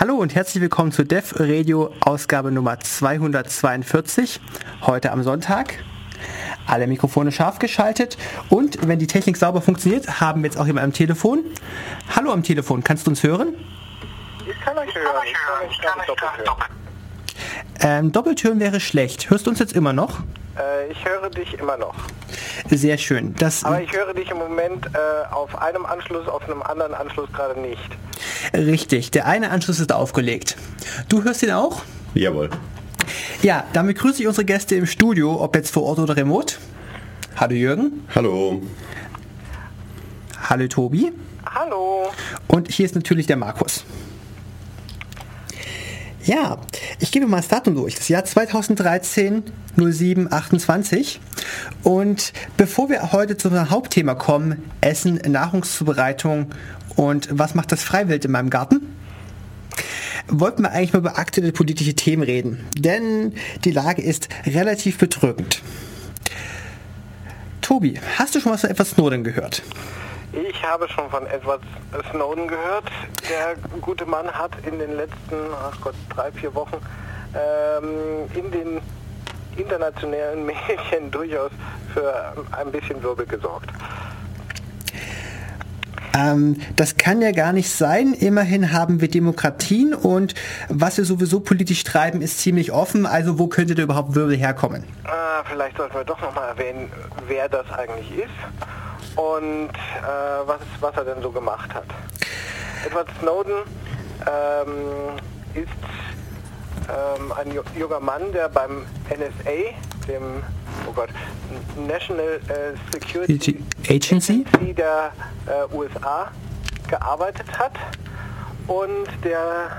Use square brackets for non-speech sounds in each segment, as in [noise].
Hallo und herzlich willkommen zu Dev Radio Ausgabe Nummer 242, heute am Sonntag. Alle Mikrofone scharf geschaltet und wenn die Technik sauber funktioniert, haben wir jetzt auch jemand am Telefon. Hallo am Telefon, kannst du uns hören? Ich kann euch hören, ich kann euch doppelt hören. Ähm, doppelt hören wäre schlecht. Hörst du uns jetzt immer noch? Äh, ich höre dich immer noch. Sehr schön. Das, Aber ich höre dich im Moment äh, auf einem Anschluss, auf einem anderen Anschluss gerade nicht. richtig, der eine Anschluss ist aufgelegt. Du hörst ihn auch? Jawohl. Ja, damit grüße ich unsere Gäste im Studio, ob jetzt vor Ort oder remote. Hallo Jürgen. Hallo. Hallo Tobi. Hallo. Und hier ist natürlich der Markus. Ja, ich gebe mal das Datum durch. Das Jahr 2013 07 28. Und bevor wir heute zu unserem Hauptthema kommen, Essen, Nahrungszubereitung und was macht das Freiwild in meinem Garten, wollten wir eigentlich mal über aktuelle politische Themen reden. Denn die Lage ist relativ bedrückend. Tobi, hast du schon was von etwas Snowden gehört? Ich habe schon von Edward Snowden gehört. Der gute Mann hat in den letzten, ach Gott, drei, vier Wochen ähm, in den internationalen [laughs] Medien durchaus für ein bisschen Wirbel gesorgt. Ähm, das kann ja gar nicht sein. Immerhin haben wir Demokratien und was wir sowieso politisch treiben, ist ziemlich offen. Also wo könnte da überhaupt Wirbel herkommen? Äh, vielleicht sollten wir doch nochmal erwähnen, wer das eigentlich ist und äh, was, was er denn so gemacht hat. Edward Snowden ähm, ist ähm, ein ju- junger Mann, der beim NSA, dem oh Gott, National äh, Security Agency? Agency der äh, USA gearbeitet hat und der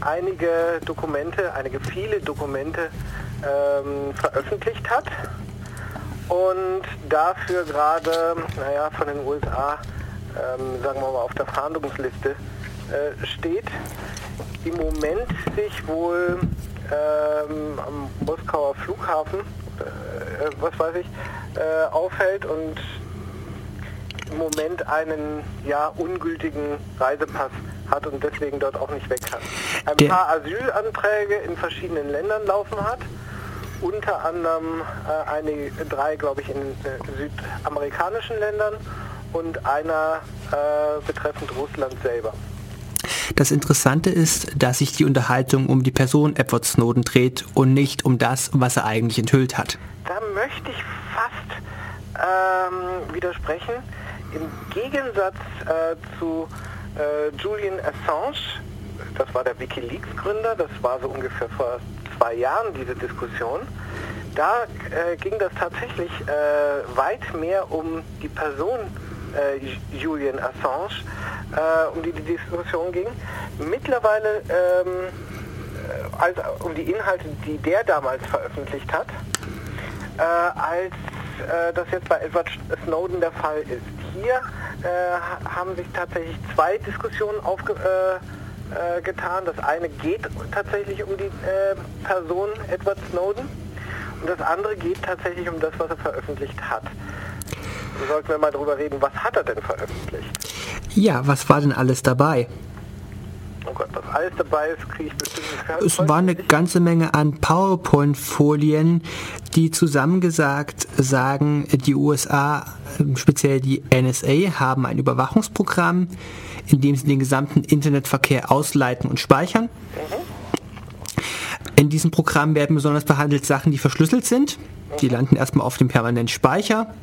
einige Dokumente, einige viele Dokumente ähm, veröffentlicht hat und dafür gerade, naja, von den USA, ähm, sagen wir mal, auf der Fahndungsliste äh, steht. Im Moment sich wohl ähm, am Moskauer Flughafen, äh, was weiß ich, äh, aufhält und im Moment einen ja ungültigen Reisepass hat und deswegen dort auch nicht weg kann. Ein Der- paar Asylanträge in verschiedenen Ländern laufen hat, unter anderem äh, eine, drei, glaube ich, in äh, südamerikanischen Ländern und einer äh, betreffend Russland selber. Das Interessante ist, dass sich die Unterhaltung um die Person Edward Snowden dreht und nicht um das, was er eigentlich enthüllt hat. Da möchte ich fast ähm, widersprechen. Im Gegensatz äh, zu äh, Julian Assange, das war der Wikileaks-Gründer, das war so ungefähr vor zwei Jahren diese Diskussion, da äh, ging das tatsächlich äh, weit mehr um die Person äh, Julian Assange, äh, um die die Diskussion ging. Mittlerweile ähm, äh, als um die Inhalte, die der damals veröffentlicht hat, äh, als das jetzt bei Edward Snowden der Fall ist. Hier ha- haben sich tatsächlich zwei Diskussionen aufgetan. Äh, äh, getan. das eine geht tatsächlich um die äh, Person Edward Snowden und das andere geht tatsächlich um das, was er veröffentlicht hat. So sollten wir mal drüber reden, was hat er denn veröffentlicht? Ja, was war denn alles dabei? Oh Gott, was alles dabei ist, kriege ich bestimmt nicht Es war eine ganze Menge an PowerPoint-Folien, die zusammengesagt sagen, die USA, ähm, speziell die NSA, haben ein Überwachungsprogramm, in dem sie den gesamten Internetverkehr ausleiten und speichern. In diesem Programm werden besonders behandelt Sachen, die verschlüsselt sind. Die landen erstmal auf dem permanenten Speicher.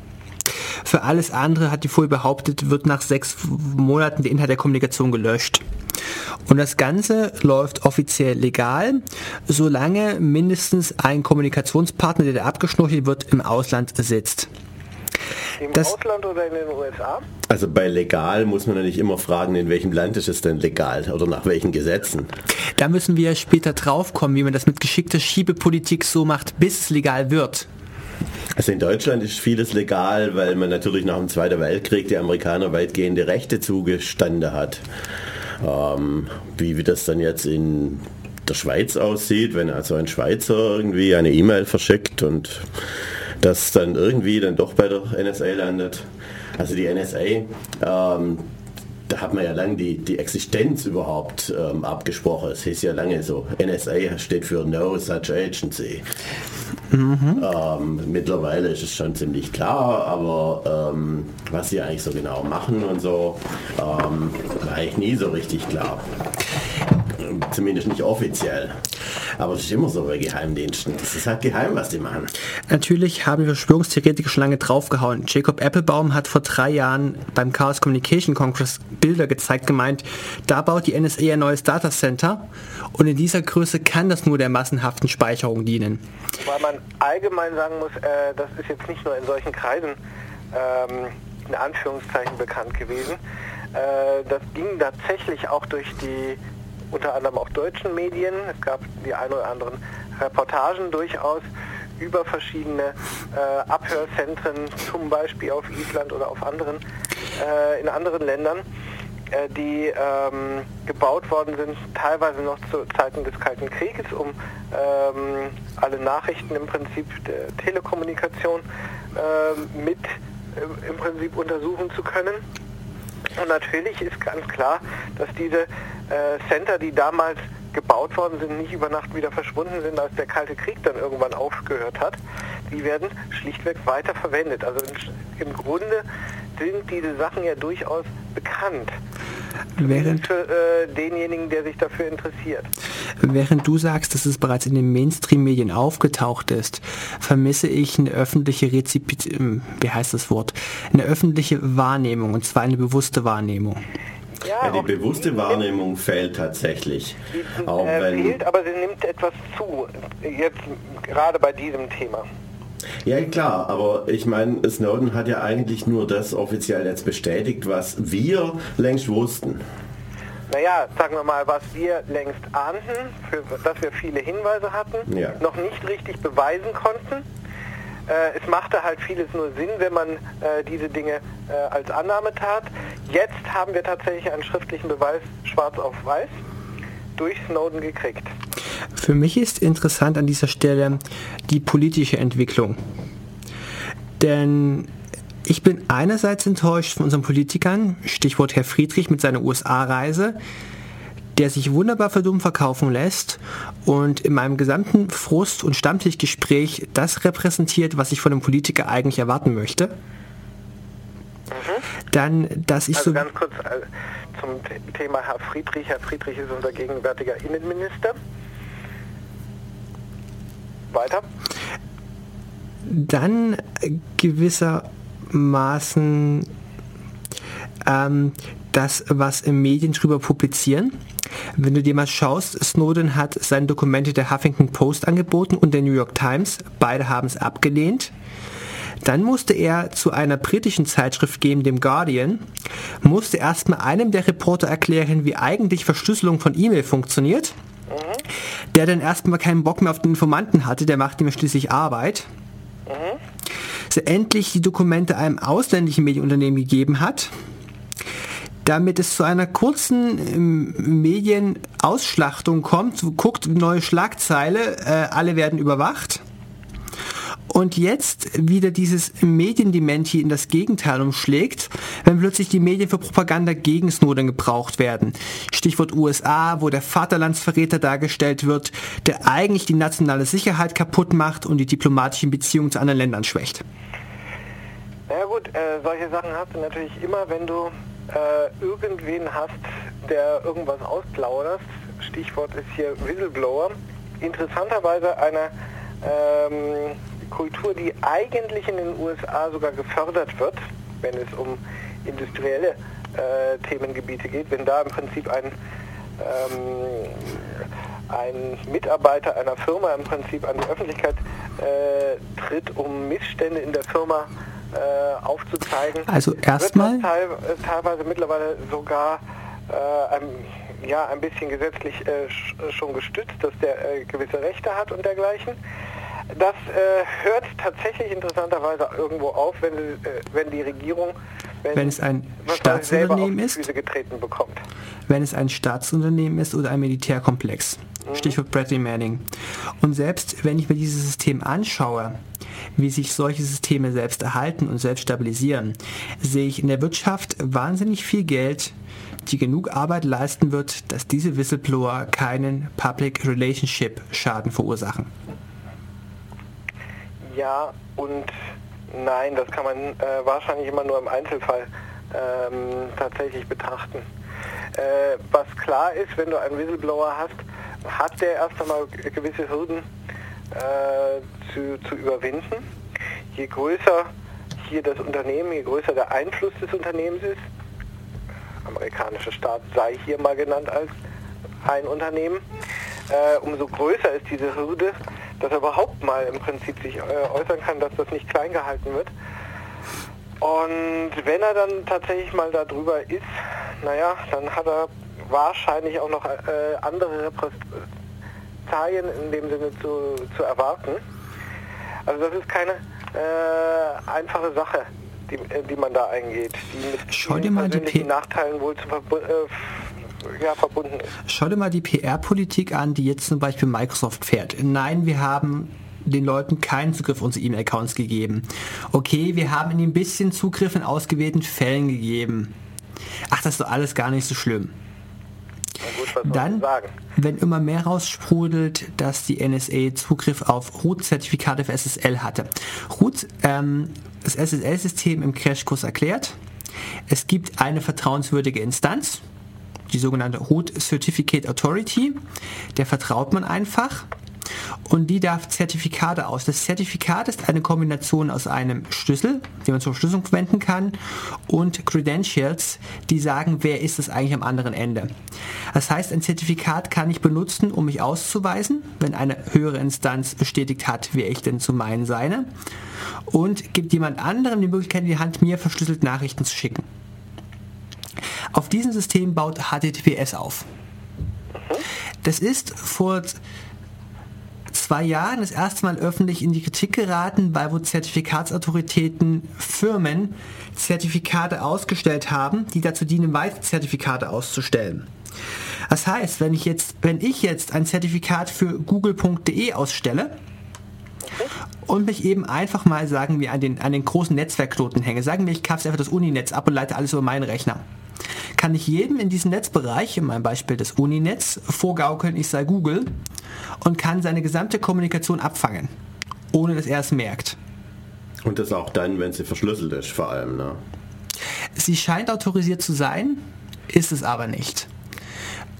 Für alles andere, hat die Folie behauptet, wird nach sechs Monaten der Inhalt der Kommunikation gelöscht. Und das Ganze läuft offiziell legal, solange mindestens ein Kommunikationspartner, der da abgeschnorchelt wird, im Ausland sitzt. Im das- Ausland oder in den USA? Also bei legal muss man natürlich immer fragen, in welchem Land ist es denn legal oder nach welchen Gesetzen. Da müssen wir später draufkommen, wie man das mit geschickter Schiebepolitik so macht, bis es legal wird. Also in Deutschland ist vieles legal, weil man natürlich nach dem Zweiten Weltkrieg die Amerikaner weitgehende Rechte zugestanden hat. Ähm, wie, wie das dann jetzt in der Schweiz aussieht, wenn also ein Schweizer irgendwie eine E-Mail verschickt und das dann irgendwie dann doch bei der NSA landet. Also die NSA ähm, da hat man ja lange die, die Existenz überhaupt ähm, abgesprochen. Es hieß ja lange so, NSA steht für No Such Agency. Mhm. Ähm, mittlerweile ist es schon ziemlich klar, aber ähm, was sie eigentlich so genau machen und so, ähm, war eigentlich nie so richtig klar. Zumindest nicht offiziell. Aber es ist immer so bei Geheimdiensten. Das ist halt geheim, was die machen. Natürlich haben die Verschwörungstheoretiker schon lange draufgehauen. Jacob Applebaum hat vor drei Jahren beim Chaos Communication Congress Bilder gezeigt, gemeint, da baut die NSA ein neues Datacenter und in dieser Größe kann das nur der massenhaften Speicherung dienen. Weil man allgemein sagen muss, äh, das ist jetzt nicht nur in solchen Kreisen ähm, in Anführungszeichen bekannt gewesen. Äh, das ging tatsächlich auch durch die unter anderem auch deutschen Medien. Es gab die ein oder anderen Reportagen durchaus über verschiedene äh, Abhörzentren, zum Beispiel auf Island oder auf anderen, äh, in anderen Ländern, äh, die ähm, gebaut worden sind, teilweise noch zu Zeiten des Kalten Krieges, um ähm, alle Nachrichten im Prinzip der Telekommunikation ähm, mit im Prinzip untersuchen zu können. Und natürlich ist ganz klar, dass diese äh, Center, die damals gebaut worden sind, nicht über Nacht wieder verschwunden sind, als der Kalte Krieg dann irgendwann aufgehört hat. Die werden schlichtweg weiter verwendet. Also im Grunde sind diese Sachen ja durchaus bekannt. Während, für äh, denjenigen, der sich dafür interessiert. Während du sagst, dass es bereits in den Mainstream-Medien aufgetaucht ist, vermisse ich eine öffentliche Rezipit ähm, wie heißt das Wort, eine öffentliche Wahrnehmung, und zwar eine bewusste Wahrnehmung. Ja, ja, die bewusste Wahrnehmung fehlt tatsächlich. Die, auch äh, wenn fehlt, aber sie nimmt etwas zu, jetzt gerade bei diesem Thema. Ja klar, aber ich meine, Snowden hat ja eigentlich nur das offiziell jetzt bestätigt, was wir längst wussten. Naja, sagen wir mal, was wir längst ahnten, für dass wir viele Hinweise hatten, ja. noch nicht richtig beweisen konnten. Äh, es machte halt vieles nur Sinn, wenn man äh, diese Dinge äh, als Annahme tat. Jetzt haben wir tatsächlich einen schriftlichen Beweis schwarz auf weiß durch Snowden gekriegt. Für mich ist interessant an dieser Stelle die politische Entwicklung. Denn ich bin einerseits enttäuscht von unseren Politikern, Stichwort Herr Friedrich mit seiner USA-Reise, der sich wunderbar für dumm verkaufen lässt und in meinem gesamten Frust- und Stammtischgespräch das repräsentiert, was ich von einem Politiker eigentlich erwarten möchte. Mhm. Dann, dass ich also so... ganz kurz äh, zum Thema Herr Friedrich. Herr Friedrich ist unser gegenwärtiger Innenminister. Weiter. Dann gewissermaßen ähm, das, was im Medien drüber publizieren. Wenn du dir mal schaust, Snowden hat seine Dokumente der Huffington Post angeboten und der New York Times. Beide haben es abgelehnt. Dann musste er zu einer britischen Zeitschrift gehen, dem Guardian, musste erstmal einem der Reporter erklären, wie eigentlich Verschlüsselung von E-Mail funktioniert. Mhm. Der dann erstmal keinen Bock mehr auf den Informanten hatte, der macht ihm schließlich Arbeit. Mhm. So endlich die Dokumente einem ausländischen Medienunternehmen gegeben hat damit es zu einer kurzen ähm, Medienausschlachtung kommt, guckt neue Schlagzeile, äh, alle werden überwacht. Und jetzt wieder dieses Mediendementi in das Gegenteil umschlägt, wenn plötzlich die Medien für Propaganda gegen Snowden gebraucht werden. Stichwort USA, wo der Vaterlandsverräter dargestellt wird, der eigentlich die nationale Sicherheit kaputt macht und die diplomatischen Beziehungen zu anderen Ländern schwächt. Na ja gut, äh, solche Sachen hast du natürlich immer, wenn du äh, irgendwen hast, der irgendwas ausplaudert. Stichwort ist hier Whistleblower. Interessanterweise eine ähm, Kultur, die eigentlich in den USA sogar gefördert wird, wenn es um industrielle äh, Themengebiete geht, wenn da im Prinzip ein, ähm, ein Mitarbeiter einer Firma im Prinzip an die Öffentlichkeit äh, tritt, um Missstände in der Firma äh, aufzuzeigen. Also erstmal teil, teilweise mittlerweile sogar äh, ein, ja, ein bisschen gesetzlich äh, schon gestützt, dass der äh, gewisse Rechte hat und dergleichen. Das äh, hört tatsächlich interessanterweise irgendwo auf, wenn, äh, wenn die Regierung wenn es ein Staatsunternehmen ist, wenn es ein Staatsunternehmen ist oder ein Militärkomplex. Stichwort Bradley Manning. Und selbst wenn ich mir dieses System anschaue, wie sich solche Systeme selbst erhalten und selbst stabilisieren, sehe ich in der Wirtschaft wahnsinnig viel Geld, die genug Arbeit leisten wird, dass diese Whistleblower keinen Public Relationship Schaden verursachen. Ja und nein, das kann man äh, wahrscheinlich immer nur im Einzelfall ähm, tatsächlich betrachten. Äh, was klar ist, wenn du einen Whistleblower hast, hat der erst einmal gewisse Hürden äh, zu, zu überwinden. Je größer hier das Unternehmen, je größer der Einfluss des Unternehmens ist, amerikanischer Staat sei hier mal genannt als ein Unternehmen, äh, umso größer ist diese Hürde, dass er überhaupt mal im Prinzip sich äh, äußern kann, dass das nicht klein gehalten wird. Und wenn er dann tatsächlich mal darüber ist, naja, dann hat er wahrscheinlich auch noch äh, andere Repressalien in dem Sinne zu, zu erwarten. Also das ist keine äh, einfache Sache, die, äh, die man da eingeht, die mit Schau dir mal die Nachteilen wohl zu äh, ja, verbunden ist. Schau dir mal die PR-Politik an, die jetzt zum Beispiel Microsoft fährt. Nein, wir haben den Leuten keinen Zugriff auf unsere E-Mail-Accounts gegeben. Okay, wir haben ihnen ein bisschen Zugriff in ausgewählten Fällen gegeben. Ach, das ist doch alles gar nicht so schlimm. Na gut, was soll Dann, wenn immer mehr raussprudelt, dass die NSA Zugriff auf Root-Zertifikate für SSL hatte. Root, ähm, das SSL-System im Crashkurs erklärt. Es gibt eine vertrauenswürdige Instanz, die sogenannte Root Certificate Authority. Der vertraut man einfach und die darf Zertifikate aus. Das Zertifikat ist eine Kombination aus einem Schlüssel, den man zur Verschlüsselung verwenden kann, und Credentials, die sagen, wer ist es eigentlich am anderen Ende. Das heißt, ein Zertifikat kann ich benutzen, um mich auszuweisen, wenn eine höhere Instanz bestätigt hat, wer ich denn zu meinen seine, und gibt jemand anderem die Möglichkeit in die Hand, mir verschlüsselt Nachrichten zu schicken. Auf diesem System baut HTTPS auf. Das ist vor zwei Jahren das erste Mal öffentlich in die Kritik geraten, weil wo Zertifikatsautoritäten Firmen Zertifikate ausgestellt haben, die dazu dienen, weitere Zertifikate auszustellen. Das heißt, wenn ich jetzt, wenn ich jetzt ein Zertifikat für google.de ausstelle und mich eben einfach mal, sagen wir, an den, an den großen Netzwerkknoten hänge, sagen wir, ich kapse einfach das Uninetz ab und leite alles über meinen Rechner, kann ich jedem in diesem Netzbereich, in meinem Beispiel das Uninetz, vorgaukeln, ich sei Google und kann seine gesamte Kommunikation abfangen, ohne dass er es merkt. Und das auch dann, wenn sie verschlüsselt ist, vor allem. Ne? Sie scheint autorisiert zu sein, ist es aber nicht.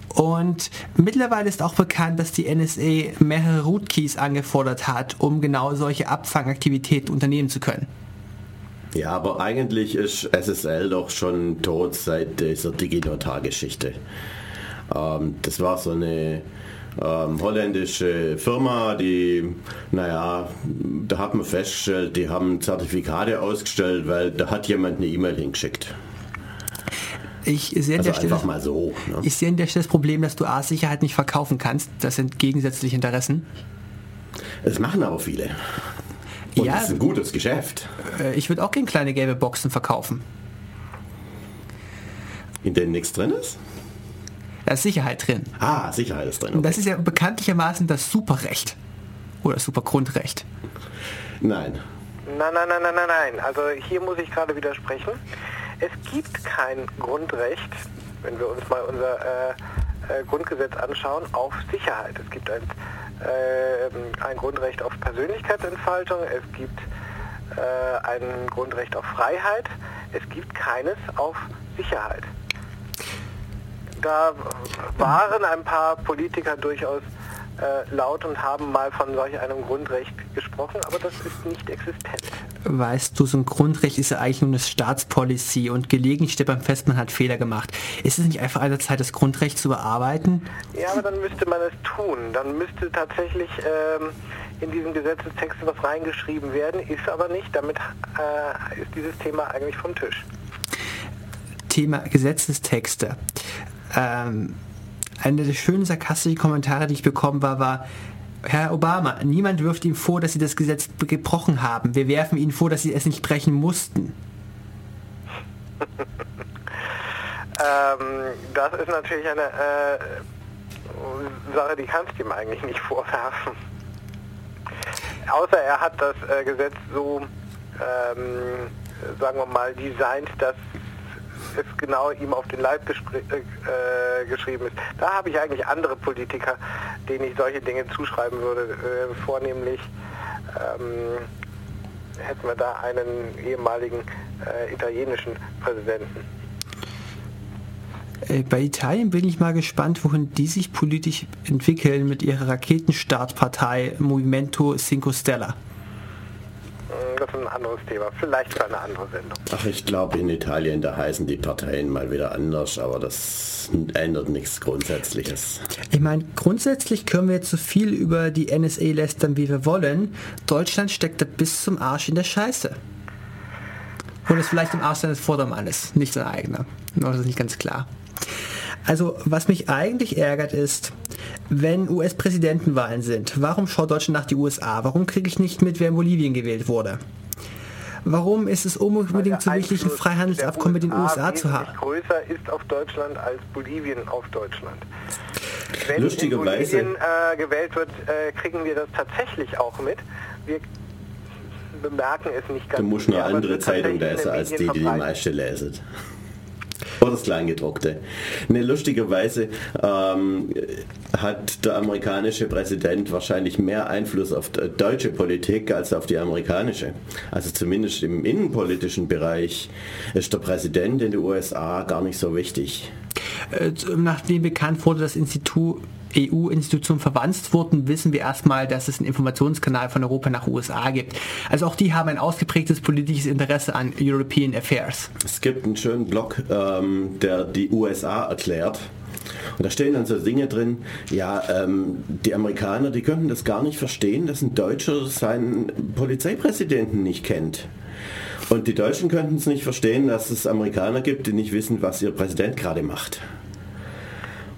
Und mittlerweile ist auch bekannt, dass die NSA mehrere Rootkeys angefordert hat, um genau solche Abfangaktivitäten unternehmen zu können. Ja, aber eigentlich ist SSL doch schon tot seit dieser Diginotar-Geschichte. Ähm, das war so eine ähm, holländische Firma, die, naja, da hat man festgestellt, die haben Zertifikate ausgestellt, weil da hat jemand eine E-Mail hingeschickt. Ich sehe an Also der Stelle, mal so. Ne? ich sehe an der Stelle das Problem, dass du A-Sicherheit nicht verkaufen kannst. Das sind gegensätzliche Interessen. Das machen aber viele. Und Ja. das ist ein gutes Geschäft, Äh, Ich würde auch gerne kleine gelbe Boxen verkaufen. in denen nichts drin ist. Da ist Sicherheit drin. Ah, Sicherheit ist drin. Und Okay. das ist ja bekanntlichermaßen das Superrecht. Oder Supergrundrecht. Nein. Nein, nein, nein, nein, nein, nein. Also hier muss ich gerade widersprechen. Es gibt kein Grundrecht, wenn wir uns mal unser äh, äh, Grundgesetz anschauen, auf Sicherheit. Es gibt ein, ein Grundrecht auf Persönlichkeitsentfaltung, es gibt äh, ein Grundrecht auf Freiheit, es gibt keines auf Sicherheit. Da waren ein paar Politiker durchaus äh, laut und haben mal von solch einem Grundrecht gesprochen, aber das ist nicht existent. Weißt du, so ein Grundrecht ist ja eigentlich nur eine Staatspolicy und gelegentlich stellt man fest, man hat Fehler gemacht. Ist es nicht einfach an der Zeit, das Grundrecht zu bearbeiten? Ja, aber dann müsste man es tun. Dann müsste tatsächlich ähm, in diesen Gesetzestexten was reingeschrieben werden, ist aber nicht. Damit äh, ist dieses Thema eigentlich vom Tisch. Thema Gesetzestexte. Ähm, einer der schönen sarkastischen Kommentare, die ich bekommen war, war, Herr Obama, niemand wirft Ihnen vor, dass Sie das Gesetz gebrochen haben. Wir werfen Ihnen vor, dass Sie es nicht brechen mussten. [laughs] ähm, das ist natürlich eine äh, Sache, die kannst du ihm eigentlich nicht vorwerfen. Außer er hat das äh, Gesetz so, ähm, sagen wir mal, designt, dass es genau ihm auf den Leib äh, geschrieben ist. Da habe ich eigentlich andere Politiker, denen ich solche Dinge zuschreiben würde, äh, vornehmlich ähm, hätten wir da einen ehemaligen äh, italienischen Präsidenten. Äh, bei Italien bin ich mal gespannt, wohin die sich politisch entwickeln mit ihrer Raketenstartpartei Movimento Cinque Stella. Das ist ein anderes Thema, vielleicht für eine andere Sendung. Ach, ich glaube in Italien, da heißen die Parteien mal wieder anders, aber das ändert nichts Grundsätzliches. Ich meine, grundsätzlich können wir jetzt so viel über die NSA lästern, wie wir wollen. Deutschland steckt da bis zum Arsch in der Scheiße. Und es vielleicht im Arsch seines Vordermannes, nicht sein eigener. Das ist nicht ganz klar. Also, was mich eigentlich ärgert ist, wenn US-Präsidentenwahlen sind, warum schaut Deutschland nach die USA? Warum kriege ich nicht mit, wer in Bolivien gewählt wurde? Warum ist es unbedingt so wichtig, ein Freihandelsabkommen mit den USA zu haben? größer ist auf Deutschland als Bolivien auf Deutschland. Wenn Lustigerweise. in Bolivien äh, gewählt wird, äh, kriegen wir das tatsächlich auch mit. Wir bemerken es nicht ganz. Du musst eine andere Zeitung lesen als die, die die meiste lesen. Oder das Kleingedruckte. Ne, lustigerweise ähm, hat der amerikanische Präsident wahrscheinlich mehr Einfluss auf deutsche Politik als auf die amerikanische. Also zumindest im innenpolitischen Bereich ist der Präsident in den USA gar nicht so wichtig. Äh, nachdem bekannt wurde, das Institut EU-Institutionen verwandt wurden, wissen wir erstmal, dass es einen Informationskanal von Europa nach USA gibt. Also auch die haben ein ausgeprägtes politisches Interesse an European Affairs. Es gibt einen schönen Blog, ähm, der die USA erklärt. Und da stehen dann so Dinge drin, ja, ähm, die Amerikaner, die könnten das gar nicht verstehen, dass ein Deutscher seinen Polizeipräsidenten nicht kennt. Und die Deutschen könnten es nicht verstehen, dass es Amerikaner gibt, die nicht wissen, was ihr Präsident gerade macht.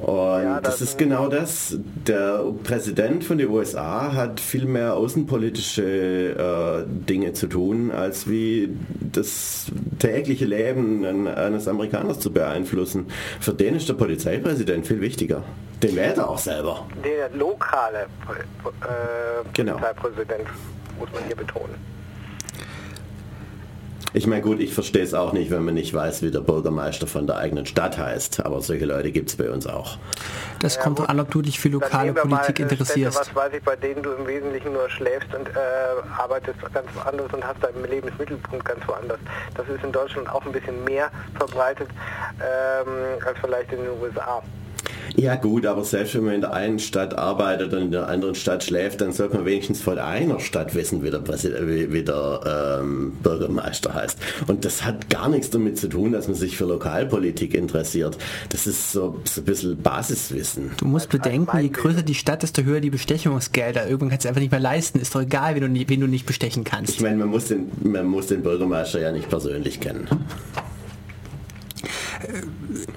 Und ja, das, das, ist genau das. Der Präsident von den USA hat viel mehr außenpolitische äh, Dinge zu tun, als wie das tägliche Leben eines Amerikaners zu beeinflussen. Für den ist der Polizeipräsident viel wichtiger. Den wählt er auch selber. Der lokale äh, genau. Polizeipräsident, muss man hier betonen. Ich meine, gut, ich verstehe es auch nicht, wenn man nicht weiß, wie der Bürgermeister von der eigenen Stadt heißt. Aber solche Leute gibt es bei uns auch. Das ja, kommt gut. an, ob du dich für lokale Politik interessierst. Städte, was weiß ich, bei denen du im Wesentlichen nur schläfst und äh, arbeitest ganz woanders und hast deinen Lebensmittelpunkt ganz woanders. Das ist in Deutschland auch ein bisschen mehr verbreitet ähm, als vielleicht in den USA. Ja gut, aber selbst wenn man in der einen Stadt arbeitet und in der anderen Stadt schläft, dann sollte man wenigstens von einer Stadt wissen, wie der, wie, wie der ähm, Bürgermeister heißt. Und das hat gar nichts damit zu tun, dass man sich für Lokalpolitik interessiert. Das ist so, so ein bisschen Basiswissen. Du musst bedenken, je größer die Stadt, desto höher die Bestechungsgelder. Irgendwann kannst du einfach nicht mehr leisten. Ist doch egal, wen du, wen du nicht bestechen kannst. Ich meine, man muss, den, man muss den Bürgermeister ja nicht persönlich kennen.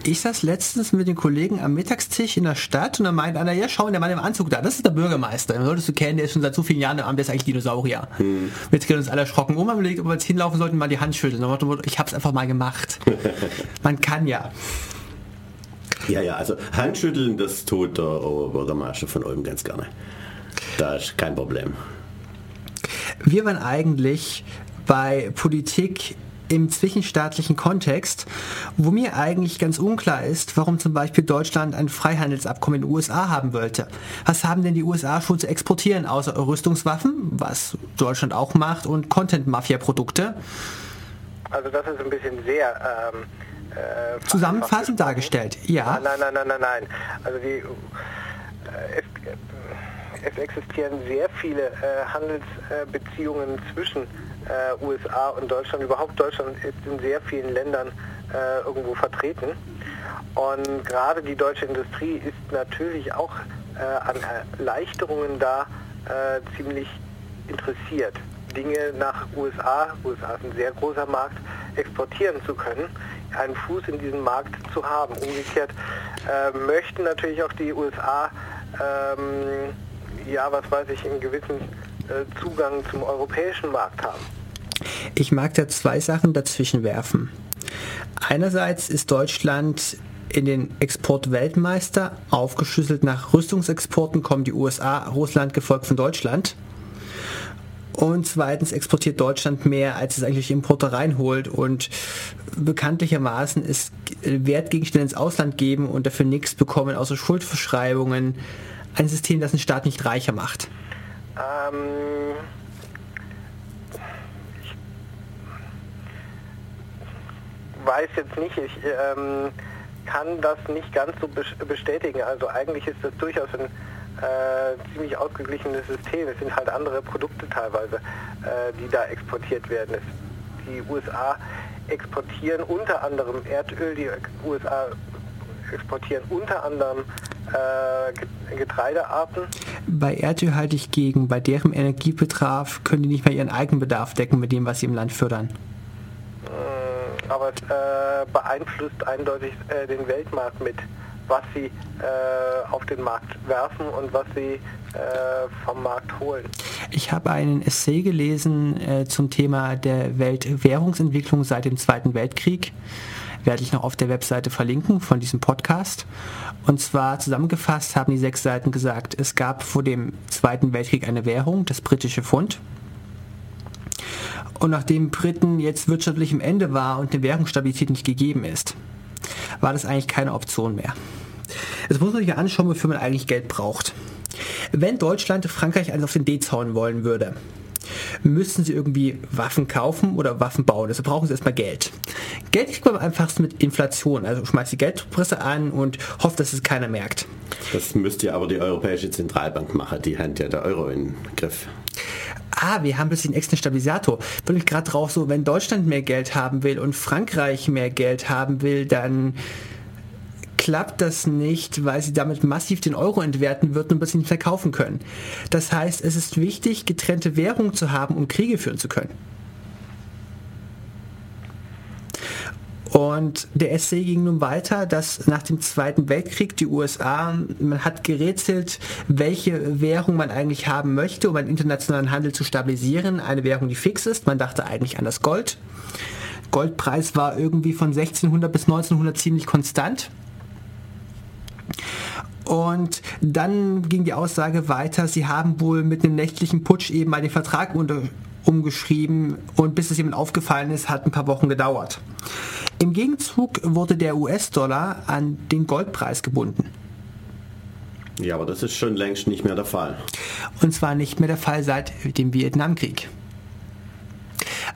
Ich saß letztens mit den Kollegen am Mittagstisch in der Stadt und dann meint einer, ja schau, der Mann im Anzug da, das ist der Bürgermeister. Den solltest du kennen, der ist schon seit so vielen Jahren im Amt, der ist eigentlich Dinosaurier. Hm. Jetzt gehen uns alle erschrocken um, haben überlegt, ob wir jetzt hinlaufen sollten, mal die Hand schütteln. Ich hab's einfach mal gemacht. [laughs] Man kann ja. Ja, ja, also Handschütteln, das tut der Bürgermeister von Ulm ganz gerne. Da ist kein Problem. Wir waren eigentlich bei Politik im zwischenstaatlichen Kontext, wo mir eigentlich ganz unklar ist, warum zum Beispiel Deutschland ein Freihandelsabkommen in den USA haben wollte. Was haben denn die USA schon zu exportieren, außer Rüstungswaffen, was Deutschland auch macht, und Content-Mafia-Produkte? Also das ist ein bisschen sehr... Ähm, äh, Zusammenfassend dargestellt, ja. Nein, nein, nein, nein, nein. Also die, äh, es, es, existieren sehr viele äh, Handelsbeziehungen zwischen äh, USA und Deutschland. Überhaupt Deutschland ist in sehr vielen Ländern äh, irgendwo vertreten. Und gerade die deutsche Industrie ist natürlich auch äh, an Erleichterungen da äh, ziemlich interessiert. Dinge nach USA, USA ist ein sehr großer Markt, exportieren zu können, einen Fuß in diesem Markt zu haben. Umgekehrt äh, möchten natürlich auch die USA, ähm, ja, was weiß ich, in gewissen Zugang zum europäischen Markt haben. Ich mag da zwei Sachen dazwischen werfen. Einerseits ist Deutschland in den Exportweltmeister. Aufgeschlüsselt nach Rüstungsexporten kommen die USA, Russland gefolgt von Deutschland. Und zweitens exportiert Deutschland mehr, als es eigentlich Importe reinholt. Und bekanntlichermaßen ist Wertgegenstände ins Ausland geben und dafür nichts bekommen, außer Schuldverschreibungen. Ein System, das einen Staat nicht reicher macht. Ähm, ich weiß jetzt nicht. Ich, ähm kann das nicht ganz so bestätigen. Also eigentlich ist das durchaus ein äh, ziemlich ausgeglichenes System. Es sind halt andere Produkte teilweise, äh, die da exportiert werden. Es, die USA exportieren unter anderem Erdöl, die USA exportieren unter anderem äh, Getreidearten. Bei Erdöl halte ich gegen, bei deren Energiebedarf können die nicht mehr ihren Eigenbedarf decken mit dem, was sie im Land fördern aber es äh, beeinflusst eindeutig äh, den Weltmarkt mit, was sie äh, auf den Markt werfen und was sie äh, vom Markt holen. Ich habe einen Essay gelesen äh, zum Thema der Weltwährungsentwicklung seit dem Zweiten Weltkrieg. Werde ich noch auf der Webseite verlinken von diesem Podcast. Und zwar zusammengefasst haben die sechs Seiten gesagt, es gab vor dem Zweiten Weltkrieg eine Währung, das britische Pfund. Und nachdem Briten jetzt wirtschaftlich im Ende war und eine Währungsstabilität nicht gegeben ist, war das eigentlich keine Option mehr. Jetzt muss man sich ja anschauen, wofür man eigentlich Geld braucht. Wenn Deutschland Frankreich alles auf den D zauen wollen würde, müssen sie irgendwie Waffen kaufen oder Waffen bauen. Deshalb brauchen sie erstmal Geld. Geld kriegt man einfach mit Inflation. Also schmeißt die Geldpresse an und hofft, dass es keiner merkt. Das müsste ja aber die Europäische Zentralbank machen. Die hat ja der Euro in Griff ah, wir haben plötzlich einen externen Stabilisator. Bin ich gerade drauf so, wenn Deutschland mehr Geld haben will und Frankreich mehr Geld haben will, dann klappt das nicht, weil sie damit massiv den Euro entwerten würden und das nicht verkaufen können. Das heißt, es ist wichtig, getrennte Währung zu haben, um Kriege führen zu können. Und der Essay ging nun weiter, dass nach dem Zweiten Weltkrieg die USA, man hat gerätselt, welche Währung man eigentlich haben möchte, um einen internationalen Handel zu stabilisieren. Eine Währung, die fix ist. Man dachte eigentlich an das Gold. Goldpreis war irgendwie von 1600 bis 1900 ziemlich konstant. Und dann ging die Aussage weiter, sie haben wohl mit einem nächtlichen Putsch eben mal den Vertrag unter, umgeschrieben und bis es jemand aufgefallen ist, hat ein paar Wochen gedauert. Im Gegenzug wurde der US-Dollar an den Goldpreis gebunden. Ja, aber das ist schon längst nicht mehr der Fall. Und zwar nicht mehr der Fall seit dem Vietnamkrieg.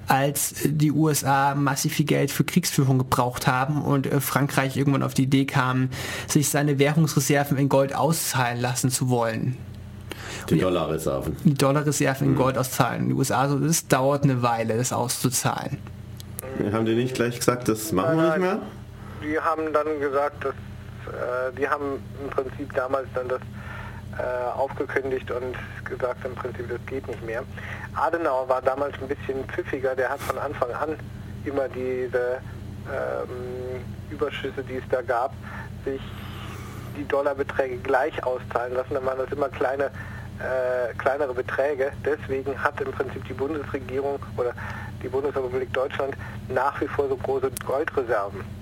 Als die USA massiv viel Geld für Kriegsführung gebraucht haben und äh, Frankreich irgendwann auf die Idee kam, sich seine Währungsreserven in Gold auszahlen lassen zu wollen. Die Dollarreserven. Die Dollarreserven in hm. Gold auszahlen. Die USA, so, das dauert eine Weile, das auszuzahlen. Haben die nicht gleich gesagt, das machen wir nicht mehr? Die haben dann gesagt, dass äh, die haben im Prinzip damals dann das aufgekündigt und gesagt, im Prinzip das geht nicht mehr. Adenauer war damals ein bisschen pfiffiger, der hat von Anfang an immer diese ähm, Überschüsse, die es da gab, sich die Dollarbeträge gleich auszahlen lassen. Dann waren das immer kleine, äh, kleinere Beträge. Deswegen hat im Prinzip die Bundesregierung oder die Bundesrepublik Deutschland nach wie vor so große Goldreserven.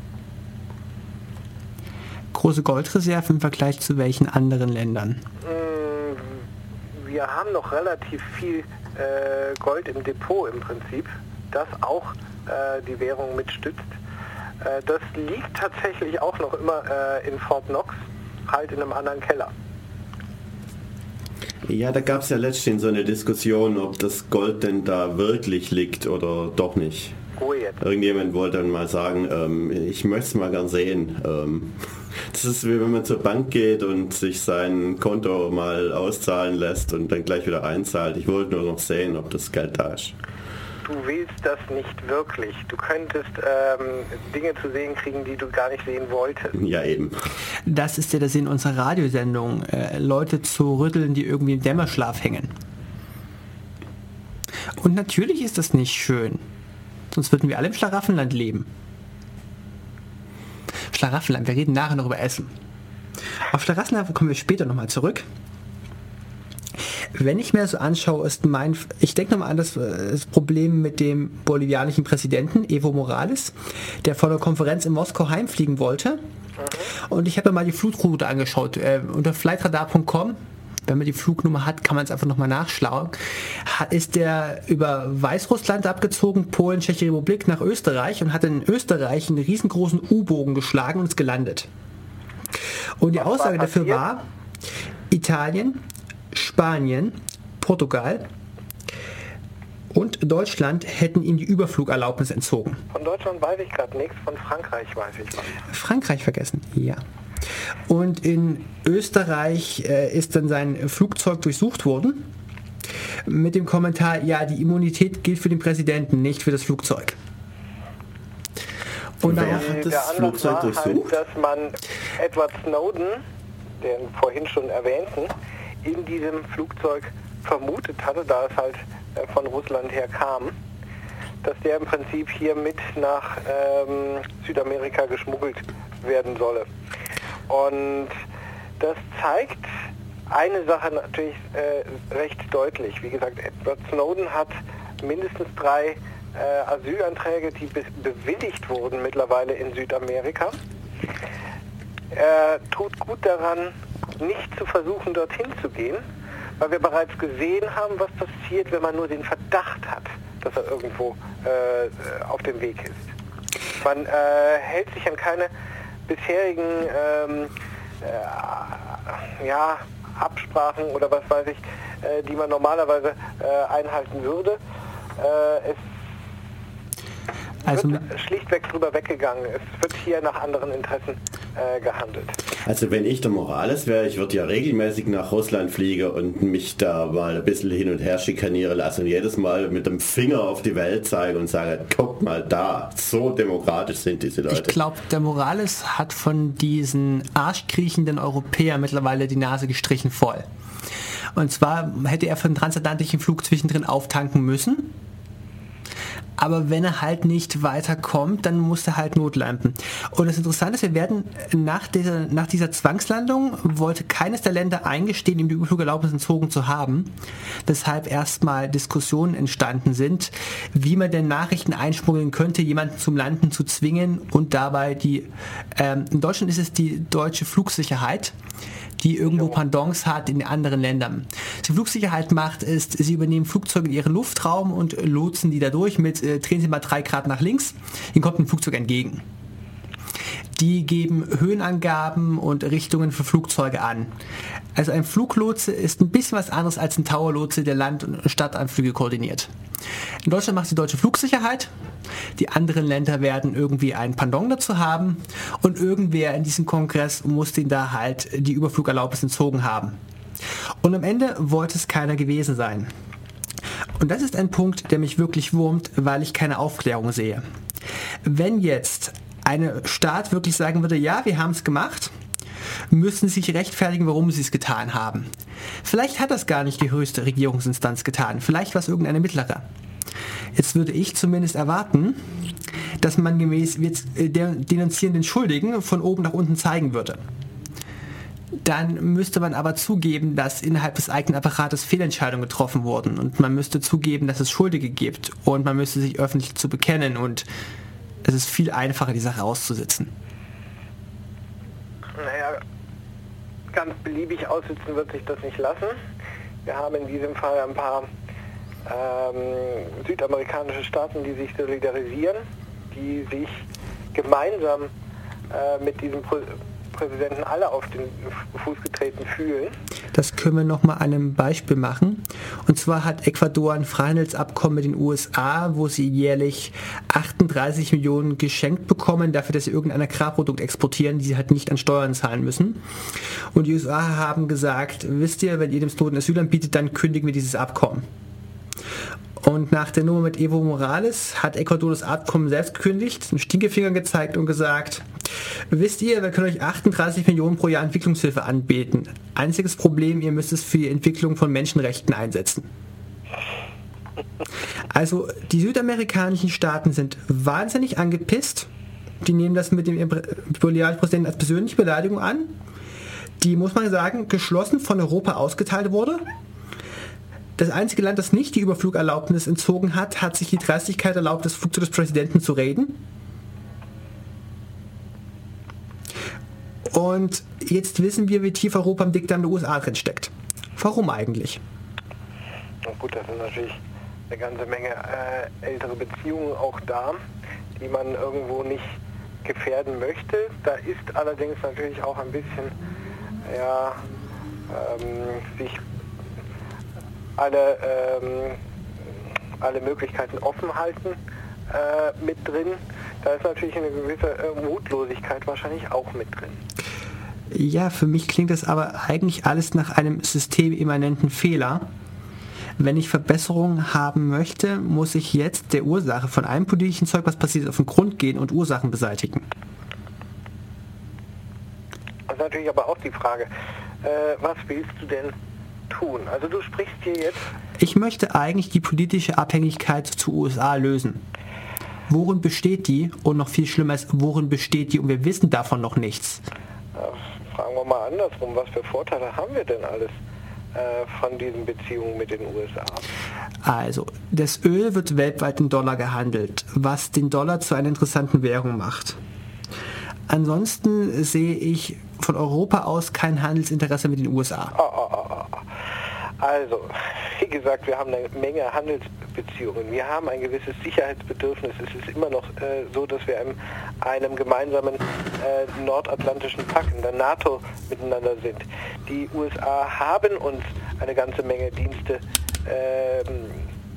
Große Goldreserven im Vergleich zu welchen anderen Ländern? Mm, wir haben noch relativ viel äh, Gold im Depot im Prinzip, das auch äh, die Währung mitstützt. Äh, das liegt tatsächlich auch noch immer äh, in Fort Knox, halt in einem anderen Keller. Ja, da gab es ja letztens so eine Diskussion, ob das Gold denn da wirklich liegt oder doch nicht. Irgendjemand wollte dann mal sagen, ähm, ich möchte es mal gern sehen. Ähm, [laughs] das ist wie wenn man zur Bank geht und sich sein Konto mal auszahlen lässt und dann gleich wieder einzahlt. Ich wollte nur noch sehen, ob das Geld da ist du willst das nicht wirklich. Du könntest ähm, Dinge zu sehen kriegen, die du gar nicht sehen wolltest. Ja, eben. Das ist ja der Sinn unserer Radiosendung, äh, Leute zu rütteln, die irgendwie im Dämmerschlaf hängen. Und natürlich ist das nicht schön. Sonst würden wir alle im Schlaraffenland leben. Schlaraffenland, wir reden nachher noch über Essen. Auf Schlaraffenland kommen wir später nochmal zurück. Wenn ich mir so anschaue, ist mein, ich denke nochmal an das, das, Problem mit dem bolivianischen Präsidenten Evo Morales, der vor der Konferenz in Moskau heimfliegen wollte. Und ich habe mir mal die Flutroute angeschaut. Äh, unter flightradar.com wenn man die Flugnummer hat, kann man es einfach nochmal nachschlagen, ist der über Weißrussland abgezogen, Polen, Tschechische Republik nach Österreich und hat in Österreich einen riesengroßen U-Bogen geschlagen und ist gelandet. Und die Aussage dafür war, Italien, Spanien, Portugal und Deutschland hätten ihm die Überflugerlaubnis entzogen. Von Deutschland weiß ich gerade nichts, von Frankreich weiß ich was. Frankreich vergessen, ja. Und in Österreich äh, ist dann sein Flugzeug durchsucht worden mit dem Kommentar, ja, die Immunität gilt für den Präsidenten, nicht für das Flugzeug. Und Wer hat das Flugzeug halt, durchsucht? Halt, dass man Edward Snowden, den vorhin schon erwähnten, in diesem Flugzeug vermutet hatte, da es halt äh, von Russland her kam, dass der im Prinzip hier mit nach ähm, Südamerika geschmuggelt werden solle. Und das zeigt eine Sache natürlich äh, recht deutlich. Wie gesagt, Edward Snowden hat mindestens drei äh, Asylanträge, die be bewilligt wurden mittlerweile in Südamerika. Er tut gut daran, nicht zu versuchen, dorthin zu gehen, weil wir bereits gesehen haben, was passiert, wenn man nur den Verdacht hat, dass er irgendwo äh, auf dem Weg ist. Man äh, hält sich an keine bisherigen ähm, äh, ja, Absprachen oder was weiß ich, äh, die man normalerweise äh, einhalten würde. Äh, es also wird schlichtweg drüber weggegangen. Es wird hier nach anderen Interessen äh, gehandelt. Also wenn ich der Morales wäre, ich würde ja regelmäßig nach Russland fliegen und mich da mal ein bisschen hin und her schikanieren lassen und jedes Mal mit dem Finger auf die Welt zeigen und sagen, guck mal da, so demokratisch sind diese Leute. Ich glaube, der Morales hat von diesen arschkriechenden Europäern mittlerweile die Nase gestrichen voll. Und zwar hätte er für einen transatlantischen Flug zwischendrin auftanken müssen aber wenn er halt nicht weiterkommt, dann muss er halt notlampen. Und das Interessante ist, wir werden nach dieser, nach dieser Zwangslandung wollte keines der Länder eingestehen, ihm die Überflugerlaubnis entzogen zu haben, weshalb erstmal Diskussionen entstanden sind, wie man denn Nachrichten einschmuggeln könnte, jemanden zum Landen zu zwingen und dabei die, ähm, in Deutschland ist es die deutsche Flugsicherheit, die irgendwo Pendants hat in anderen Ländern. Was die Flugsicherheit macht, ist, sie übernehmen Flugzeuge in ihren Luftraum und lotsen die dadurch mit, äh, drehen sie mal drei Grad nach links, ihnen kommt ein Flugzeug entgegen. Die geben Höhenangaben und Richtungen für Flugzeuge an. Also ein Fluglotse ist ein bisschen was anderes als ein Towerlotse, der Land- und Stadtanflüge koordiniert. In Deutschland macht die deutsche Flugsicherheit. Die anderen Länder werden irgendwie ein Pendant dazu haben und irgendwer in diesem Kongress muss den da halt die Überflugerlaubnis entzogen haben. Und am Ende wollte es keiner gewesen sein. Und das ist ein Punkt, der mich wirklich wurmt, weil ich keine Aufklärung sehe. Wenn jetzt eine Staat wirklich sagen würde, ja, wir haben es gemacht, müssen sich rechtfertigen, warum sie es getan haben. Vielleicht hat das gar nicht die höchste Regierungsinstanz getan, vielleicht war es irgendeine mittlere. Jetzt würde ich zumindest erwarten, dass man gemäß äh, der denunzierenden Schuldigen von oben nach unten zeigen würde. Dann müsste man aber zugeben, dass innerhalb des eigenen Apparates Fehlentscheidungen getroffen wurden und man müsste zugeben, dass es Schuldige gibt und man müsste sich öffentlich zu bekennen und es ist viel einfacher, die Sache auszusitzen. Naja, ganz beliebig aussitzen wird sich das nicht lassen. Wir haben in diesem Fall ein paar ähm, südamerikanische Staaten, die sich solidarisieren, die sich gemeinsam äh, mit diesem Pro Präsidenten alle auf den Fuß getreten fühlen. Das können wir noch mal an einem Beispiel machen. Und zwar hat Ecuador ein Freihandelsabkommen mit den USA, wo sie jährlich 38 Millionen geschenkt bekommen, dafür, dass sie irgendein Agrarprodukt exportieren, die sie halt nicht an Steuern zahlen müssen. Und die USA haben gesagt, wisst ihr, wenn ihr dem Snowden Asyl anbietet, dann kündigen wir dieses Abkommen. Und nach der Nummer mit Evo Morales hat Ecuador das Abkommen selbst gekündigt, einen Stinkefinger gezeigt und gesagt, wisst ihr, wir können euch 38 Millionen pro Jahr Entwicklungshilfe anbieten. Einziges Problem, ihr müsst es für die Entwicklung von Menschenrechten einsetzen. Also die südamerikanischen Staaten sind wahnsinnig angepisst. Die nehmen das mit dem bolivianischen Präsidenten als persönliche Beleidigung an, die, muss man sagen, geschlossen von Europa ausgeteilt wurde. Das einzige Land, das nicht die Überflugerlaubnis entzogen hat, hat sich die Dreistigkeit erlaubt, das Flugzeug des Präsidenten zu reden. Und jetzt wissen wir, wie tief Europa im Dickdarm der USA drin steckt. Warum eigentlich? Na gut, das sind natürlich eine ganze Menge äh, ältere Beziehungen auch da, die man irgendwo nicht gefährden möchte. Da ist allerdings natürlich auch ein bisschen, ja, ähm, sich alle, ähm, alle Möglichkeiten offen halten äh, mit drin. Da ist natürlich eine gewisse äh, Mutlosigkeit wahrscheinlich auch mit drin. Ja, für mich klingt das aber eigentlich alles nach einem systemimmanenten Fehler. Wenn ich Verbesserungen haben möchte, muss ich jetzt der Ursache von einem politischen Zeug, was passiert, auf den Grund gehen und Ursachen beseitigen. Das ist natürlich aber auch die Frage, äh, was willst du denn tun? Also du sprichst hier jetzt... Ich möchte eigentlich die politische Abhängigkeit zu USA lösen. Worin besteht die? Und noch viel schlimmer ist, worin besteht die? Und wir wissen davon noch nichts. Fragen wir mal andersrum, was für Vorteile haben wir denn alles? Äh, von diesen Beziehungen mit den USA? Also, das Öl wird weltweit in Dollar gehandelt, was den Dollar zu einer interessanten Währung macht. Ansonsten sehe ich von Europa aus kein Handelsinteresse mit den USA. Oh, oh, oh, also, [laughs] wie gesagt, wir haben eine Menge Handelsbeziehungen. Wir haben ein gewisses Sicherheitsbedürfnis. Es ist immer noch äh, so, dass wir in einem gemeinsamen äh, nordatlantischen Pakt, in der NATO, miteinander sind. Die USA haben uns eine ganze Menge Dienste äh,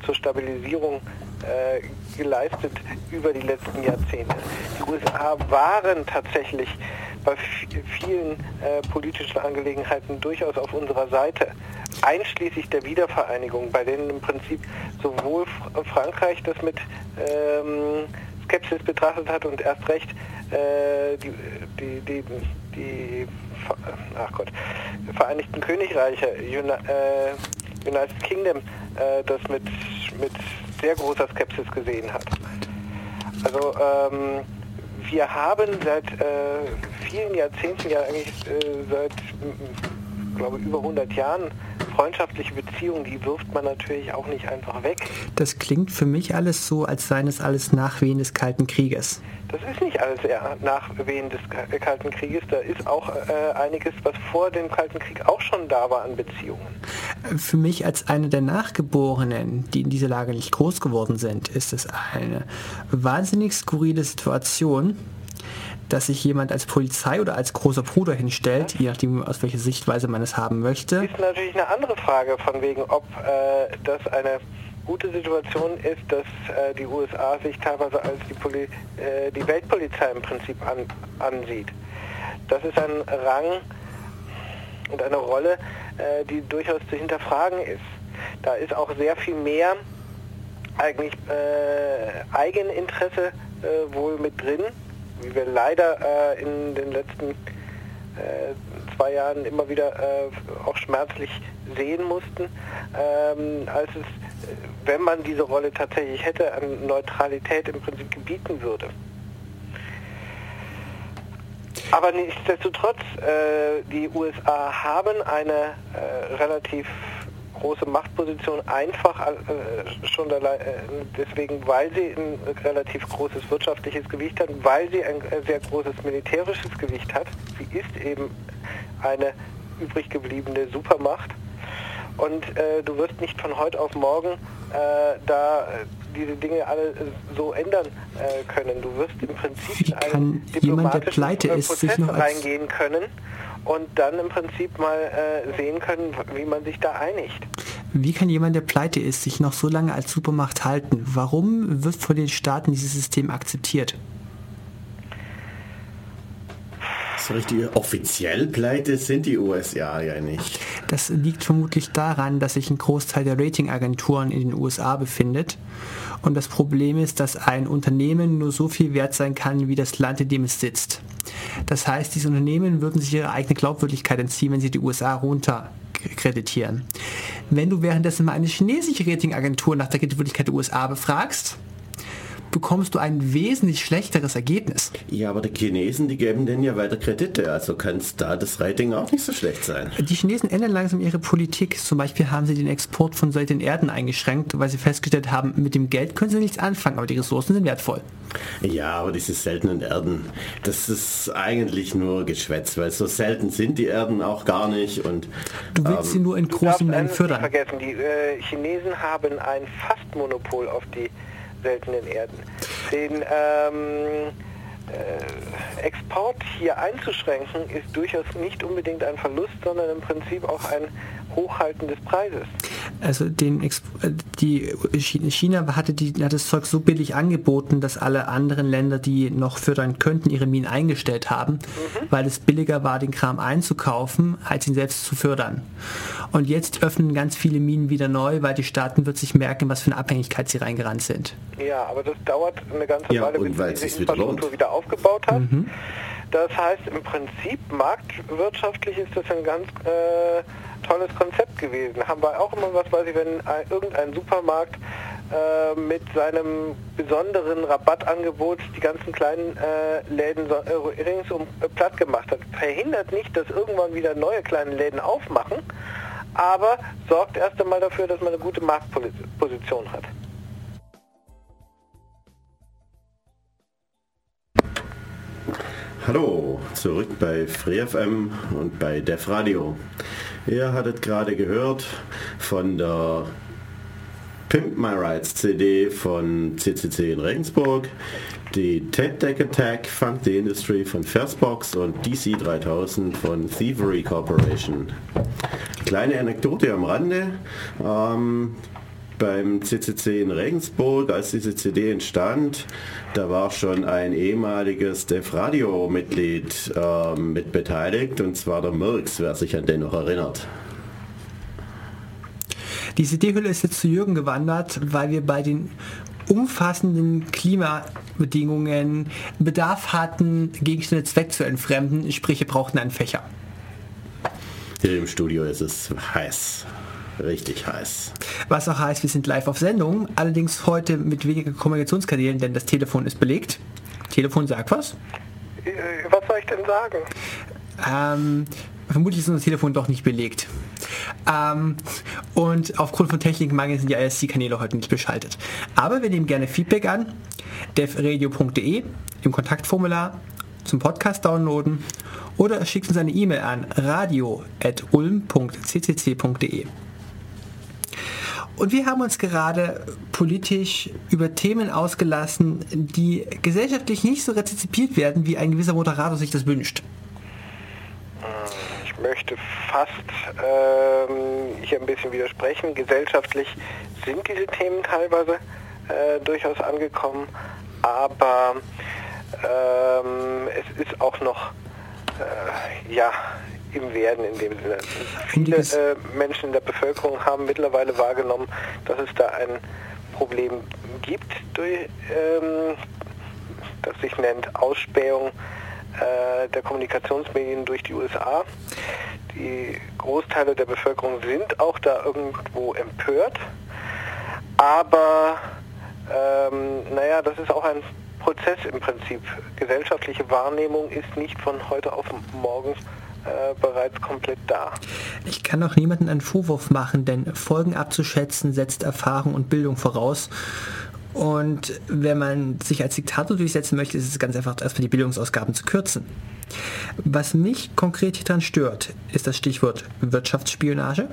zur Stabilisierung äh, geleistet über die letzten Jahrzehnte. Die USA waren tatsächlich bei vielen äh, politischen Angelegenheiten durchaus auf unserer Seite einschließlich der Wiedervereinigung, bei denen im Prinzip sowohl Frankreich das mit ähm, Skepsis betrachtet hat und erst recht äh, die, die, die, die ach Gott, Vereinigten Königreiche, Uni, äh, United Kingdom, äh, das mit, mit sehr großer Skepsis gesehen hat. Also ähm, wir haben seit äh, vielen Jahrzehnten, ja eigentlich äh, seit, glaube über 100 Jahren freundschaftliche Beziehungen, die wirft man natürlich auch nicht einfach weg. Das klingt für mich alles so, als seien es alles Nachwehen des Kalten Krieges. Das ist nicht alles Nachwehen des Kalten Krieges. Da ist auch äh, einiges, was vor dem Kalten Krieg auch schon da war an Beziehungen. Für mich als einer der Nachgeborenen, die in dieser Lage nicht groß geworden sind, ist es eine wahnsinnig skurrile Situation, dass sich jemand als Polizei oder als großer Bruder hinstellt, je nachdem aus welcher Sichtweise man es haben möchte. Ist natürlich eine andere Frage von wegen, ob äh, das eine gute Situation ist, dass äh, die USA sich teilweise als die, Poli äh, die Weltpolizei im Prinzip an ansieht. Das ist ein Rang und eine Rolle, äh, die durchaus zu hinterfragen ist. Da ist auch sehr viel mehr eigentlich äh, Eigeninteresse äh, wohl mit drin wie wir leider äh, in den letzten äh, zwei Jahren immer wieder äh, auch schmerzlich sehen mussten, ähm, als es, wenn man diese Rolle tatsächlich hätte, an Neutralität im Prinzip gebieten würde. Aber nichtsdestotrotz, äh, die USA haben eine äh, relativ große Machtposition einfach äh, schon äh, deswegen, weil sie ein relativ großes wirtschaftliches Gewicht hat, weil sie ein äh, sehr großes militärisches Gewicht hat. Sie ist eben eine übrig gebliebene Supermacht. Und äh, du wirst nicht von heute auf morgen äh, da äh, diese Dinge alle so ändern können. Du wirst im Prinzip in einen diplomatischen Prozess reingehen können und dann im Prinzip mal äh, sehen können, wie man sich da einigt. Wie kann jemand, der pleite ist, sich noch so lange als Supermacht halten? Warum wird von den Staaten dieses System akzeptiert? So richtig offiziell pleite sind die USA ja nicht. Das liegt vermutlich daran, dass sich ein Großteil der Ratingagenturen in den USA befindet. Und das Problem ist, dass ein Unternehmen nur so viel wert sein kann, wie das Land, in dem es sitzt. Das heißt, diese Unternehmen würden sich ihre eigene Glaubwürdigkeit entziehen, wenn sie die USA runterkreditieren. Wenn du währenddessen mal eine chinesische Ratingagentur nach der Glaubwürdigkeit der USA befragst, bekommst du ein wesentlich schlechteres Ergebnis. Ja, aber die Chinesen, die geben denen ja weiter Kredite, also kann es da das Rating auch nicht so schlecht sein. Die Chinesen ändern langsam ihre Politik. Zum Beispiel haben sie den Export von seltenen Erden eingeschränkt, weil sie festgestellt haben, mit dem Geld können sie nichts anfangen, aber die Ressourcen sind wertvoll. Ja, aber diese seltenen Erden, das ist eigentlich nur Geschwätz, weil so selten sind die Erden auch gar nicht und du willst ähm, sie nur in großen Mengen fördern. Vergessen, die äh, Chinesen haben ein Fastmonopol auf die seltenen Erden. Den ähm, äh, Export hier einzuschränken ist durchaus nicht unbedingt ein Verlust, sondern im Prinzip auch ein Hochhalten des Preises. Also den äh, die China hatte, die, hat das Zeug so billig angeboten, dass alle anderen Länder, die noch fördern könnten, ihre Minen eingestellt haben, mhm. weil es billiger war, den Kram einzukaufen, als ihn selbst zu fördern. Und jetzt öffnen ganz viele Minen wieder neu, weil die Staaten wird sich merken, was für eine Abhängigkeit sie reingerannt sind. Ja, aber das dauert eine ganze ja, Weile, bis man diese Infrastruktur wieder, wieder aufgebaut hat. Mhm. Das heißt, im Prinzip marktwirtschaftlich ist das ein ganz äh, tolles Konzept gewesen. Haben wir auch immer was, weiß ich, wenn ein, irgendein Supermarkt äh, mit seinem besonderen Rabattangebot die ganzen kleinen äh, Läden so, äh, ringsum platt gemacht hat. Verhindert nicht, dass irgendwann wieder neue kleine Läden aufmachen, aber sorgt erst einmal dafür, dass man eine gute Marktposition hat. Hallo, zurück bei FreeFM und bei Def Radio. Ihr hattet gerade gehört von der Pimp My Rights CD von CCC in Regensburg, die Ted Deck Attack Funk the Industry von Firstbox und DC 3000 von Thievery Corporation. Kleine Anekdote am Rande. Ähm, beim CCC in Regensburg, als diese CD entstand, da war schon ein ehemaliges Def Radio Mitglied äh, mit beteiligt, und zwar der Mirks, wer sich an den noch erinnert. Die CD-Hülle ist jetzt zu Jürgen gewandert, weil wir bei den umfassenden Klimabedingungen Bedarf hatten, Gegenstände Zweck zu entfremden, sprich wir brauchten einen Fächer. Hier im Studio ist es heiß. Richtig heiß. Was auch heißt, wir sind live auf Sendung, allerdings heute mit weniger Kommunikationskanälen, denn das Telefon ist belegt. Telefon sagt was? Äh, was soll ich denn sagen? Ähm, vermutlich ist unser Telefon doch nicht belegt. Ähm, und aufgrund von Technikmangel sind die ISC-Kanäle heute nicht beschaltet. Aber wir nehmen gerne Feedback an. devradio.de im Kontaktformular zum Podcast downloaden oder schickt uns eine E-Mail an radio.ulm.ccc.de. Und wir haben uns gerade politisch über Themen ausgelassen, die gesellschaftlich nicht so rezipiert werden, wie ein gewisser Moderator sich das wünscht. Ich möchte fast ähm, hier ein bisschen widersprechen. Gesellschaftlich sind diese Themen teilweise äh, durchaus angekommen, aber ähm, es ist auch noch äh, ja, im Werden in dem Sinne. Viele äh, Menschen in der Bevölkerung haben mittlerweile wahrgenommen, dass es da ein Problem gibt, durch, ähm, das sich nennt Ausspähung äh, der Kommunikationsmedien durch die USA. Die Großteile der Bevölkerung sind auch da irgendwo empört, aber ähm, naja, das ist auch ein Prozess im Prinzip. Gesellschaftliche Wahrnehmung ist nicht von heute auf morgen äh, bereits komplett da. Ich kann auch niemanden einen Vorwurf machen, denn Folgen abzuschätzen setzt Erfahrung und Bildung voraus. Und wenn man sich als Diktator durchsetzen möchte, ist es ganz einfach, erstmal die Bildungsausgaben zu kürzen. Was mich konkret hier dran stört, ist das Stichwort Wirtschaftsspionage.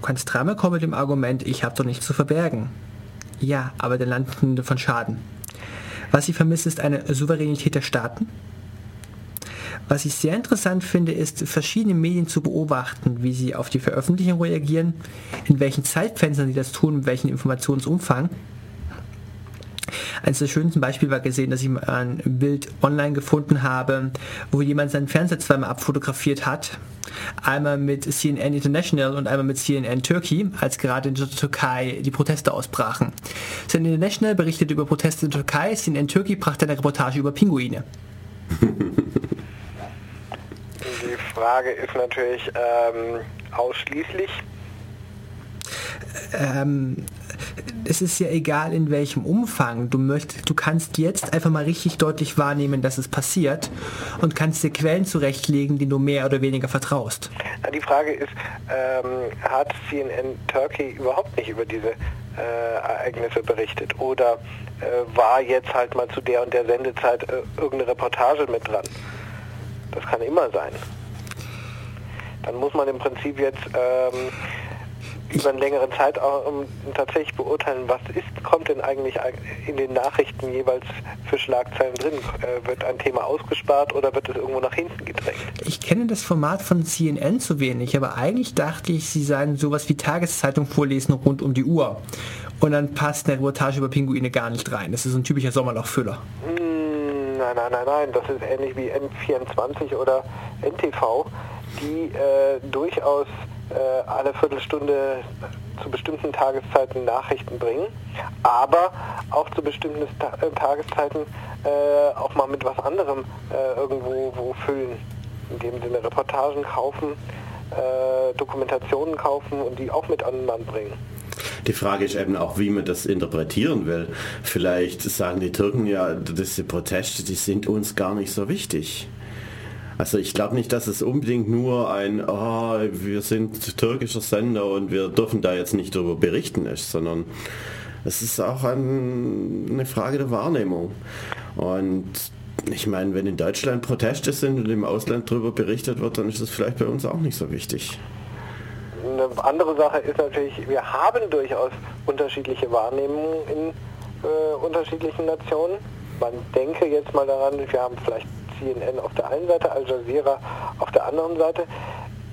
Du kannst dreimal kommen mit dem Argument, ich habe doch nichts zu verbergen. Ja, aber der Landkunde von Schaden. Was sie vermisst, ist eine Souveränität der Staaten, was ich sehr interessant finde, ist, verschiedene Medien zu beobachten, wie sie auf die Veröffentlichung reagieren, in welchen Zeitfenstern sie das tun, in welchen Informationsumfang. Eines der schönsten Beispiele war gesehen, dass ich ein Bild online gefunden habe, wo jemand seinen Fernseher zweimal abfotografiert hat. Einmal mit CNN International und einmal mit CNN Turkey, als gerade in der Türkei die Proteste ausbrachen. CNN International berichtet über Proteste in der Türkei, CNN Turkey brachte eine Reportage über Pinguine. [laughs] Frage ist natürlich ähm, ausschließlich. Ähm, es ist ja egal in welchem Umfang. Du möchtest, du kannst jetzt einfach mal richtig deutlich wahrnehmen, dass es passiert und kannst dir Quellen zurechtlegen, denen du mehr oder weniger vertraust. Na, die Frage ist, ähm, hat CNN Turkey überhaupt nicht über diese äh, Ereignisse berichtet? Oder äh, war jetzt halt mal zu der und der Sendezeit äh, irgendeine Reportage mit dran? Das kann immer sein. Dann muss man im Prinzip jetzt ähm, über einen längeren Zeitraum tatsächlich beurteilen, was ist, kommt denn eigentlich in den Nachrichten jeweils für Schlagzeilen drin? Äh, wird ein Thema ausgespart oder wird es irgendwo nach hinten gedrängt? Ich kenne das Format von CNN zu wenig, aber eigentlich dachte ich, sie seien sowas wie Tageszeitung vorlesen rund um die Uhr. Und dann passt eine Reportage über Pinguine gar nicht rein. Das ist ein typischer Sommerlochfüller. Hm, nein, nein, nein, nein. Das ist ähnlich wie N24 oder NTV, die äh, durchaus äh, alle Viertelstunde zu bestimmten Tageszeiten Nachrichten bringen, aber auch zu bestimmten Ta äh, Tageszeiten äh, auch mal mit was anderem äh, irgendwo wo füllen. In dem Sinne Reportagen kaufen, äh, Dokumentationen kaufen und die auch mit an den Mann bringen. Die Frage ist eben auch, wie man das interpretieren will. Vielleicht sagen die Türken ja, diese Proteste, die sind uns gar nicht so wichtig. Also ich glaube nicht, dass es unbedingt nur ein, oh, wir sind türkischer Sender und wir dürfen da jetzt nicht darüber berichten ist, sondern es ist auch ein, eine Frage der Wahrnehmung. Und ich meine, wenn in Deutschland Proteste sind und im Ausland darüber berichtet wird, dann ist das vielleicht bei uns auch nicht so wichtig. Andere Sache ist natürlich, wir haben durchaus unterschiedliche Wahrnehmungen in äh, unterschiedlichen Nationen. Man denke jetzt mal daran, wir haben vielleicht CNN auf der einen Seite, Al Jazeera auf der anderen Seite.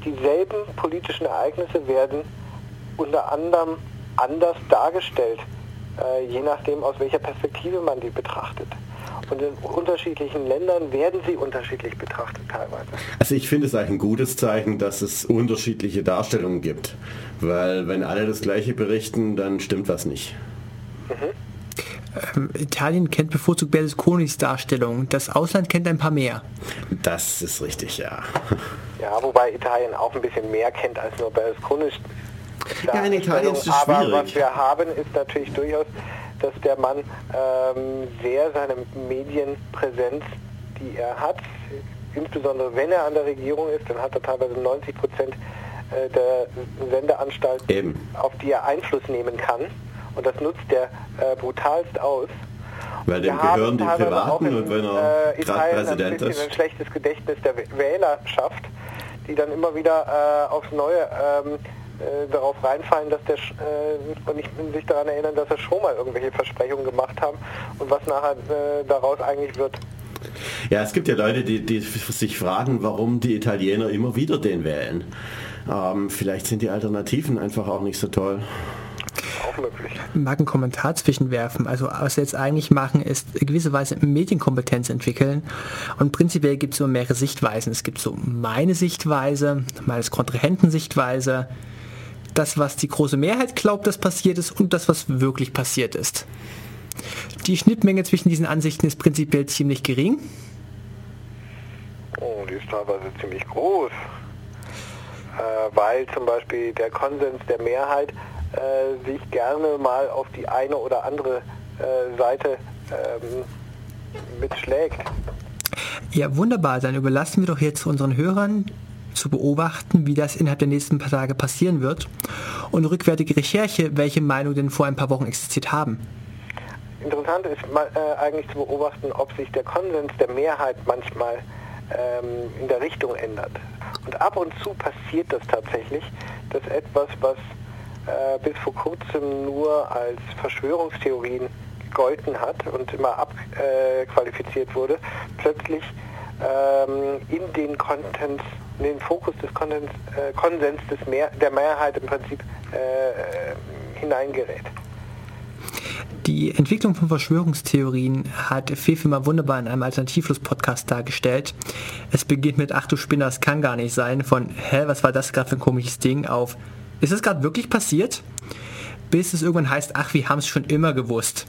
Dieselben politischen Ereignisse werden unter anderem anders dargestellt, äh, je nachdem, aus welcher Perspektive man die betrachtet. Und in unterschiedlichen Ländern werden sie unterschiedlich betrachtet teilweise. Also ich finde es eigentlich ein gutes Zeichen, dass es unterschiedliche Darstellungen gibt. Weil wenn alle das gleiche berichten, dann stimmt was nicht. Mhm. Ähm, Italien kennt bevorzugt Berlusconis Darstellung, das Ausland kennt ein paar mehr. Das ist richtig, ja. Ja, wobei Italien auch ein bisschen mehr kennt als nur Berlusconi. Ja, in Italien ist es Aber schwierig. was wir haben, ist natürlich durchaus, dass der Mann ähm, sehr seine Medienpräsenz, die er hat, insbesondere wenn er an der Regierung ist, dann hat er teilweise 90 Prozent äh, der Sendeanstalten, auf die er Einfluss nehmen kann und das nutzt der äh, brutalst aus. Weil dem gehören die Privaten in, und wenn er äh, gerade Präsident ein ist. ein schlechtes Gedächtnis der Wählerschaft, die dann immer wieder äh, aufs Neue ähm, äh, darauf reinfallen, dass der äh, und nicht sich daran erinnern, dass er schon mal irgendwelche Versprechungen gemacht haben und was nachher äh, daraus eigentlich wird. Ja, es gibt ja Leute, die, die sich fragen, warum die Italiener immer wieder den wählen. Ähm, vielleicht sind die Alternativen einfach auch nicht so toll auch möglich. Mag einen Kommentar zwischenwerfen. Also was wir jetzt eigentlich machen, ist gewisse Weise Medienkompetenz entwickeln. Und prinzipiell gibt es immer mehrere Sichtweisen. Es gibt so meine Sichtweise, meines Kontrahenten Sichtweise, das, was die große Mehrheit glaubt, dass passiert ist und das, was wirklich passiert ist. Die Schnittmenge zwischen diesen Ansichten ist prinzipiell ziemlich gering. Oh, die ist teilweise ziemlich groß. Äh, weil zum Beispiel der Konsens der Mehrheit äh, sich gerne mal auf die eine oder andere äh, Seite ähm, mitschlägt. Ja, wunderbar. Dann überlassen wir doch jetzt unseren Hörern zu beobachten, wie das innerhalb der nächsten paar Tage passieren wird und rückwärtige Recherche, welche Meinung denn vor ein paar Wochen existiert haben. Interessant ist äh, eigentlich zu beobachten, ob sich der Konsens der Mehrheit manchmal ähm, in der Richtung ändert. Und ab und zu passiert das tatsächlich, dass etwas, was äh, bis vor kurzem nur als Verschwörungstheorien gegolten hat und immer abqualifiziert äh, wurde, plötzlich ähm, in den Contents, in den Fokus des Contents, äh, Konsens des Mehr, der Mehrheit im Prinzip äh, hineingerät. Die Entwicklung von Verschwörungstheorien hat Fefe mal wunderbar in einem Alternativlos-Podcast dargestellt. Es beginnt mit Ach du Spinner, es kann gar nicht sein, von Hä, was war das gerade für ein komisches Ding, auf ist das gerade wirklich passiert? Bis es irgendwann heißt, ach, wir haben es schon immer gewusst.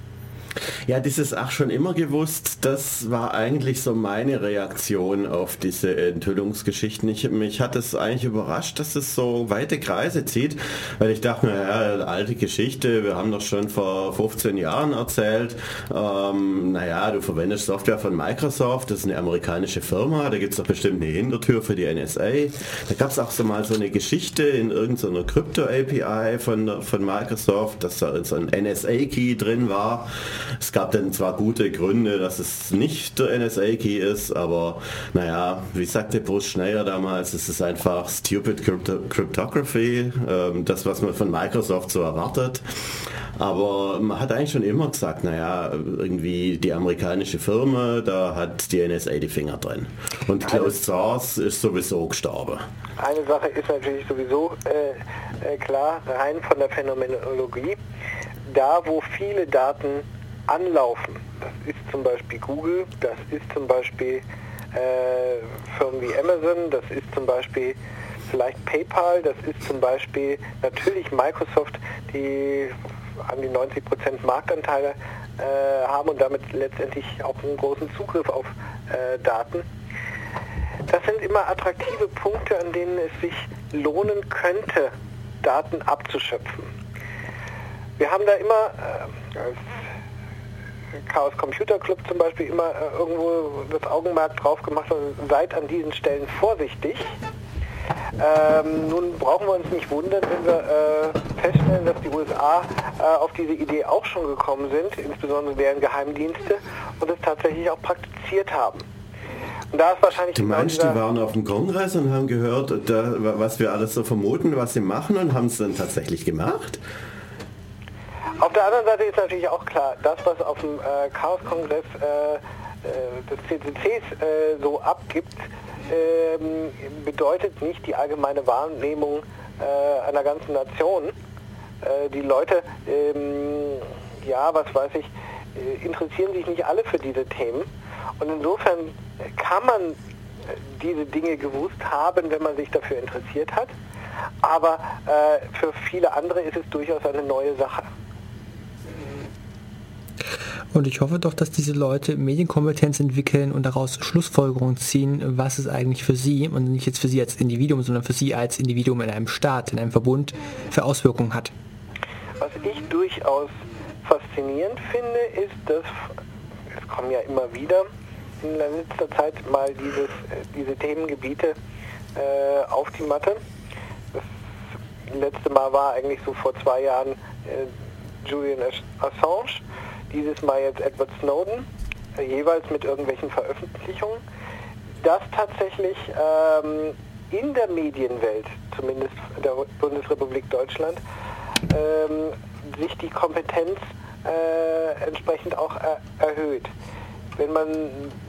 Ja, dieses Ach schon immer gewusst, das war eigentlich so meine Reaktion auf diese Enthüllungsgeschichten. Ich, mich hat es eigentlich überrascht, dass es so weite Kreise zieht, weil ich dachte, naja, alte Geschichte, wir haben doch schon vor 15 Jahren erzählt, ähm, naja, du verwendest Software von Microsoft, das ist eine amerikanische Firma, da gibt es doch bestimmt eine Hintertür für die NSA. Da gab es auch so mal so eine Geschichte in irgendeiner Krypto-API von, von Microsoft, dass da so ein NSA-Key drin war. Es gab dann zwar gute Gründe, dass es nicht der NSA-Key ist, aber naja, wie sagte Bruce Schneider damals, es ist einfach Stupid Crypto Cryptography, ähm, das, was man von Microsoft so erwartet. Aber man hat eigentlich schon immer gesagt, naja, irgendwie die amerikanische Firma, da hat die NSA die Finger drin. Und Closed Source ist sowieso gestorben. Eine Sache ist natürlich sowieso äh, äh, klar, rein von der Phänomenologie, da wo viele Daten anlaufen, das ist zum Beispiel Google, das ist zum Beispiel äh, Firmen wie Amazon, das ist zum Beispiel vielleicht PayPal, das ist zum Beispiel natürlich Microsoft, die an die 90 Prozent Marktanteile äh, haben und damit letztendlich auch einen großen Zugriff auf äh, Daten. Das sind immer attraktive Punkte, an denen es sich lohnen könnte, Daten abzuschöpfen. Wir haben da immer äh, Chaos Computer Club zum Beispiel immer äh, irgendwo das Augenmerk drauf gemacht und seid an diesen Stellen vorsichtig. Ähm, nun brauchen wir uns nicht wundern, wenn wir äh, feststellen, dass die USA äh, auf diese Idee auch schon gekommen sind, insbesondere deren Geheimdienste, und es tatsächlich auch praktiziert haben. Und da ist wahrscheinlich du meinst, die waren auf dem Kongress und haben gehört, da, was wir alles so vermuten, was sie machen und haben es dann tatsächlich gemacht? Auf der anderen Seite ist natürlich auch klar, das, was auf dem äh, Chaos-Kongress äh, äh des CCCs äh, so abgibt, ähm, bedeutet nicht die allgemeine Wahrnehmung äh, einer ganzen Nation. Äh, die Leute, ähm, ja, was weiß ich, interessieren sich nicht alle für diese Themen. Und insofern kann man diese Dinge gewusst haben, wenn man sich dafür interessiert hat. Aber äh, für viele andere ist es durchaus eine neue Sache. Und ich hoffe doch, dass diese Leute Medienkompetenz entwickeln und daraus Schlussfolgerungen ziehen, was es eigentlich für sie, und nicht jetzt für sie als Individuum, sondern für sie als Individuum in einem Staat, in einem Verbund, für Auswirkungen hat. Was ich durchaus faszinierend finde, ist, dass es kommen ja immer wieder in letzter Zeit mal dieses, äh, diese Themengebiete äh, auf die Matte. Das letzte Mal war eigentlich so vor zwei Jahren äh, Julian Assange dieses Mal jetzt Edward Snowden, äh, jeweils mit irgendwelchen Veröffentlichungen, dass tatsächlich ähm, in der Medienwelt, zumindest der Bundesrepublik Deutschland, ähm, sich die Kompetenz äh, entsprechend auch er erhöht. Wenn man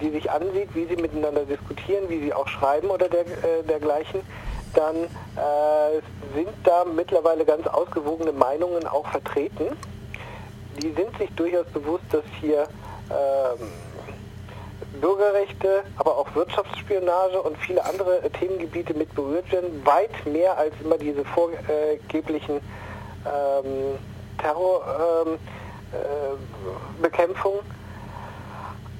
die sich ansieht, wie sie miteinander diskutieren, wie sie auch schreiben oder der, äh, dergleichen, dann äh, sind da mittlerweile ganz ausgewogene Meinungen auch vertreten die sind sich durchaus bewusst, dass hier ähm, Bürgerrechte, aber auch Wirtschaftsspionage und viele andere Themengebiete mit berührt werden, weit mehr als immer diese vorgeblichen ähm, Terrorbekämpfung. Ähm, äh,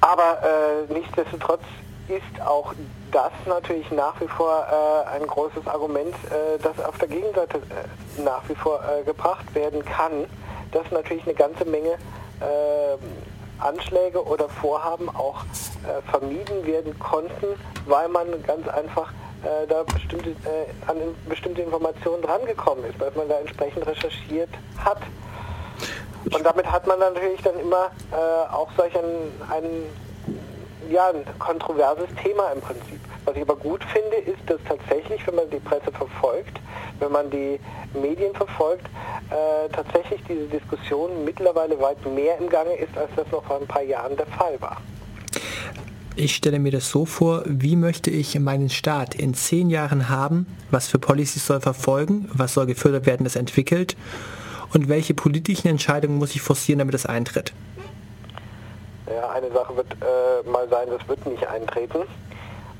aber äh, nichtsdestotrotz ist auch das natürlich nach wie vor äh, ein großes Argument, äh, das auf der Gegenseite äh, nach wie vor äh, gebracht werden kann dass natürlich eine ganze Menge äh, Anschläge oder Vorhaben auch äh, vermieden werden konnten, weil man ganz einfach äh, da bestimmte, äh, an bestimmte Informationen drangekommen ist, weil man da entsprechend recherchiert hat. Und damit hat man natürlich dann immer äh, auch solch ein, ein, ja, ein kontroverses Thema im Prinzip. Was ich aber gut finde, ist, dass tatsächlich, wenn man die Presse verfolgt, wenn man die Medien verfolgt, äh, tatsächlich diese Diskussion mittlerweile weit mehr im Gange ist, als das noch vor ein paar Jahren der Fall war. Ich stelle mir das so vor, wie möchte ich meinen Staat in zehn Jahren haben, was für Policies soll verfolgen, was soll gefördert werden, das entwickelt und welche politischen Entscheidungen muss ich forcieren, damit das eintritt? Ja, eine Sache wird äh, mal sein, das wird nicht eintreten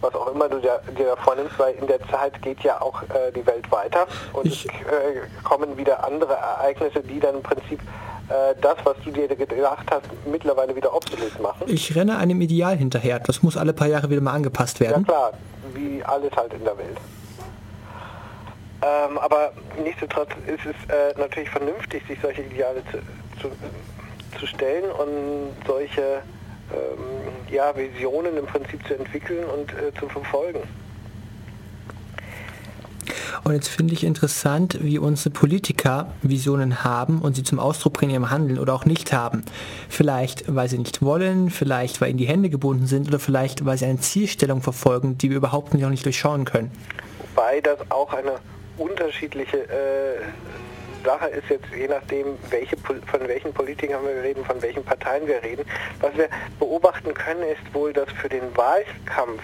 was auch immer du dir, dir vornimmst, weil in der Zeit geht ja auch äh, die Welt weiter und ich, es äh, kommen wieder andere Ereignisse, die dann im Prinzip äh, das, was du dir gedacht hast, mittlerweile wieder obsolet machen. Ich renne einem Ideal hinterher. Das muss alle paar Jahre wieder mal angepasst werden. Ja klar, wie alles halt in der Welt. Ähm, aber nichtsdestotrotz ist es äh, natürlich vernünftig, sich solche Ideale zu, zu, zu stellen und solche ähm, ja, Visionen im Prinzip zu entwickeln und äh, zu verfolgen. Und jetzt finde ich interessant, wie unsere Politiker Visionen haben und sie zum Ausdruck bringen im Handeln oder auch nicht haben. Vielleicht, weil sie nicht wollen, vielleicht, weil ihnen die Hände gebunden sind oder vielleicht, weil sie eine Zielstellung verfolgen, die wir überhaupt noch nicht durchschauen können. Wobei das auch eine unterschiedliche äh, Sache ist jetzt, je nachdem, welche, von welchen Politikern wir reden, von welchen Parteien wir reden. Was wir beobachten können, ist wohl, dass für den Wahlkampf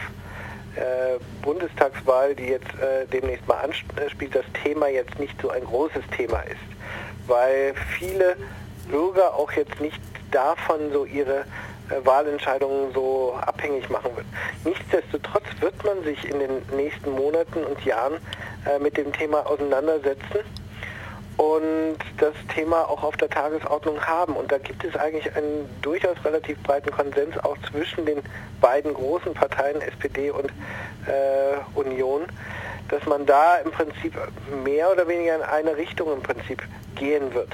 äh, Bundestagswahl, die jetzt äh, demnächst mal anspielt, das Thema jetzt nicht so ein großes Thema ist, weil viele Bürger auch jetzt nicht davon so ihre äh, Wahlentscheidungen so abhängig machen wird. Nichtsdestotrotz wird man sich in den nächsten Monaten und Jahren äh, mit dem Thema auseinandersetzen und das Thema auch auf der Tagesordnung haben. Und da gibt es eigentlich einen durchaus relativ breiten Konsens auch zwischen den beiden großen Parteien SPD und äh, Union, dass man da im Prinzip mehr oder weniger in eine Richtung im Prinzip gehen wird.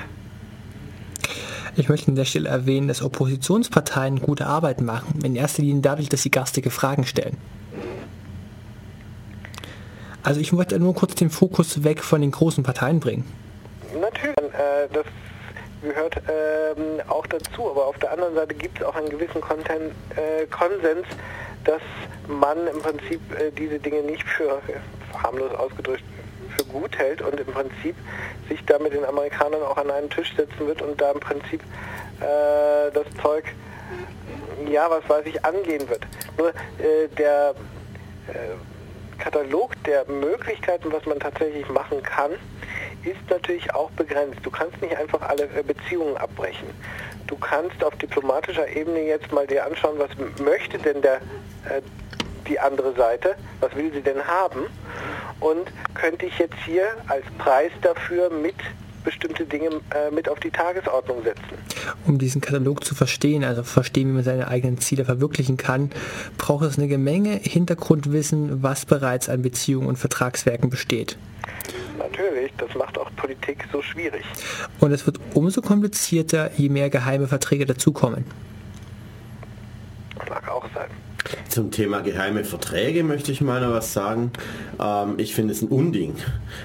Ich möchte an der Stelle erwähnen, dass Oppositionsparteien gute Arbeit machen, in erster Linie dadurch, dass sie garstige Fragen stellen. Also ich möchte nur kurz den Fokus weg von den großen Parteien bringen. Natürlich, äh, das gehört ähm, auch dazu, aber auf der anderen Seite gibt es auch einen gewissen Content, äh, Konsens, dass man im Prinzip äh, diese Dinge nicht für, harmlos ausgedrückt, für gut hält und im Prinzip sich da mit den Amerikanern auch an einen Tisch setzen wird und da im Prinzip äh, das Zeug, ja, was weiß ich, angehen wird. Nur äh, der äh, Katalog der Möglichkeiten, was man tatsächlich machen kann, ist natürlich auch begrenzt. Du kannst nicht einfach alle äh, Beziehungen abbrechen. Du kannst auf diplomatischer Ebene jetzt mal dir anschauen, was möchte denn der, äh, die andere Seite, was will sie denn haben und könnte ich jetzt hier als Preis dafür mit bestimmte Dinge äh, mit auf die Tagesordnung setzen. Um diesen Katalog zu verstehen, also verstehen, wie man seine eigenen Ziele verwirklichen kann, braucht es eine Menge Hintergrundwissen, was bereits an Beziehungen und Vertragswerken besteht. Natürlich, das macht auch Politik so schwierig. Und es wird umso komplizierter, je mehr geheime Verträge dazukommen. Mag auch sein. Zum Thema geheime Verträge möchte ich mal noch was sagen. Ähm, ich finde es ein Unding,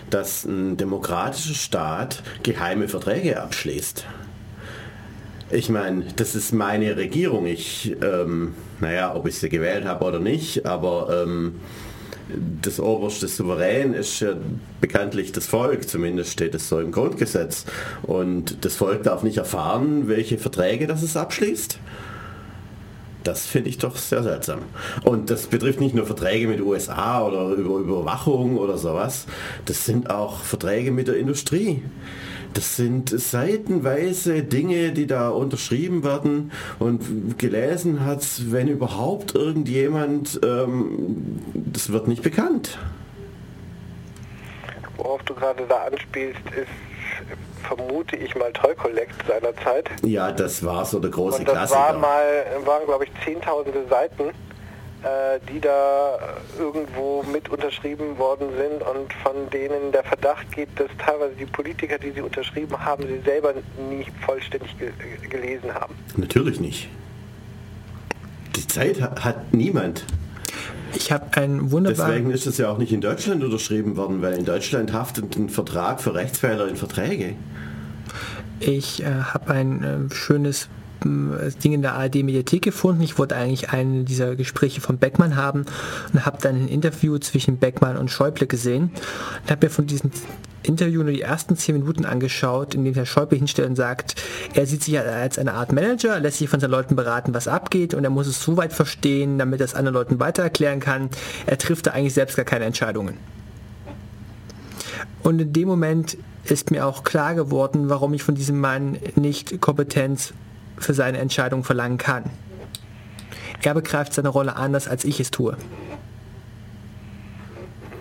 dass ein demokratischer Staat geheime Verträge abschließt. Ich meine, das ist meine Regierung. Ich, ähm, naja, ob ich sie gewählt habe oder nicht, aber ähm, das oberste Souverän ist ja bekanntlich das Volk, zumindest steht es so im Grundgesetz. Und das Volk darf nicht erfahren, welche Verträge das es abschließt. Das finde ich doch sehr seltsam. Und das betrifft nicht nur Verträge mit USA oder über Überwachung oder sowas. Das sind auch Verträge mit der Industrie. Das sind seitenweise Dinge, die da unterschrieben werden und gelesen hat, wenn überhaupt irgendjemand, ähm, das wird nicht bekannt. Worauf du gerade da anspielst, ist vermute ich mal Toy Collect seinerzeit. Ja, das war so der große und das Klassiker. War mal, waren glaube ich zehntausende Seiten die da irgendwo mit unterschrieben worden sind und von denen der Verdacht geht, dass teilweise die Politiker, die sie unterschrieben haben, sie selber nie vollständig ge gelesen haben. Natürlich nicht. Die Zeit hat niemand. Ich habe ein wunderbar. Deswegen ist es ja auch nicht in Deutschland unterschrieben worden, weil in Deutschland haftet ein Vertrag für Rechtsfehler in Verträge. Ich äh, habe ein äh, schönes Ding in der ARD-Mediathek gefunden. Ich wollte eigentlich einen dieser Gespräche von Beckmann haben und habe dann ein Interview zwischen Beckmann und Schäuble gesehen und habe mir von diesem Interview nur die ersten zehn Minuten angeschaut, in dem Herr Schäuble hinstellt und sagt, er sieht sich als eine Art Manager, lässt sich von seinen Leuten beraten, was abgeht und er muss es so weit verstehen, damit er es anderen Leuten weiter erklären kann. Er trifft da eigentlich selbst gar keine Entscheidungen. Und in dem Moment ist mir auch klar geworden, warum ich von diesem Mann nicht Kompetenz für seine Entscheidung verlangen kann. Er begreift seine Rolle anders, als ich es tue.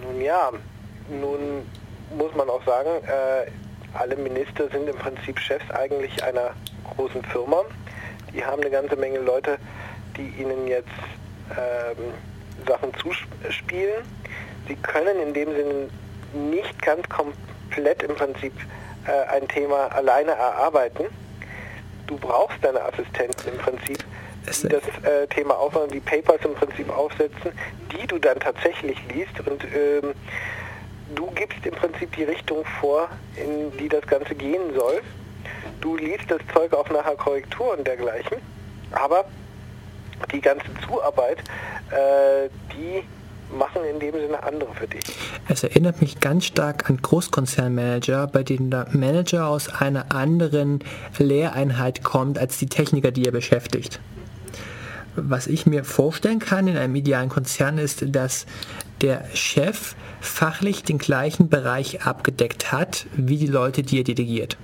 Nun ja, nun muss man auch sagen, äh, alle Minister sind im Prinzip Chefs eigentlich einer großen Firma. Die haben eine ganze Menge Leute, die ihnen jetzt ähm, Sachen zuspielen. Sie können in dem Sinne nicht ganz komplett im Prinzip äh, ein Thema alleine erarbeiten. Du brauchst deine Assistenten im Prinzip, die das äh, Thema aufmachen, die Papers im Prinzip aufsetzen, die du dann tatsächlich liest und ähm, du gibst im Prinzip die Richtung vor, in die das Ganze gehen soll. Du liest das Zeug auch nachher Korrektur und dergleichen, aber die ganze Zuarbeit, äh, die machen in dem Sinne andere für dich. Es erinnert mich ganz stark an Großkonzernmanager, bei denen der Manager aus einer anderen Lehreinheit kommt als die Techniker, die er beschäftigt. Was ich mir vorstellen kann in einem idealen Konzern ist, dass der Chef fachlich den gleichen Bereich abgedeckt hat, wie die Leute, die er delegiert.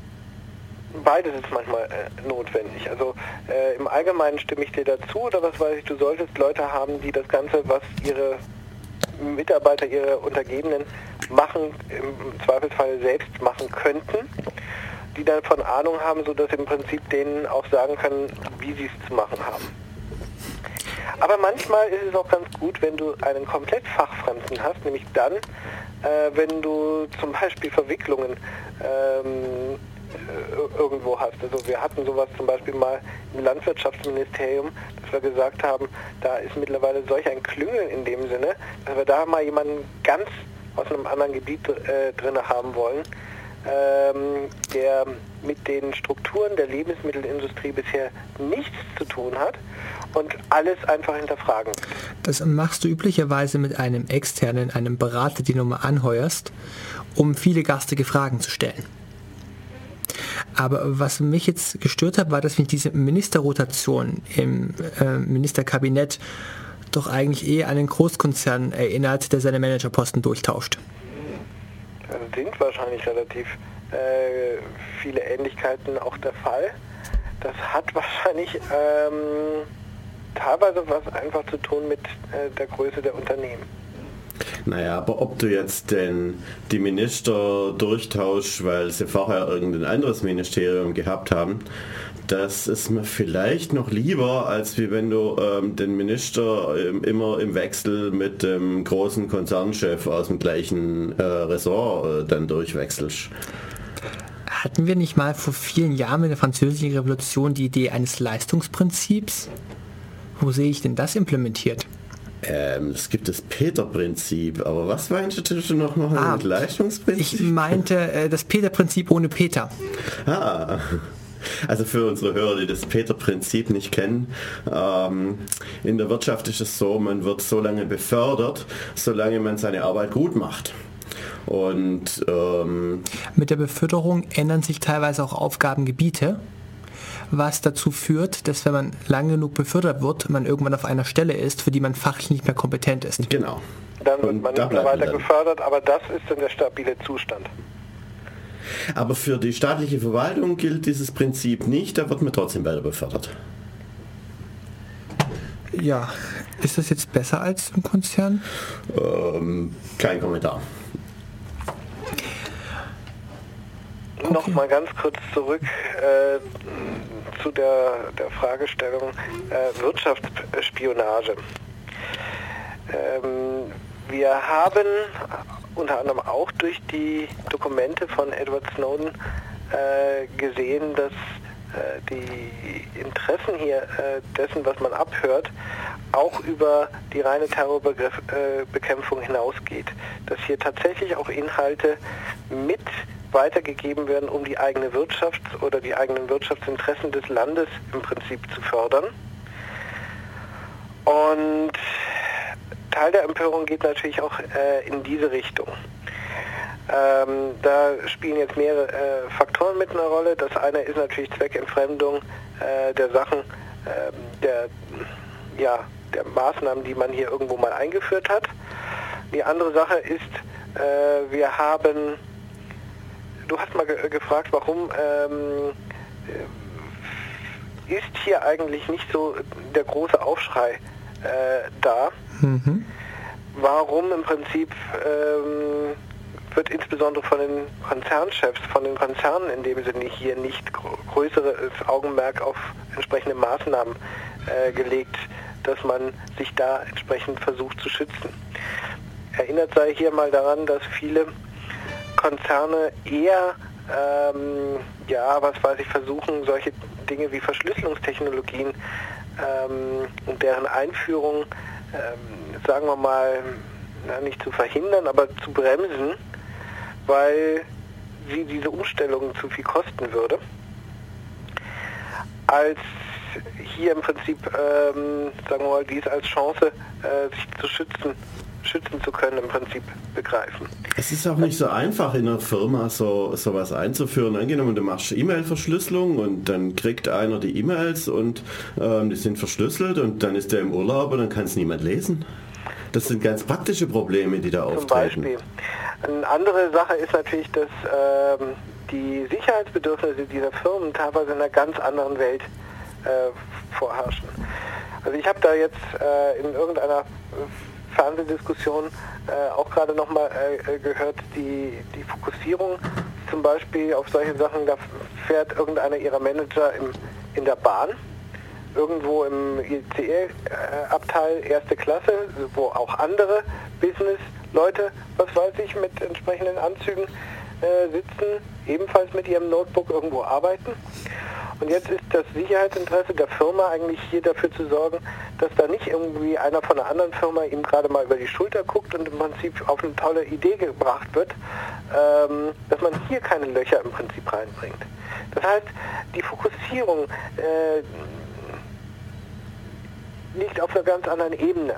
Beides ist manchmal äh, notwendig. Also äh, im Allgemeinen stimme ich dir dazu, oder was weiß ich, du solltest Leute haben, die das Ganze, was ihre Mitarbeiter, ihre Untergebenen machen, im Zweifelsfall selbst machen könnten, die davon Ahnung haben, sodass sie im Prinzip denen auch sagen können, wie sie es zu machen haben. Aber manchmal ist es auch ganz gut, wenn du einen komplett Fachfremden hast, nämlich dann, äh, wenn du zum Beispiel Verwicklungen ähm, äh, irgendwo hast. Also wir hatten sowas zum Beispiel mal im Landwirtschaftsministerium, dass wir gesagt haben, da ist mittlerweile solch ein Klüngel in dem Sinne, dass wir da mal jemanden ganz aus einem anderen Gebiet äh, drin haben wollen, ähm, der mit den Strukturen der Lebensmittelindustrie bisher nichts zu tun hat und alles einfach hinterfragen. Das machst du üblicherweise mit einem externen, einem Berater, den du mal anheuerst, um viele gastige Fragen zu stellen. Aber was mich jetzt gestört hat, war, dass mich diese Ministerrotation im äh, Ministerkabinett doch eigentlich eher an einen Großkonzern erinnert, der seine Managerposten durchtauscht. Das sind wahrscheinlich relativ äh, viele Ähnlichkeiten auch der Fall. Das hat [laughs] wahrscheinlich ähm, teilweise was einfach zu tun mit äh, der Größe der Unternehmen. Naja, aber ob du jetzt denn die Minister durchtauschst, weil sie vorher irgendein anderes Ministerium gehabt haben, das ist mir vielleicht noch lieber, als wie wenn du ähm, den Minister ähm, immer im Wechsel mit dem großen Konzernchef aus dem gleichen äh, Ressort äh, dann durchwechselst. Hatten wir nicht mal vor vielen Jahren mit der Französischen Revolution die Idee eines Leistungsprinzips? Wo sehe ich denn das implementiert? Ähm, es gibt das Peter-Prinzip, aber was meinst du noch, noch ah, mit Leistungsprinzip? Ich meinte äh, das Peter-Prinzip ohne Peter. Ah. Also für unsere Hörer, die das Peter-Prinzip nicht kennen, ähm, in der Wirtschaft ist es so, man wird so lange befördert, solange man seine Arbeit gut macht. Und ähm, mit der Beförderung ändern sich teilweise auch Aufgabengebiete was dazu führt, dass wenn man lang genug befördert wird, man irgendwann auf einer Stelle ist, für die man fachlich nicht mehr kompetent ist. Genau. Dann wird man nicht mehr weiter gefördert, aber das ist dann der stabile Zustand. Aber für die staatliche Verwaltung gilt dieses Prinzip nicht, da wird man trotzdem weiter befördert. Ja, ist das jetzt besser als im Konzern? Ähm, kein Kommentar. Okay. Noch mal ganz kurz zurück äh, zu der, der Fragestellung äh, Wirtschaftsspionage. Ähm, wir haben unter anderem auch durch die Dokumente von Edward Snowden äh, gesehen, dass äh, die Interessen hier äh, dessen, was man abhört, auch über die reine Terrorbekämpfung äh, hinausgeht. Dass hier tatsächlich auch Inhalte mit weitergegeben werden, um die eigene Wirtschaft oder die eigenen Wirtschaftsinteressen des Landes im Prinzip zu fördern. Und Teil der Empörung geht natürlich auch äh, in diese Richtung. Ähm, da spielen jetzt mehrere äh, Faktoren mit einer Rolle. Das eine ist natürlich Zweckentfremdung äh, der Sachen, ähm, der, ja, der Maßnahmen, die man hier irgendwo mal eingeführt hat. Die andere Sache ist, äh, wir haben du hast mal ge gefragt, warum ähm, äh, ist hier eigentlich nicht so der große Aufschrei äh, da? Mhm. Warum im Prinzip ähm, wird insbesondere von den Konzernchefs, von den Konzernen in dem Sinne hier nicht größeres Augenmerk auf entsprechende Maßnahmen äh, gelegt, dass man sich da entsprechend versucht zu schützen. Erinnert sei hier mal daran, dass viele Konzerne eher ähm, ja, was weiß ich, versuchen, solche Dinge wie Verschlüsselungstechnologien ähm, und deren Einführung, ähm, sagen wir mal, na, nicht zu verhindern, aber zu bremsen, weil sie diese Umstellung zu viel kosten würde, als hier im Prinzip, ähm, sagen wir mal, dies als Chance, äh, sich zu schützen, schützen zu können, im Prinzip begreifen. Es ist auch nicht so einfach in einer Firma so sowas einzuführen. Angenommen, du machst E-Mail-Verschlüsselung und dann kriegt einer die E-Mails und ähm, die sind verschlüsselt und dann ist der im Urlaub und dann kann es niemand lesen. Das sind ganz praktische Probleme, die da Zum auftreten. Beispiel. Eine andere Sache ist natürlich, dass ähm, die Sicherheitsbedürfnisse dieser Firmen teilweise in einer ganz anderen Welt äh, vorherrschen. Also ich habe da jetzt äh, in irgendeiner Fernsehdiskussion äh, auch gerade nochmal äh, gehört, die, die Fokussierung zum Beispiel auf solche Sachen, da fährt irgendeiner ihrer Manager im, in der Bahn, irgendwo im ICE-Abteil erste Klasse, wo auch andere Business-Leute, was weiß ich, mit entsprechenden Anzügen äh, sitzen, ebenfalls mit ihrem Notebook irgendwo arbeiten. Und jetzt ist das Sicherheitsinteresse der Firma eigentlich hier dafür zu sorgen, dass da nicht irgendwie einer von einer anderen Firma ihm gerade mal über die Schulter guckt und im Prinzip auf eine tolle Idee gebracht wird, ähm, dass man hier keine Löcher im Prinzip reinbringt. Das heißt, die Fokussierung äh, liegt auf einer ganz anderen Ebene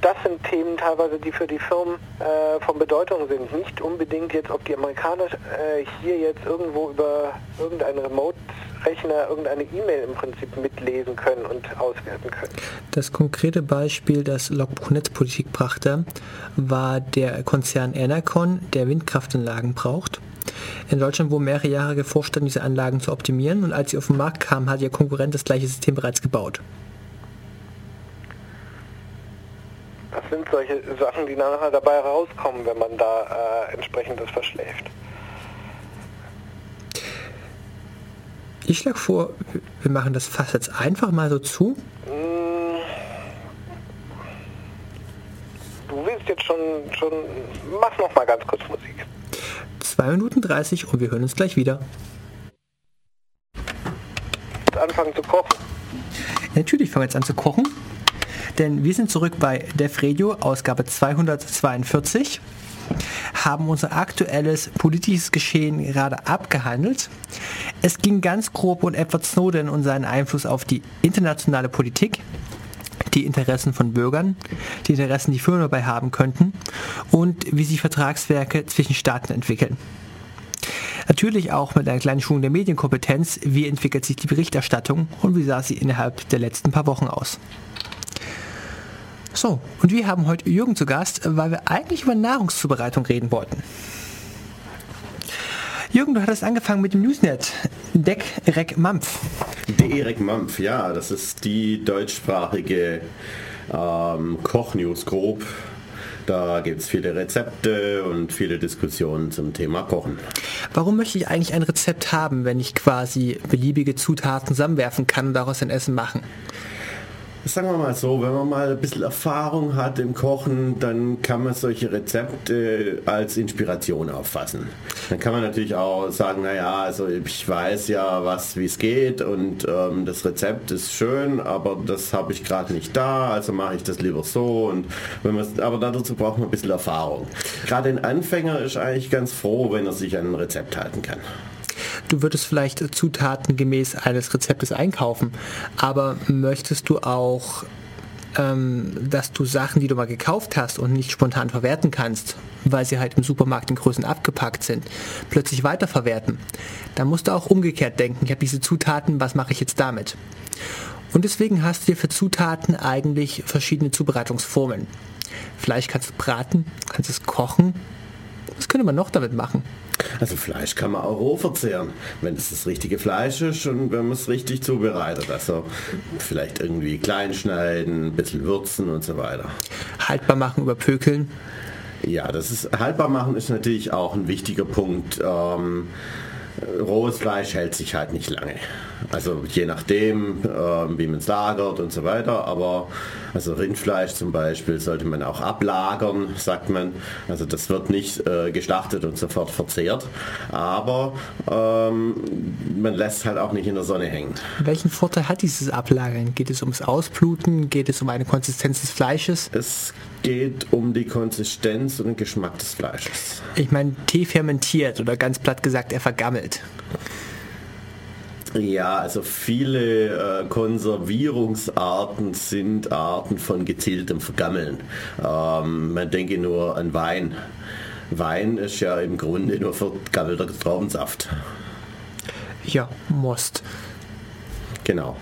das sind Themen teilweise, die für die Firmen äh, von Bedeutung sind. Nicht unbedingt jetzt, ob die Amerikaner äh, hier jetzt irgendwo über irgendeinen Remote-Rechner irgendeine E-Mail im Prinzip mitlesen können und auswerten können. Das konkrete Beispiel, das Logbuch Netzpolitik brachte, war der Konzern Enercon, der Windkraftanlagen braucht. In Deutschland wurde mehrere Jahre geforscht, diese Anlagen zu optimieren und als sie auf den Markt kamen, hat ihr Konkurrent das gleiche System bereits gebaut. Das sind solche Sachen, die nachher dabei rauskommen, wenn man da äh, entsprechend das verschläft. Ich schlage vor, wir machen das fast jetzt einfach mal so zu. Mm. Du willst jetzt schon, schon, mach noch mal ganz kurz Musik. 2 Minuten 30 und wir hören uns gleich wieder. Anfangen zu kochen. natürlich fangen wir jetzt an zu kochen denn wir sind zurück bei Def Radio, Ausgabe 242 haben unser aktuelles politisches Geschehen gerade abgehandelt. Es ging ganz grob um Edward Snowden und seinen Einfluss auf die internationale Politik, die Interessen von Bürgern, die Interessen, die Firmen dabei haben könnten und wie sich Vertragswerke zwischen Staaten entwickeln. Natürlich auch mit einer kleinen Schulung der Medienkompetenz, wie entwickelt sich die Berichterstattung und wie sah sie innerhalb der letzten paar Wochen aus. So, und wir haben heute Jürgen zu Gast, weil wir eigentlich über Nahrungszubereitung reden wollten. Jürgen, du hattest angefangen mit dem Newsnet. Deck Rec Mampf. Derek Mampf, ja, das ist die deutschsprachige ähm, Kochnews grob. Da gibt es viele Rezepte und viele Diskussionen zum Thema Kochen. Warum möchte ich eigentlich ein Rezept haben, wenn ich quasi beliebige Zutaten zusammenwerfen kann und daraus ein Essen machen? Sagen wir mal so, wenn man mal ein bisschen Erfahrung hat im Kochen, dann kann man solche Rezepte als Inspiration auffassen. Dann kann man natürlich auch sagen, naja, also ich weiß ja, was wie es geht und ähm, das Rezept ist schön, aber das habe ich gerade nicht da, also mache ich das lieber so. Und wenn aber dazu braucht man ein bisschen Erfahrung. Gerade ein Anfänger ist eigentlich ganz froh, wenn er sich an ein Rezept halten kann. Du würdest vielleicht Zutaten gemäß eines Rezeptes einkaufen, aber möchtest du auch, ähm, dass du Sachen, die du mal gekauft hast und nicht spontan verwerten kannst, weil sie halt im Supermarkt in Größen abgepackt sind, plötzlich weiterverwerten? Dann musst du auch umgekehrt denken, ich habe diese Zutaten, was mache ich jetzt damit? Und deswegen hast du dir für Zutaten eigentlich verschiedene Zubereitungsformen. Fleisch kannst du braten, kannst es kochen. Was könnte man noch damit machen? Also Fleisch kann man auch roh verzehren, wenn es das richtige Fleisch ist und wenn man es richtig zubereitet. Also vielleicht irgendwie klein schneiden, ein bisschen würzen und so weiter. Haltbar machen, überpökeln. Ja, das ist haltbar machen ist natürlich auch ein wichtiger Punkt. Ähm, rohes Fleisch hält sich halt nicht lange. Also je nachdem, äh, wie man es lagert und so weiter. Aber also Rindfleisch zum Beispiel sollte man auch ablagern, sagt man. Also das wird nicht äh, geschlachtet und sofort verzehrt. Aber ähm, man lässt halt auch nicht in der Sonne hängen. Welchen Vorteil hat dieses Ablagern? Geht es ums Ausbluten? Geht es um eine Konsistenz des Fleisches? Es geht um die Konsistenz und den Geschmack des Fleisches. Ich meine, Tee fermentiert oder ganz platt gesagt, er vergammelt. Ja, also viele äh, Konservierungsarten sind Arten von gezieltem Vergammeln. Ähm, man denke nur an Wein. Wein ist ja im Grunde nur vergammelter Traubensaft. Ja, Most. Genau.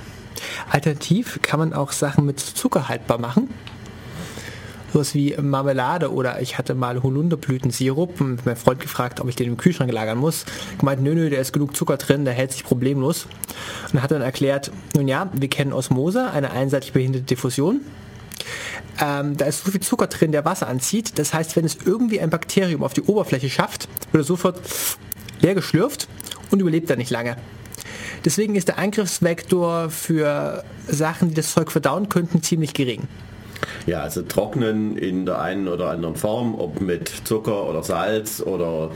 Alternativ kann man auch Sachen mit Zucker haltbar machen sowas wie Marmelade oder ich hatte mal Holunderblütensirup und mein Freund gefragt, ob ich den im Kühlschrank lagern muss. Gemeint, nö, nö, da ist genug Zucker drin, der hält sich problemlos. Und hat dann erklärt, nun ja, wir kennen Osmose, eine einseitig behinderte Diffusion. Ähm, da ist so viel Zucker drin, der Wasser anzieht. Das heißt, wenn es irgendwie ein Bakterium auf die Oberfläche schafft, wird er sofort leer geschlürft und überlebt dann nicht lange. Deswegen ist der Angriffsvektor für Sachen, die das Zeug verdauen könnten, ziemlich gering. Ja, also trocknen in der einen oder anderen Form, ob mit Zucker oder Salz oder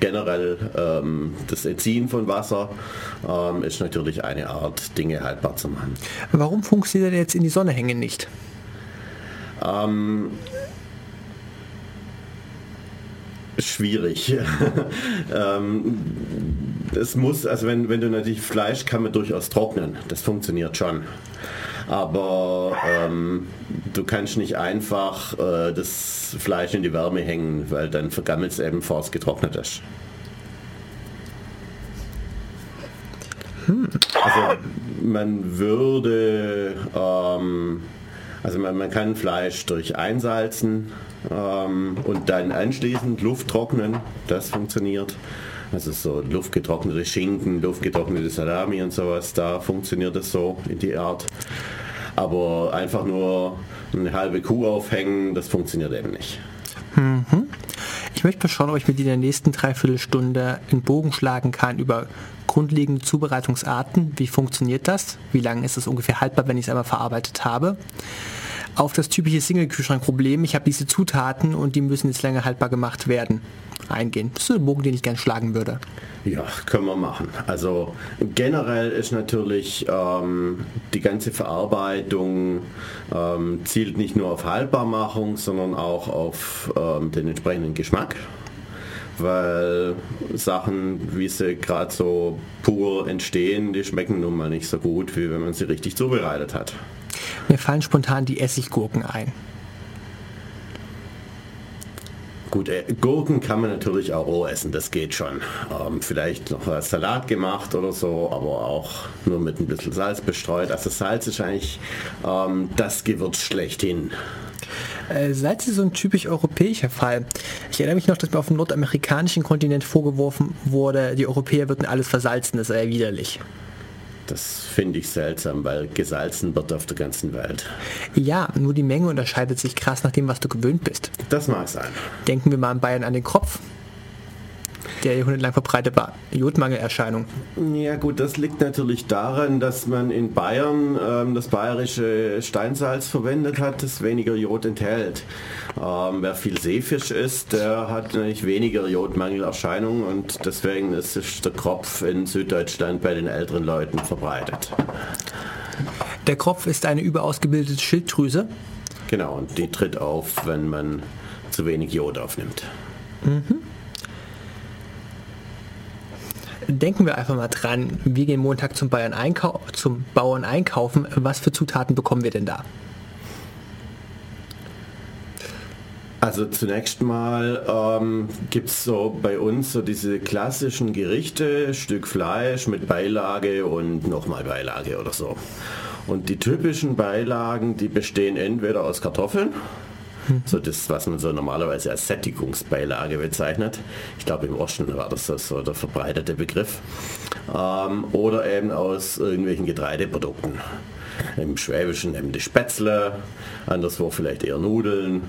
generell ähm, das Entziehen von Wasser, ähm, ist natürlich eine Art, Dinge haltbar zu machen. Warum funktioniert jetzt in die Sonne hängen nicht? Ähm, schwierig. [laughs] ähm, es muss, also wenn, wenn du natürlich Fleisch kann man durchaus trocknen, das funktioniert schon aber ähm, du kannst nicht einfach äh, das Fleisch in die Wärme hängen, weil dann vergammelt es eben, bevor es getrocknet ist. Hm. Also man würde, ähm, also man, man, kann Fleisch durch Einsalzen ähm, und dann anschließend Luft trocknen, das funktioniert. Also so luftgetrocknete Schinken, luftgetrocknete Salami und sowas, da funktioniert das so in die Art. Aber einfach nur eine halbe Kuh aufhängen, das funktioniert eben nicht. Mhm. Ich möchte mal schauen, ob ich mit in der nächsten Dreiviertelstunde einen Bogen schlagen kann über grundlegende Zubereitungsarten. Wie funktioniert das? Wie lange ist es ungefähr haltbar, wenn ich es einmal verarbeitet habe? Auf das typische Single-Kühlschrank-Problem, ich habe diese Zutaten und die müssen jetzt länger haltbar gemacht werden eingehen. Das ist ein Bogen, den ich gerne schlagen würde. Ja, können wir machen. Also generell ist natürlich ähm, die ganze Verarbeitung ähm, zielt nicht nur auf Haltbarmachung, sondern auch auf ähm, den entsprechenden Geschmack weil Sachen, wie sie gerade so pur entstehen, die schmecken nun mal nicht so gut, wie wenn man sie richtig zubereitet hat. Mir fallen spontan die Essiggurken ein. Gut, äh, Gurken kann man natürlich auch roh essen, das geht schon. Ähm, vielleicht noch als Salat gemacht oder so, aber auch nur mit ein bisschen Salz bestreut. Also Salz ist eigentlich ähm, das Gewürz schlechthin. Äh, Salz ist so ein typisch europäischer Fall. Ich erinnere mich noch, dass mir auf dem nordamerikanischen Kontinent vorgeworfen wurde, die Europäer würden alles versalzen, das sei widerlich. Das finde ich seltsam, weil gesalzen wird auf der ganzen Welt. Ja, nur die Menge unterscheidet sich krass nach dem, was du gewöhnt bist. Das mag sein. Denken wir mal in Bayern an den Kopf der jahrhundertelang verbreitet war. Jodmangelerscheinung. Ja gut, das liegt natürlich daran, dass man in Bayern ähm, das bayerische Steinsalz verwendet hat, das weniger Jod enthält. Ähm, wer viel Seefisch isst, der hat natürlich weniger Jodmangelerscheinungen und deswegen ist der Kropf in Süddeutschland bei den älteren Leuten verbreitet. Der Kropf ist eine überausgebildete Schilddrüse. Genau, und die tritt auf, wenn man zu wenig Jod aufnimmt. Mhm denken wir einfach mal dran, wir gehen Montag zum, Bayern einkau zum Bauern einkaufen. Was für Zutaten bekommen wir denn da? Also zunächst mal ähm, gibt es so bei uns so diese klassischen Gerichte, Stück Fleisch mit Beilage und nochmal Beilage oder so. Und die typischen Beilagen, die bestehen entweder aus Kartoffeln, so das, was man so normalerweise als Sättigungsbeilage bezeichnet. Ich glaube im Osten war das so der verbreitete Begriff. Ähm, oder eben aus irgendwelchen Getreideprodukten. Im Schwäbischen eben die Spätzle, anderswo vielleicht eher Nudeln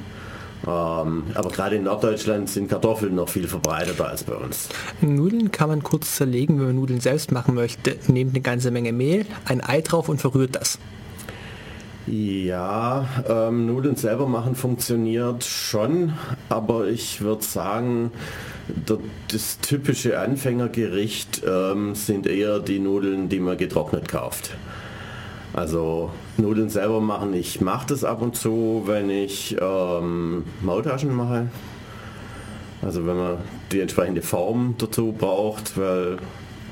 Ähm, aber gerade in Norddeutschland sind Kartoffeln noch viel verbreiteter als bei uns. Nudeln kann man kurz zerlegen, wenn man Nudeln selbst machen möchte. Nehmt eine ganze Menge Mehl, ein Ei drauf und verrührt das. Ja, ähm, Nudeln selber machen funktioniert schon, aber ich würde sagen, der, das typische Anfängergericht ähm, sind eher die Nudeln, die man getrocknet kauft. Also Nudeln selber machen, ich mache das ab und zu, wenn ich ähm, Maultaschen mache. Also wenn man die entsprechende Form dazu braucht, weil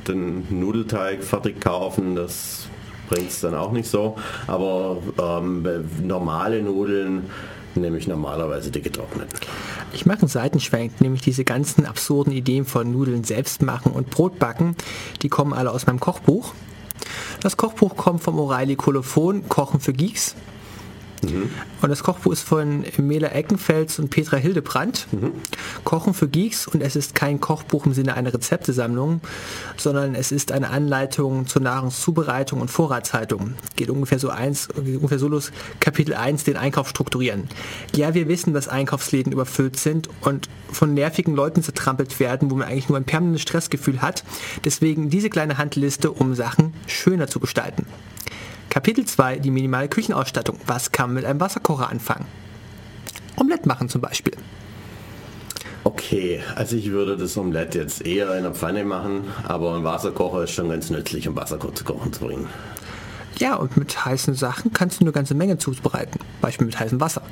den Nudelteig fertig kaufen, das bringt es dann auch nicht so. Aber ähm, normale Nudeln nehme ich normalerweise die getrockneten. Ich mache einen Seitenschwenk, nämlich diese ganzen absurden Ideen von Nudeln selbst machen und Brot backen, die kommen alle aus meinem Kochbuch. Das Kochbuch kommt vom O'Reilly Kolophon Kochen für Geeks. Mhm. Und das Kochbuch ist von Mela Eckenfels und Petra Hildebrandt. Mhm. Kochen für Geeks und es ist kein Kochbuch im Sinne einer Rezeptesammlung, sondern es ist eine Anleitung zur Nahrungszubereitung und Vorratshaltung. Geht ungefähr so eins, ungefähr so los, Kapitel 1, den Einkauf strukturieren. Ja, wir wissen, dass Einkaufsläden überfüllt sind und von nervigen Leuten zertrampelt werden, wo man eigentlich nur ein permanentes Stressgefühl hat. Deswegen diese kleine Handliste, um Sachen schöner zu gestalten. Kapitel 2, die minimale Küchenausstattung. Was kann man mit einem Wasserkocher anfangen? Omelette machen zum Beispiel. Okay, also ich würde das Omelette jetzt eher in der Pfanne machen, aber ein Wasserkocher ist schon ganz nützlich, um Wasser zu kochen zu bringen. Ja, und mit heißen Sachen kannst du eine ganze Menge zubereiten. Beispiel mit heißem Wasser.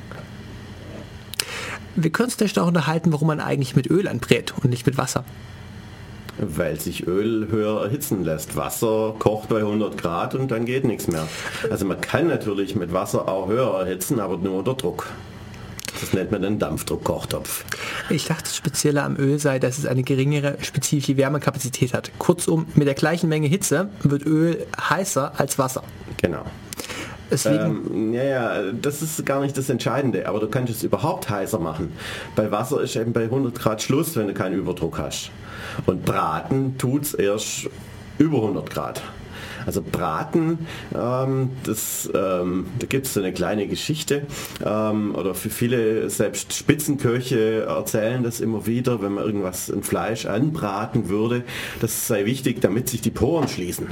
Wir können uns vielleicht auch unterhalten, warum man eigentlich mit Öl anbrät und nicht mit Wasser weil sich Öl höher erhitzen lässt. Wasser kocht bei 100 Grad und dann geht nichts mehr. Also man kann natürlich mit Wasser auch höher erhitzen, aber nur unter Druck. Das nennt man den Dampfdruckkochtopf. Ich dachte, das Spezielle am Öl sei, dass es eine geringere spezifische Wärmekapazität hat. Kurzum, mit der gleichen Menge Hitze wird Öl heißer als Wasser. Genau. Ähm, ja, ja, das ist gar nicht das Entscheidende, aber du kannst es überhaupt heißer machen. Bei Wasser ist eben bei 100 Grad Schluss, wenn du keinen Überdruck hast. Und braten tut es erst über 100 Grad. Also Braten, ähm, das, ähm, da gibt es so eine kleine Geschichte ähm, oder für viele selbst Spitzenköche erzählen das immer wieder, wenn man irgendwas ein Fleisch anbraten würde, das sei wichtig, damit sich die Poren schließen.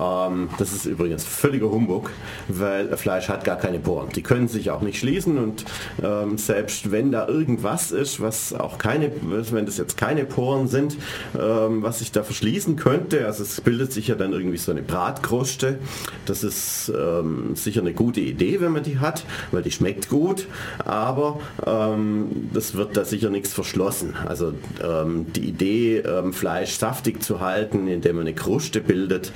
Ähm, das ist übrigens völliger Humbug, weil Fleisch hat gar keine Poren. Die können sich auch nicht schließen und ähm, selbst wenn da irgendwas ist, was auch keine, wenn das jetzt keine Poren sind, ähm, was sich da verschließen könnte, also es bildet sich ja dann irgendwie so eine Bratkruste. Das ist ähm, sicher eine gute Idee, wenn man die hat, weil die schmeckt gut, aber ähm, das wird da sicher nichts verschlossen. Also ähm, die Idee, Fleisch saftig zu halten, indem man eine Kruste bildet,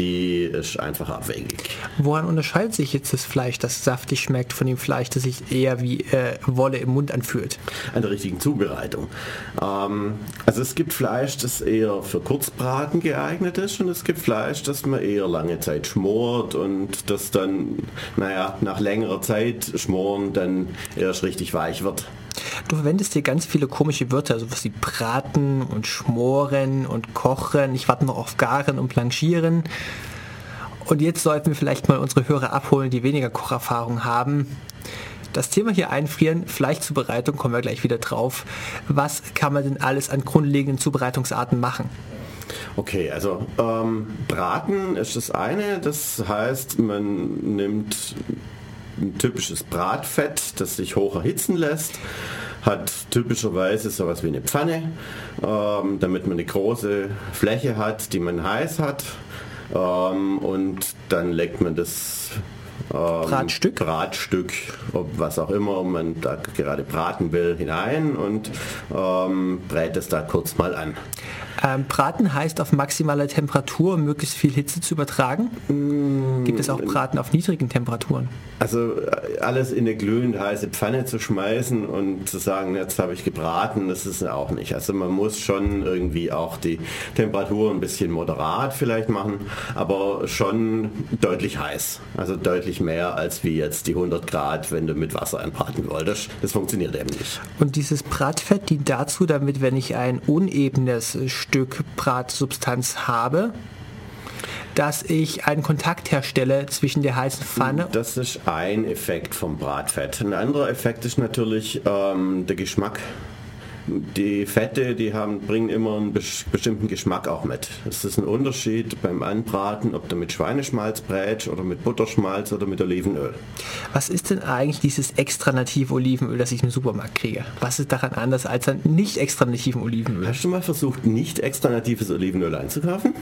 die ist einfach abwegig. Woran unterscheidet sich jetzt das Fleisch, das saftig schmeckt, von dem Fleisch, das sich eher wie äh, Wolle im Mund anfühlt? An der richtigen Zubereitung. Ähm, also es gibt Fleisch, das eher für Kurzbraten geeignet ist und es gibt Fleisch, das man eher lange Zeit schmort und das dann, naja, nach längerer Zeit schmoren dann erst richtig weich wird. Du verwendest hier ganz viele komische Wörter, also was wie braten und schmoren und kochen. Ich warte noch auf garen und blanchieren. Und jetzt sollten wir vielleicht mal unsere Hörer abholen, die weniger Kocherfahrung haben. Das Thema hier einfrieren, Fleischzubereitung, kommen wir gleich wieder drauf. Was kann man denn alles an grundlegenden Zubereitungsarten machen? Okay, also ähm, Braten ist das eine, das heißt, man nimmt ein typisches Bratfett, das sich hoch erhitzen lässt. Hat typischerweise sowas wie eine Pfanne, ähm, damit man eine große Fläche hat, die man heiß hat. Ähm, und dann legt man das ähm, Bratstück. Bratstück, ob was auch immer man da gerade braten will, hinein und ähm, brät es da kurz mal an. Ähm, Braten heißt auf maximaler Temperatur, um möglichst viel Hitze zu übertragen. Mm, Gibt es auch Braten auf niedrigen Temperaturen? Also äh, alles in eine glühend heiße Pfanne zu schmeißen und zu sagen, jetzt habe ich gebraten, das ist auch nicht. Also man muss schon irgendwie auch die Temperatur ein bisschen moderat vielleicht machen, aber schon deutlich heiß. Also deutlich mehr als wie jetzt die 100 Grad, wenn du mit Wasser anbraten wolltest. Das funktioniert eben nicht. Und dieses Bratfett dient dazu, damit wenn ich ein unebenes Stück Bratsubstanz habe, dass ich einen Kontakt herstelle zwischen der heißen Pfanne. Das ist ein Effekt vom Bratfett. Ein anderer Effekt ist natürlich ähm, der Geschmack die Fette, die haben, bringen immer einen bestimmten Geschmack auch mit. Es ist ein Unterschied beim Anbraten, ob du mit Schweineschmalz brätst oder mit Butterschmalz oder mit Olivenöl. Was ist denn eigentlich dieses extra native Olivenöl, das ich im Supermarkt kriege? Was ist daran anders als ein nicht extra nativen Olivenöl? Hast du mal versucht, nicht extra natives Olivenöl einzukaufen?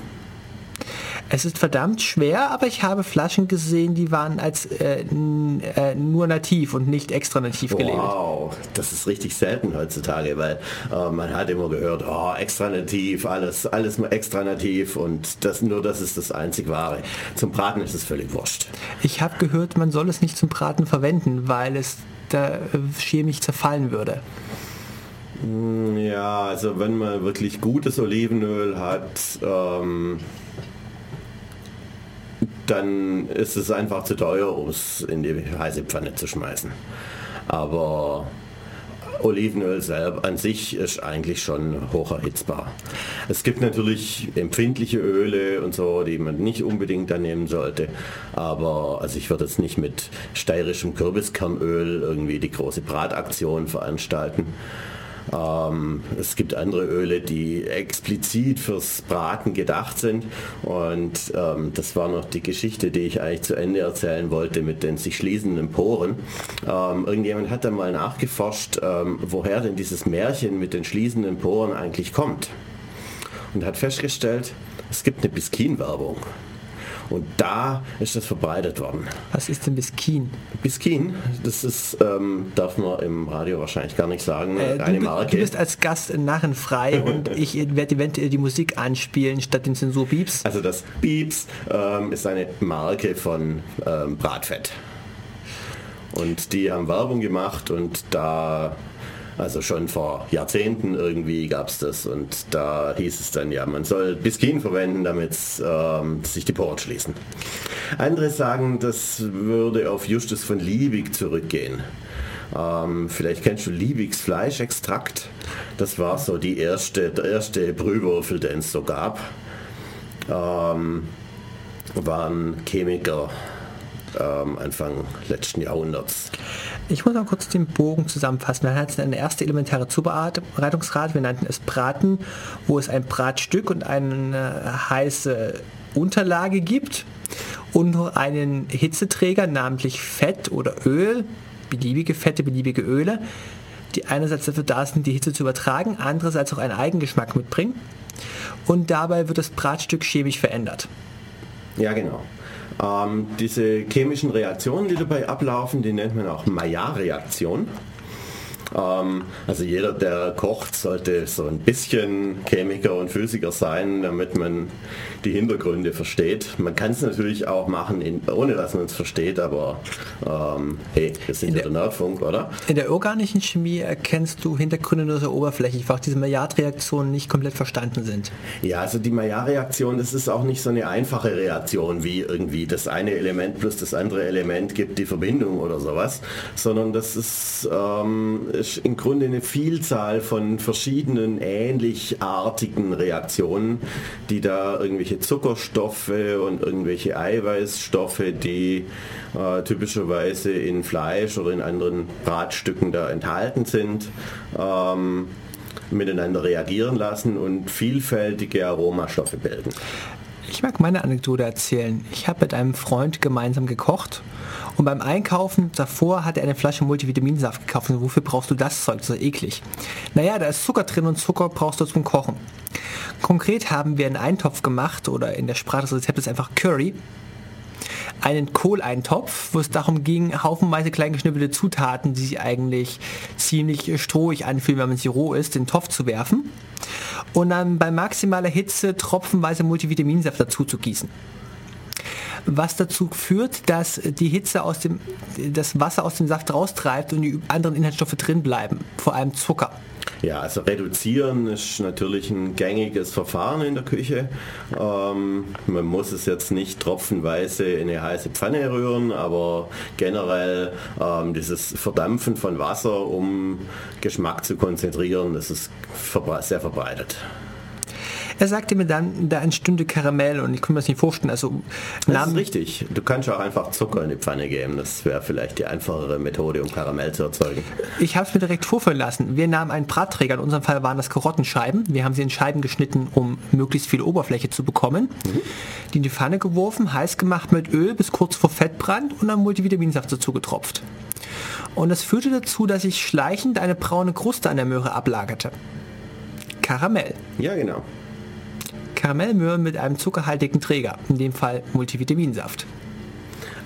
Es ist verdammt schwer, aber ich habe Flaschen gesehen, die waren als äh, äh, nur nativ und nicht extra nativ gelabelt. Wow, das ist richtig selten heutzutage, weil äh, man hat immer gehört, oh, extra nativ, alles, alles extra nativ und das, nur das ist das einzig wahre. Zum Braten ist es völlig wurscht. Ich habe gehört, man soll es nicht zum Braten verwenden, weil es da äh, chemisch zerfallen würde. Hm, ja, also wenn man wirklich gutes Olivenöl hat, ähm, dann ist es einfach zu teuer, um es in die heiße Pfanne zu schmeißen. Aber Olivenöl selber an sich ist eigentlich schon hoch erhitzbar. Es gibt natürlich empfindliche Öle und so, die man nicht unbedingt dann nehmen sollte. Aber also ich würde jetzt nicht mit steirischem Kürbiskernöl irgendwie die große Brataktion veranstalten. Ähm, es gibt andere Öle, die explizit fürs Braten gedacht sind. Und ähm, das war noch die Geschichte, die ich eigentlich zu Ende erzählen wollte mit den sich schließenden Poren. Ähm, irgendjemand hat dann mal nachgeforscht, ähm, woher denn dieses Märchen mit den schließenden Poren eigentlich kommt. Und hat festgestellt, es gibt eine Biskin-Werbung. Und da ist das verbreitet worden. Was ist denn Biskin? Biskin, das ist, ähm, darf man im Radio wahrscheinlich gar nicht sagen, äh, eine du, Marke. Du bist als Gast narrenfrei [laughs] und ich werde eventuell die Musik anspielen statt den Zensur-Beeps. Also das Beeps ähm, ist eine Marke von ähm, Bratfett. Und die haben Werbung gemacht und da also schon vor Jahrzehnten irgendwie gab es das und da hieß es dann, ja, man soll Biskin verwenden, damit ähm, sich die Poren schließen. Andere sagen, das würde auf Justus von Liebig zurückgehen. Ähm, vielleicht kennst du Liebigs Fleischextrakt. Das war so die erste, der erste Brühwürfel, den es so gab. Ähm, waren Chemiker ähm, Anfang letzten Jahrhunderts. Ich muss mal kurz den Bogen zusammenfassen. Wir hatten eine erste elementare Zubereitungsrate, wir nannten es Braten, wo es ein Bratstück und eine heiße Unterlage gibt und nur einen Hitzeträger, namentlich Fett oder Öl, beliebige Fette, beliebige Öle, die einerseits dafür da sind, die Hitze zu übertragen, andererseits auch einen Eigengeschmack mitbringen. Und dabei wird das Bratstück chemisch verändert. Ja, genau. Ähm, diese chemischen Reaktionen, die dabei ablaufen, die nennt man auch Maillard-Reaktion. Ähm, also jeder, der kocht, sollte so ein bisschen Chemiker und Physiker sein, damit man die Hintergründe versteht. Man kann es natürlich auch machen, in, ohne dass man es versteht, aber ähm, hey, wir sind ja der Nerdfunk, oder? In der organischen Chemie erkennst du Hintergründe nur so oberflächlich, weil diese Maillard-Reaktionen nicht komplett verstanden sind. Ja, also die Maillard-Reaktion, das ist auch nicht so eine einfache Reaktion, wie irgendwie das eine Element plus das andere Element gibt die Verbindung oder sowas, sondern das ist ähm, ist im Grunde eine Vielzahl von verschiedenen ähnlichartigen Reaktionen, die da irgendwelche Zuckerstoffe und irgendwelche Eiweißstoffe, die äh, typischerweise in Fleisch oder in anderen Bratstücken da enthalten sind, ähm, miteinander reagieren lassen und vielfältige Aromastoffe bilden. Ich mag meine Anekdote erzählen. Ich habe mit einem Freund gemeinsam gekocht und beim Einkaufen davor hat er eine Flasche Multivitaminsaft gekauft. Und wofür brauchst du das Zeug? Das ist eklig. Naja, da ist Zucker drin und Zucker brauchst du zum Kochen. Konkret haben wir einen Eintopf gemacht oder in der Sprache des Rezeptes einfach Curry einen Kohleintopf, wo es darum ging, haufenweise klein geschnippelte Zutaten, die sich eigentlich ziemlich strohig anfühlen, wenn man sie roh ist, in den Topf zu werfen und dann bei maximaler Hitze tropfenweise Multivitaminsaft dazu zu gießen was dazu führt, dass die Hitze aus dem, das Wasser aus dem Saft raustreibt und die anderen Inhaltsstoffe drin bleiben, vor allem Zucker. Ja, also reduzieren ist natürlich ein gängiges Verfahren in der Küche. Ähm, man muss es jetzt nicht tropfenweise in eine heiße Pfanne rühren, aber generell ähm, dieses Verdampfen von Wasser, um Geschmack zu konzentrieren, das ist sehr verbreitet. Er sagte mir dann, da entstünde Karamell und ich konnte mir das nicht vorstellen. Also das ist richtig. Du kannst auch einfach Zucker in die Pfanne geben. Das wäre vielleicht die einfachere Methode, um Karamell zu erzeugen. Ich habe es mir direkt vorführen lassen. Wir nahmen einen Bratträger, in unserem Fall waren das Karottenscheiben. Wir haben sie in Scheiben geschnitten, um möglichst viel Oberfläche zu bekommen. Mhm. Die in die Pfanne geworfen, heiß gemacht mit Öl bis kurz vor Fettbrand und dann Multivitaminsaft dazu getropft. Und das führte dazu, dass sich schleichend eine braune Kruste an der Möhre ablagerte. Karamell. Ja, genau. Karamellmöhren mit einem zuckerhaltigen Träger, in dem Fall Multivitaminsaft.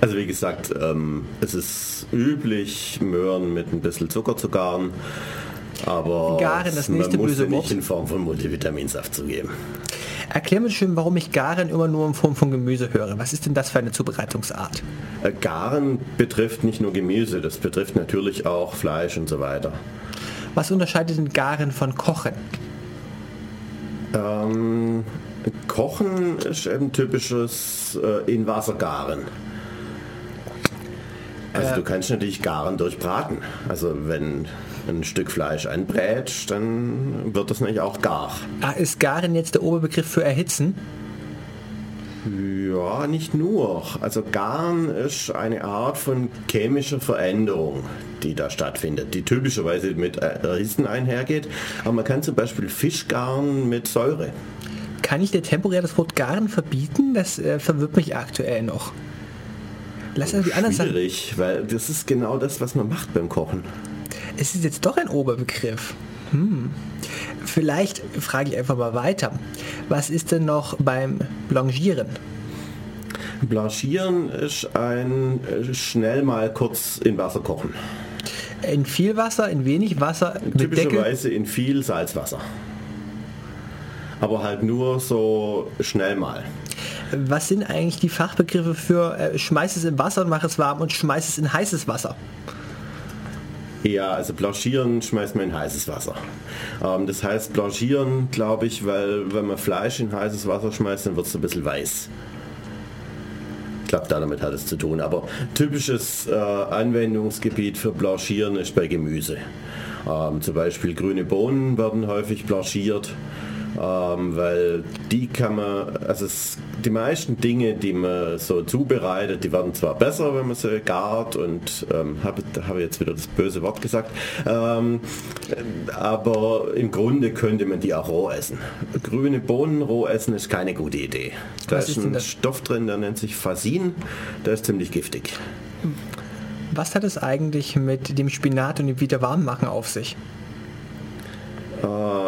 Also wie gesagt, ähm, es ist üblich, Möhren mit ein bisschen Zucker zu garen, aber garen, das nächste man muss böse nicht in Form von Multivitaminsaft zu geben. Erklär mir schön, warum ich Garen immer nur in Form von Gemüse höre. Was ist denn das für eine Zubereitungsart? Äh, Garen betrifft nicht nur Gemüse, das betrifft natürlich auch Fleisch und so weiter. Was unterscheidet denn Garen von Kochen? Ähm, Kochen ist ein typisches äh, in Wasser garen. Also äh, du kannst natürlich garen durch Braten. Also wenn ein Stück Fleisch einbrätst, dann wird das natürlich auch gar. Ah, ist garen jetzt der Oberbegriff für erhitzen? Ja, nicht nur. Also Garen ist eine Art von chemischer Veränderung, die da stattfindet, die typischerweise mit Erhitzen einhergeht. Aber man kann zum Beispiel Fisch garen mit Säure. Kann ich dir temporär das Wort Garen verbieten? Das äh, verwirrt mich aktuell noch. Lass also die anderen Schwierig, weil das ist genau das, was man macht beim Kochen. Es ist jetzt doch ein Oberbegriff. Hm. Vielleicht frage ich einfach mal weiter. Was ist denn noch beim Blanchieren? Blanchieren ist ein äh, schnell mal kurz in Wasser kochen. In viel Wasser, in wenig Wasser? Typischerweise in viel Salzwasser. Aber halt nur so schnell mal. Was sind eigentlich die Fachbegriffe für äh, schmeiß es in Wasser und mach es warm und schmeiß es in heißes Wasser? Ja, also blanchieren schmeißt man in heißes Wasser. Ähm, das heißt blanchieren, glaube ich, weil wenn man Fleisch in heißes Wasser schmeißt, dann wird es ein bisschen weiß. Ich glaube, damit hat es zu tun. Aber typisches äh, Anwendungsgebiet für Blanchieren ist bei Gemüse. Ähm, zum Beispiel grüne Bohnen werden häufig blanchiert ähm, weil die kann man, also es, die meisten Dinge, die man so zubereitet, die werden zwar besser, wenn man sie gart und ähm, habe hab jetzt wieder das böse Wort gesagt, ähm, aber im Grunde könnte man die auch roh essen. Grüne Bohnen roh essen ist keine gute Idee. Da Was ist ein Stoff drin, der nennt sich Fasin, der ist ziemlich giftig. Was hat es eigentlich mit dem Spinat und dem Wiederwarmmachen auf sich? Ähm,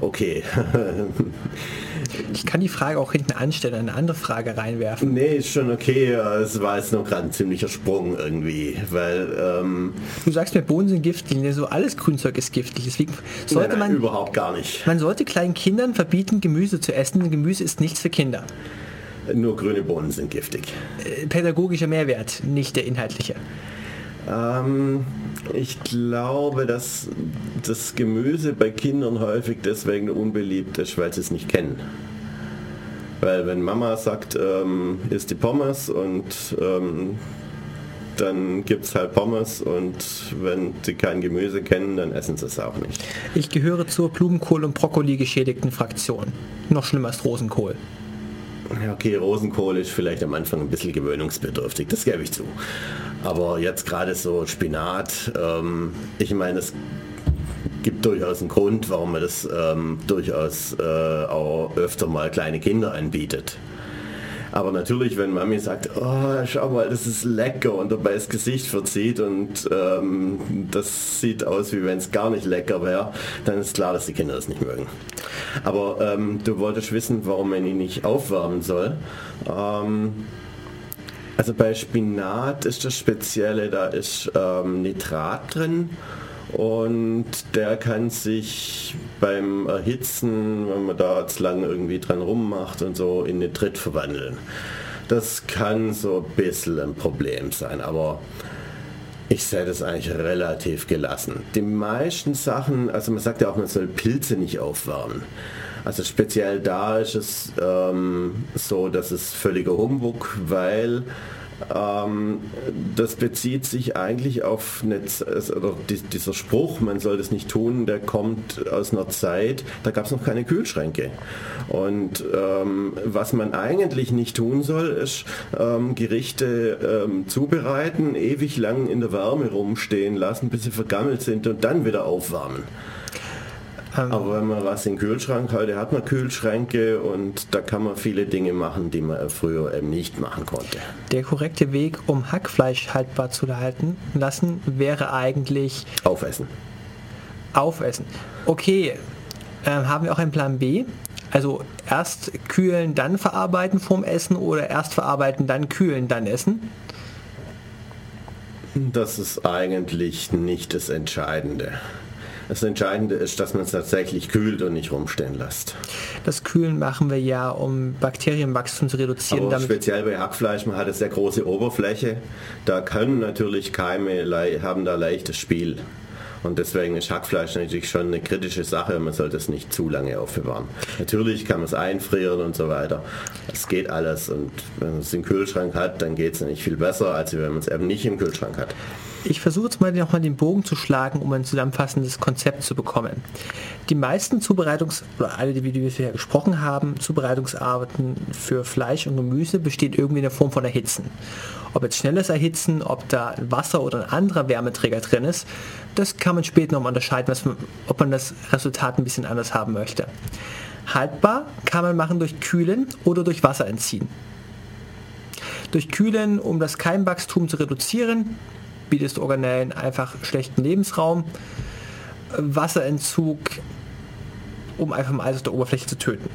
okay. [laughs] ich kann die Frage auch hinten anstellen, eine andere Frage reinwerfen. Nee, ist schon okay. Es war jetzt nur gerade ein ziemlicher Sprung irgendwie, weil... Ähm, du sagst mir, Bohnen sind giftig, so alles Grünzeug ist giftig. Deswegen sollte nein, nein, man... überhaupt gar nicht. Man sollte kleinen Kindern verbieten, Gemüse zu essen. Gemüse ist nichts für Kinder. Nur grüne Bohnen sind giftig. Äh, pädagogischer Mehrwert, nicht der inhaltliche. Ähm, ich glaube, dass das Gemüse bei Kindern häufig deswegen unbeliebt ist, weil sie es nicht kennen. Weil wenn Mama sagt, ähm, isst die Pommes und ähm, dann gibt es halt Pommes und wenn sie kein Gemüse kennen, dann essen sie es auch nicht. Ich gehöre zur Blumenkohl- und Brokkoli geschädigten Fraktion. Noch schlimmer als Rosenkohl. Ja, okay, Rosenkohl ist vielleicht am Anfang ein bisschen gewöhnungsbedürftig, das gebe ich zu. Aber jetzt gerade so Spinat, ähm, ich meine, es gibt durchaus einen Grund, warum man das ähm, durchaus äh, auch öfter mal kleine Kinder anbietet. Aber natürlich, wenn Mami sagt, oh, schau mal, das ist lecker und dabei das Gesicht verzieht und ähm, das sieht aus, wie wenn es gar nicht lecker wäre, dann ist klar, dass die Kinder das nicht mögen. Aber ähm, du wolltest wissen, warum man ihn nicht aufwärmen soll. Ähm, also bei Spinat ist das Spezielle, da ist ähm, Nitrat drin und der kann sich beim Erhitzen, wenn man da zu lange irgendwie dran rummacht und so, in Nitrit verwandeln. Das kann so ein bisschen ein Problem sein, aber ich sehe das eigentlich relativ gelassen. Die meisten Sachen, also man sagt ja auch, man soll Pilze nicht aufwärmen. Also speziell da ist es ähm, so, dass es völliger Humbug, weil das bezieht sich eigentlich auf Netz, oder dieser Spruch, man soll das nicht tun, der kommt aus einer Zeit, da gab es noch keine Kühlschränke. Und ähm, was man eigentlich nicht tun soll, ist ähm, Gerichte ähm, zubereiten, ewig lang in der Wärme rumstehen lassen, bis sie vergammelt sind und dann wieder aufwärmen. Ähm, Aber wenn man was im Kühlschrank, heute hat man Kühlschränke und da kann man viele Dinge machen, die man früher eben nicht machen konnte. Der korrekte Weg, um Hackfleisch haltbar zu halten lassen, wäre eigentlich... Aufessen. Aufessen. Okay, ähm, haben wir auch einen Plan B? Also erst kühlen, dann verarbeiten vorm Essen oder erst verarbeiten, dann kühlen, dann essen? Das ist eigentlich nicht das Entscheidende. Das Entscheidende ist, dass man es tatsächlich kühlt und nicht rumstehen lässt. Das Kühlen machen wir ja, um Bakterienwachstum zu reduzieren. Aber speziell bei Hackfleisch, man hat eine sehr große Oberfläche. Da können natürlich Keime, haben da leichtes Spiel. Und deswegen ist Hackfleisch natürlich schon eine kritische Sache. Man sollte es nicht zu lange aufbewahren. Natürlich kann man es einfrieren und so weiter. Es geht alles. Und wenn man es im Kühlschrank hat, dann geht es nicht viel besser, als wenn man es eben nicht im Kühlschrank hat. Ich versuche jetzt mal nochmal den Bogen zu schlagen, um ein zusammenfassendes Konzept zu bekommen. Die meisten Zubereitungs- oder alle, die wir bisher gesprochen haben, Zubereitungsarbeiten für Fleisch und Gemüse bestehen irgendwie in der Form von Erhitzen. Ob jetzt schnelles Erhitzen, ob da Wasser oder ein anderer Wärmeträger drin ist, das kann man später nochmal unterscheiden, man, ob man das Resultat ein bisschen anders haben möchte. Haltbar kann man machen durch Kühlen oder durch Wasser entziehen. Durch Kühlen, um das Keimwachstum zu reduzieren, bietest Organellen einfach schlechten Lebensraum. Wasserentzug, um einfach mal alles auf der Oberfläche zu töten.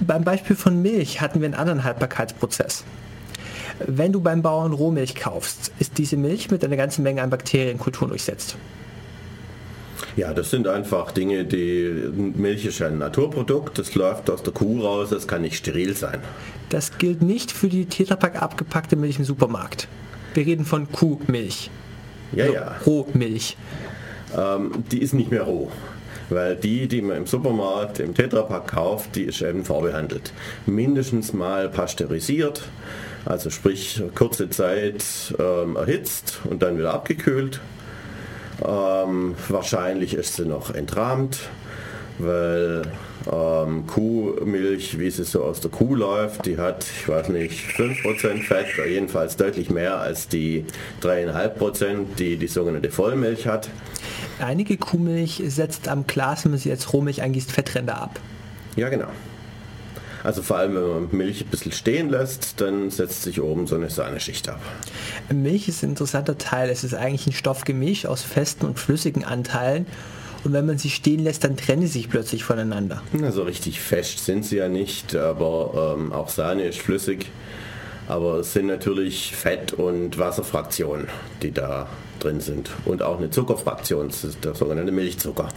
Beim Beispiel von Milch hatten wir einen anderen Haltbarkeitsprozess. Wenn du beim Bauern Rohmilch kaufst, ist diese Milch mit einer ganzen Menge an Bakterienkulturen durchsetzt. Ja, das sind einfach Dinge, die Milch ist ein Naturprodukt, das läuft aus der Kuh raus, das kann nicht steril sein. Das gilt nicht für die Tetrapack abgepackte Milch im Supermarkt. Wir reden von Kuhmilch. Ja, also ja. Rohmilch. Ähm, die ist nicht mehr roh. Weil die, die man im Supermarkt, im Tetrapack kauft, die ist eben vorbehandelt. Mindestens mal pasteurisiert, also sprich kurze Zeit ähm, erhitzt und dann wieder abgekühlt. Ähm, wahrscheinlich ist sie noch entrahmt, weil ähm, Kuhmilch, wie sie so aus der Kuh läuft, die hat, ich weiß nicht, 5% Fett, jedenfalls deutlich mehr als die 3,5%, die die sogenannte Vollmilch hat. Einige Kuhmilch setzt am Glas, wenn man sie als Rohmilch eingießt, Fettränder ab. Ja, genau. Also vor allem, wenn man Milch ein bisschen stehen lässt, dann setzt sich oben so eine Sahneschicht ab. Milch ist ein interessanter Teil. Es ist eigentlich ein Stoffgemisch aus festen und flüssigen Anteilen und wenn man sie stehen lässt, dann trennen sie sich plötzlich voneinander. Also richtig fest sind sie ja nicht, aber ähm, auch Sahne ist flüssig. Aber es sind natürlich Fett- und Wasserfraktionen, die da drin sind. Und auch eine Zuckerfraktion, das ist der sogenannte Milchzucker.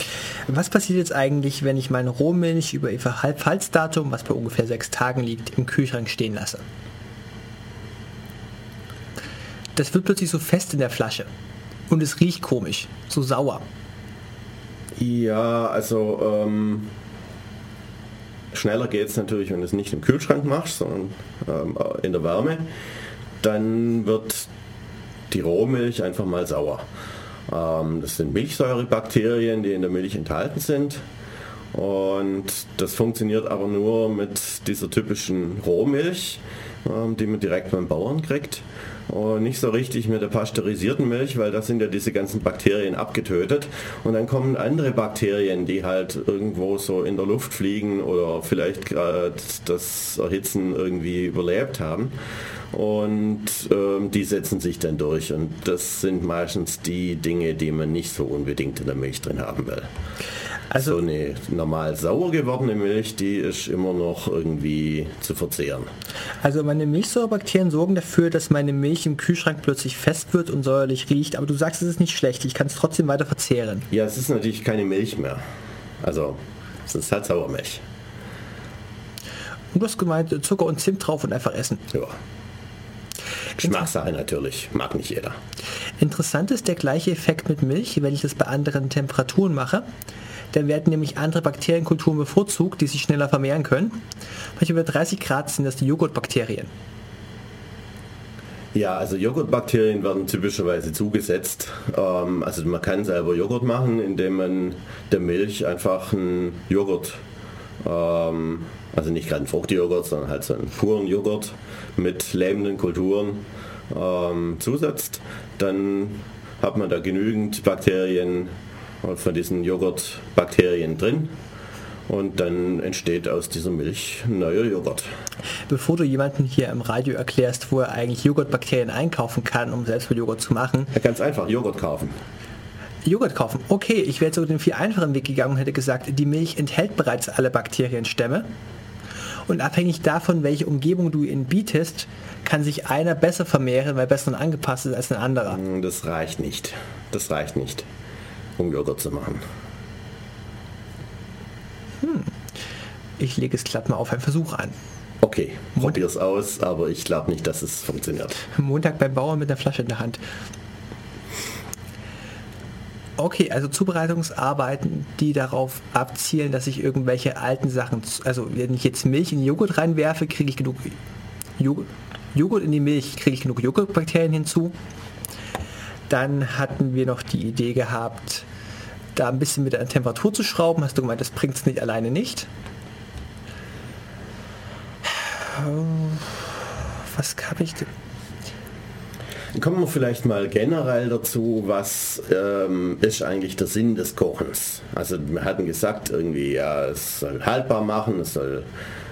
Was passiert jetzt eigentlich, wenn ich meine Rohmilch über ihr Verfallsdatum, was bei ungefähr sechs Tagen liegt, im Kühlschrank stehen lasse? Das wird plötzlich so fest in der Flasche. Und es riecht komisch, so sauer. Ja, also ähm, schneller geht es natürlich, wenn du es nicht im Kühlschrank machst, sondern ähm, in der Wärme. Dann wird die Rohmilch einfach mal sauer. Ähm, das sind Milchsäurebakterien, die in der Milch enthalten sind. Und das funktioniert aber nur mit dieser typischen Rohmilch, ähm, die man direkt beim Bauern kriegt und nicht so richtig mit der pasteurisierten Milch, weil da sind ja diese ganzen Bakterien abgetötet. Und dann kommen andere Bakterien, die halt irgendwo so in der Luft fliegen oder vielleicht gerade das Erhitzen irgendwie überlebt haben. Und ähm, die setzen sich dann durch. Und das sind meistens die Dinge, die man nicht so unbedingt in der Milch drin haben will. Also so eine normal sauer gewordene Milch, die ist immer noch irgendwie zu verzehren. Also meine Milchsäurebakterien sorgen dafür, dass meine Milch im Kühlschrank plötzlich fest wird und säuerlich riecht, aber du sagst, es ist nicht schlecht, ich kann es trotzdem weiter verzehren. Ja, es ist natürlich keine Milch mehr. Also es ist halt Sauermilch. Und du hast gemeint, Zucker und Zimt drauf und einfach essen. Ja. Geschmackssache natürlich, mag nicht jeder. Interessant ist der gleiche Effekt mit Milch, wenn ich das bei anderen Temperaturen mache. Dann werden nämlich andere Bakterienkulturen bevorzugt, die sich schneller vermehren können. Bei über 30 Grad sind das die Joghurtbakterien. Ja, also Joghurtbakterien werden typischerweise zugesetzt. Ähm, also man kann selber Joghurt machen, indem man der Milch einfach einen Joghurt, ähm, also nicht gerade einen Fruchtjoghurt, sondern halt so einen puren Joghurt mit lebenden Kulturen ähm, zusetzt. Dann hat man da genügend Bakterien von diesen Joghurtbakterien drin und dann entsteht aus dieser Milch neuer Joghurt. Bevor du jemanden hier im Radio erklärst, wo er eigentlich Joghurtbakterien einkaufen kann, um selbst mit Joghurt zu machen. Ja, ganz einfach, Joghurt kaufen. Joghurt kaufen. Okay, ich wäre so den viel einfachen Weg gegangen und hätte gesagt, die Milch enthält bereits alle Bakterienstämme. Und abhängig davon, welche Umgebung du ihnen bietest, kann sich einer besser vermehren, weil besser angepasst ist als ein anderer. Das reicht nicht. Das reicht nicht, um Joghurt zu machen. Hm. Ich lege es glatt mal auf einen Versuch an. Okay, probier es aus, aber ich glaube nicht, dass es funktioniert. Montag beim Bauer mit einer Flasche in der Hand. Okay, also Zubereitungsarbeiten, die darauf abzielen, dass ich irgendwelche alten Sachen, also wenn ich jetzt Milch in den Joghurt reinwerfe, kriege ich genug Joghurt, Joghurt in die Milch, kriege ich genug Joghurtbakterien hinzu. Dann hatten wir noch die Idee gehabt, da ein bisschen mit der Temperatur zu schrauben. Hast du gemeint, das bringt es nicht alleine nicht. Was habe ich denn? Kommen wir vielleicht mal generell dazu, was ähm, ist eigentlich der Sinn des Kochens? Also wir hatten gesagt, irgendwie, ja, es soll haltbar machen, es soll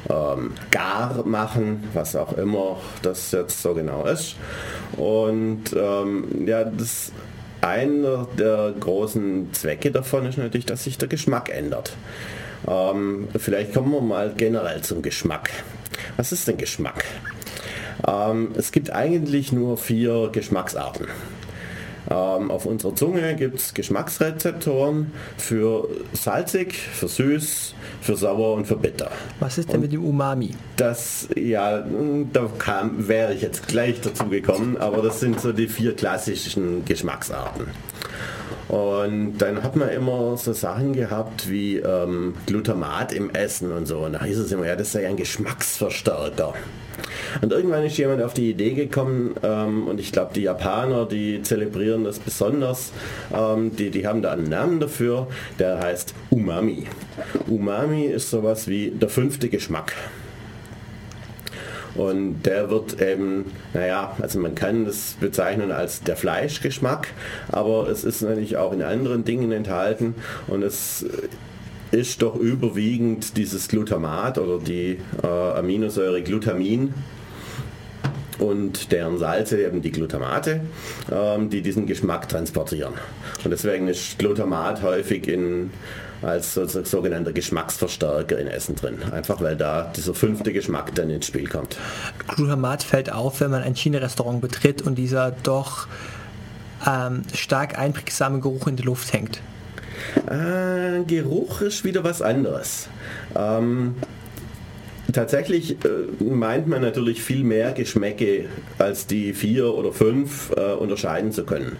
ähm, gar machen, was auch immer das jetzt so genau ist. Und ähm, ja, das einer der großen Zwecke davon ist natürlich, dass sich der Geschmack ändert. Ähm, vielleicht kommen wir mal generell zum Geschmack. Was ist denn Geschmack? Ähm, es gibt eigentlich nur vier Geschmacksarten. Ähm, auf unserer Zunge gibt es Geschmacksrezeptoren für salzig, für süß, für sauer und für bitter. Was ist denn und mit dem Umami? Das, ja, da kam, wäre ich jetzt gleich dazu gekommen, aber das sind so die vier klassischen Geschmacksarten. Und dann hat man immer so Sachen gehabt wie ähm, Glutamat im Essen und so. Und da hieß es immer, ja, das sei ein Geschmacksverstärker. Und irgendwann ist jemand auf die Idee gekommen, ähm, und ich glaube, die Japaner, die zelebrieren das besonders, ähm, die, die haben da einen Namen dafür, der heißt Umami. Umami ist sowas wie der fünfte Geschmack. Und der wird eben, naja, also man kann das bezeichnen als der Fleischgeschmack, aber es ist natürlich auch in anderen Dingen enthalten und es ist doch überwiegend dieses Glutamat oder die äh, Aminosäure Glutamin und deren Salze eben die Glutamate, ähm, die diesen Geschmack transportieren. Und deswegen ist Glutamat häufig in, als sogenannter Geschmacksverstärker in Essen drin. Einfach weil da dieser fünfte Geschmack dann ins Spiel kommt. Glutamat fällt auf, wenn man ein China-Restaurant betritt und dieser doch ähm, stark einprägsame Geruch in die Luft hängt. Äh, Geruch ist wieder was anderes. Ähm, tatsächlich äh, meint man natürlich viel mehr Geschmäcke als die vier oder fünf äh, unterscheiden zu können.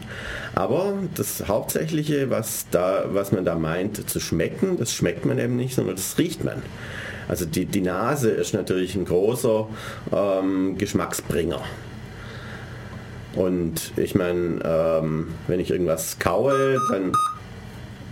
Aber das Hauptsächliche, was, da, was man da meint zu schmecken, das schmeckt man eben nicht, sondern das riecht man. Also die, die Nase ist natürlich ein großer ähm, Geschmacksbringer. Und ich meine, ähm, wenn ich irgendwas kaue, dann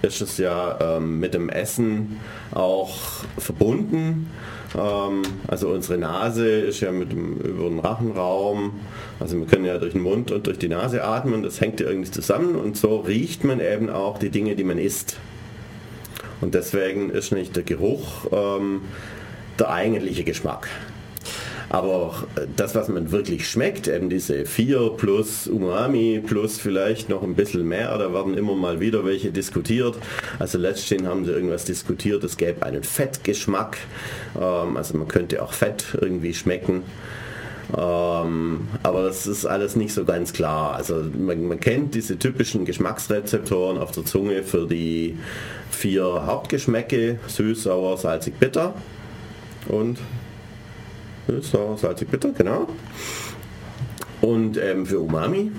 ist es ja ähm, mit dem Essen auch verbunden. Ähm, also unsere Nase ist ja mit dem, über den Rachenraum, also wir können ja durch den Mund und durch die Nase atmen, das hängt ja irgendwie zusammen und so riecht man eben auch die Dinge, die man isst. Und deswegen ist nicht der Geruch ähm, der eigentliche Geschmack. Aber das, was man wirklich schmeckt, eben diese 4 plus Umami plus vielleicht noch ein bisschen mehr, da werden immer mal wieder welche diskutiert. Also letztendlich haben sie irgendwas diskutiert, es gäbe einen Fettgeschmack. Ähm, also man könnte auch Fett irgendwie schmecken. Ähm, aber das ist alles nicht so ganz klar. Also man, man, kennt diese typischen Geschmacksrezeptoren auf der Zunge für die vier Hauptgeschmäcke, süß, sauer, salzig, bitter. Und so, salzig bitter, genau. Und ähm, für Umami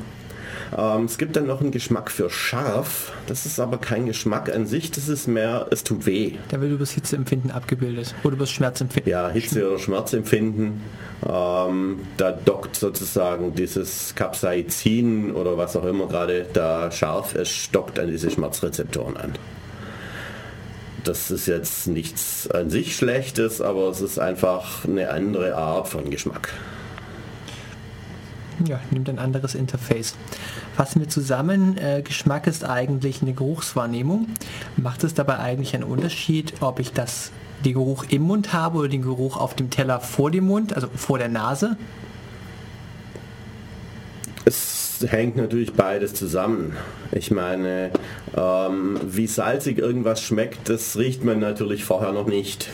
Ähm, es gibt dann noch einen Geschmack für scharf. Das ist aber kein Geschmack an sich, das ist mehr, es tut weh. Da wird über das Hitzeempfinden abgebildet oder über das Schmerzempfinden. Ja, Hitze oder Schmerzempfinden. Ähm, da dockt sozusagen dieses Capsaicin oder was auch immer gerade da scharf ist, dockt an diese Schmerzrezeptoren an. Das ist jetzt nichts an sich Schlechtes, aber es ist einfach eine andere Art von Geschmack. Ja, nimmt ein anderes Interface. Fassen wir zusammen, äh, Geschmack ist eigentlich eine Geruchswahrnehmung. Macht es dabei eigentlich einen Unterschied, ob ich das, den Geruch im Mund habe oder den Geruch auf dem Teller vor dem Mund, also vor der Nase? Es hängt natürlich beides zusammen. Ich meine, ähm, wie salzig irgendwas schmeckt, das riecht man natürlich vorher noch nicht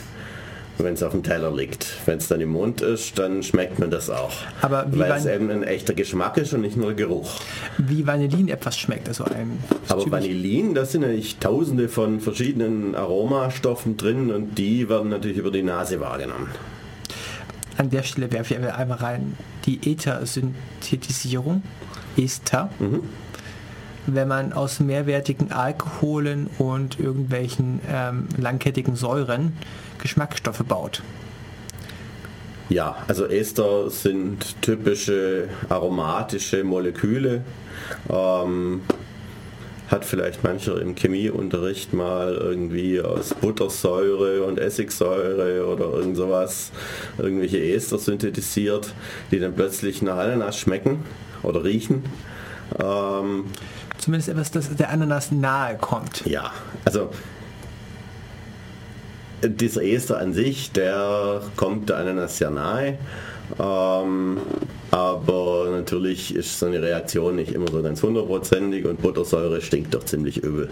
wenn es auf dem Teller liegt. Wenn es dann im Mund ist, dann schmeckt man das auch. Aber weil es eben ein echter Geschmack ist und nicht nur Geruch. Wie Vanillin etwas schmeckt. Also ein Aber Vanillin, da sind natürlich tausende von verschiedenen Aromastoffen drin und die werden natürlich über die Nase wahrgenommen. An der Stelle werfe ich einmal rein die Ether-Synthetisierung, Ester. Mhm wenn man aus mehrwertigen Alkoholen und irgendwelchen ähm, langkettigen Säuren Geschmacksstoffe baut. Ja, also Ester sind typische aromatische Moleküle. Ähm, hat vielleicht mancher im Chemieunterricht mal irgendwie aus Buttersäure und Essigsäure oder irgend sowas irgendwelche Ester synthetisiert, die dann plötzlich nach Ananas schmecken oder riechen. Ähm, Zumindest etwas, das der Ananas nahe kommt. Ja, also dieser Ester an sich, der kommt der Ananas sehr nahe. Ähm, aber natürlich ist so eine Reaktion nicht immer so ganz hundertprozentig und Buttersäure stinkt doch ziemlich übel.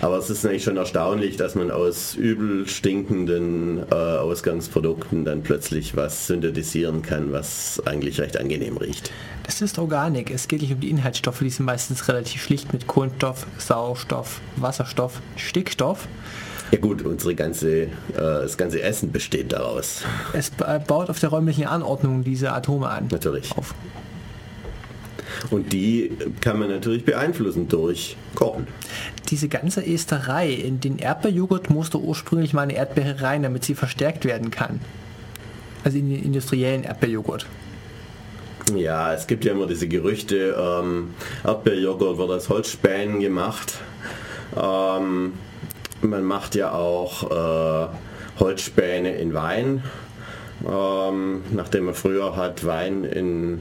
Aber es ist natürlich schon erstaunlich, dass man aus übel stinkenden äh, Ausgangsprodukten dann plötzlich was synthetisieren kann, was eigentlich recht angenehm riecht. Das ist Organik. Es geht nicht um die Inhaltsstoffe, die sind meistens relativ schlicht mit Kohlenstoff, Sauerstoff, Wasserstoff, Stickstoff. Ja gut, unsere ganze, äh, das ganze Essen besteht daraus. Es baut auf der räumlichen Anordnung diese Atome an. Natürlich. Auf. Und die kann man natürlich beeinflussen durch Kochen. Diese ganze Esterei, in den Erdbeerjoghurt musste ursprünglich mal eine Erdbeere rein, damit sie verstärkt werden kann. Also in den industriellen Erdbeerjoghurt. Ja, es gibt ja immer diese Gerüchte, ähm, Erdbeerjoghurt wird aus Holzspänen gemacht. Ähm, man macht ja auch äh, Holzspäne in Wein. Ähm, nachdem man früher hat Wein in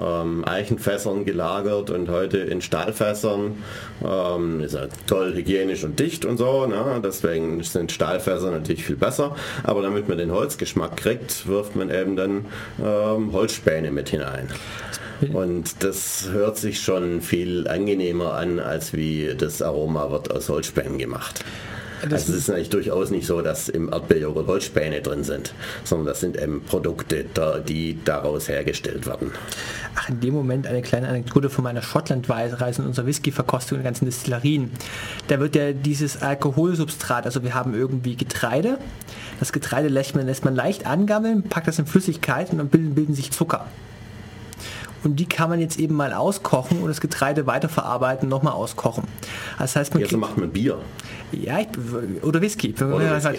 ähm, Eichenfässern gelagert und heute in Stahlfässern. Ähm, ist ja toll hygienisch und dicht und so, ne? deswegen sind Stahlfässer natürlich viel besser. Aber damit man den Holzgeschmack kriegt, wirft man eben dann ähm, Holzspäne mit hinein. Und das hört sich schon viel angenehmer an, als wie das Aroma wird aus Holzspänen gemacht. Das also es ist eigentlich durchaus nicht so, dass im Erdbeerjoghurt Holzspäne drin sind, sondern das sind eben Produkte, die daraus hergestellt werden. Ach, in dem Moment eine kleine Anekdote von meiner Schottlandreise und unserer Whisky-Verkostung in ganzen Destillerien. Da wird ja dieses Alkoholsubstrat, also wir haben irgendwie Getreide, das Getreide lässt man, lässt man leicht angammeln, packt das in Flüssigkeit und dann bilden, bilden sich Zucker. Und die kann man jetzt eben mal auskochen und das Getreide weiterverarbeiten, nochmal auskochen. Das heißt, man ja, so macht man Bier. Ja, oder Whisky. Oder Whisky.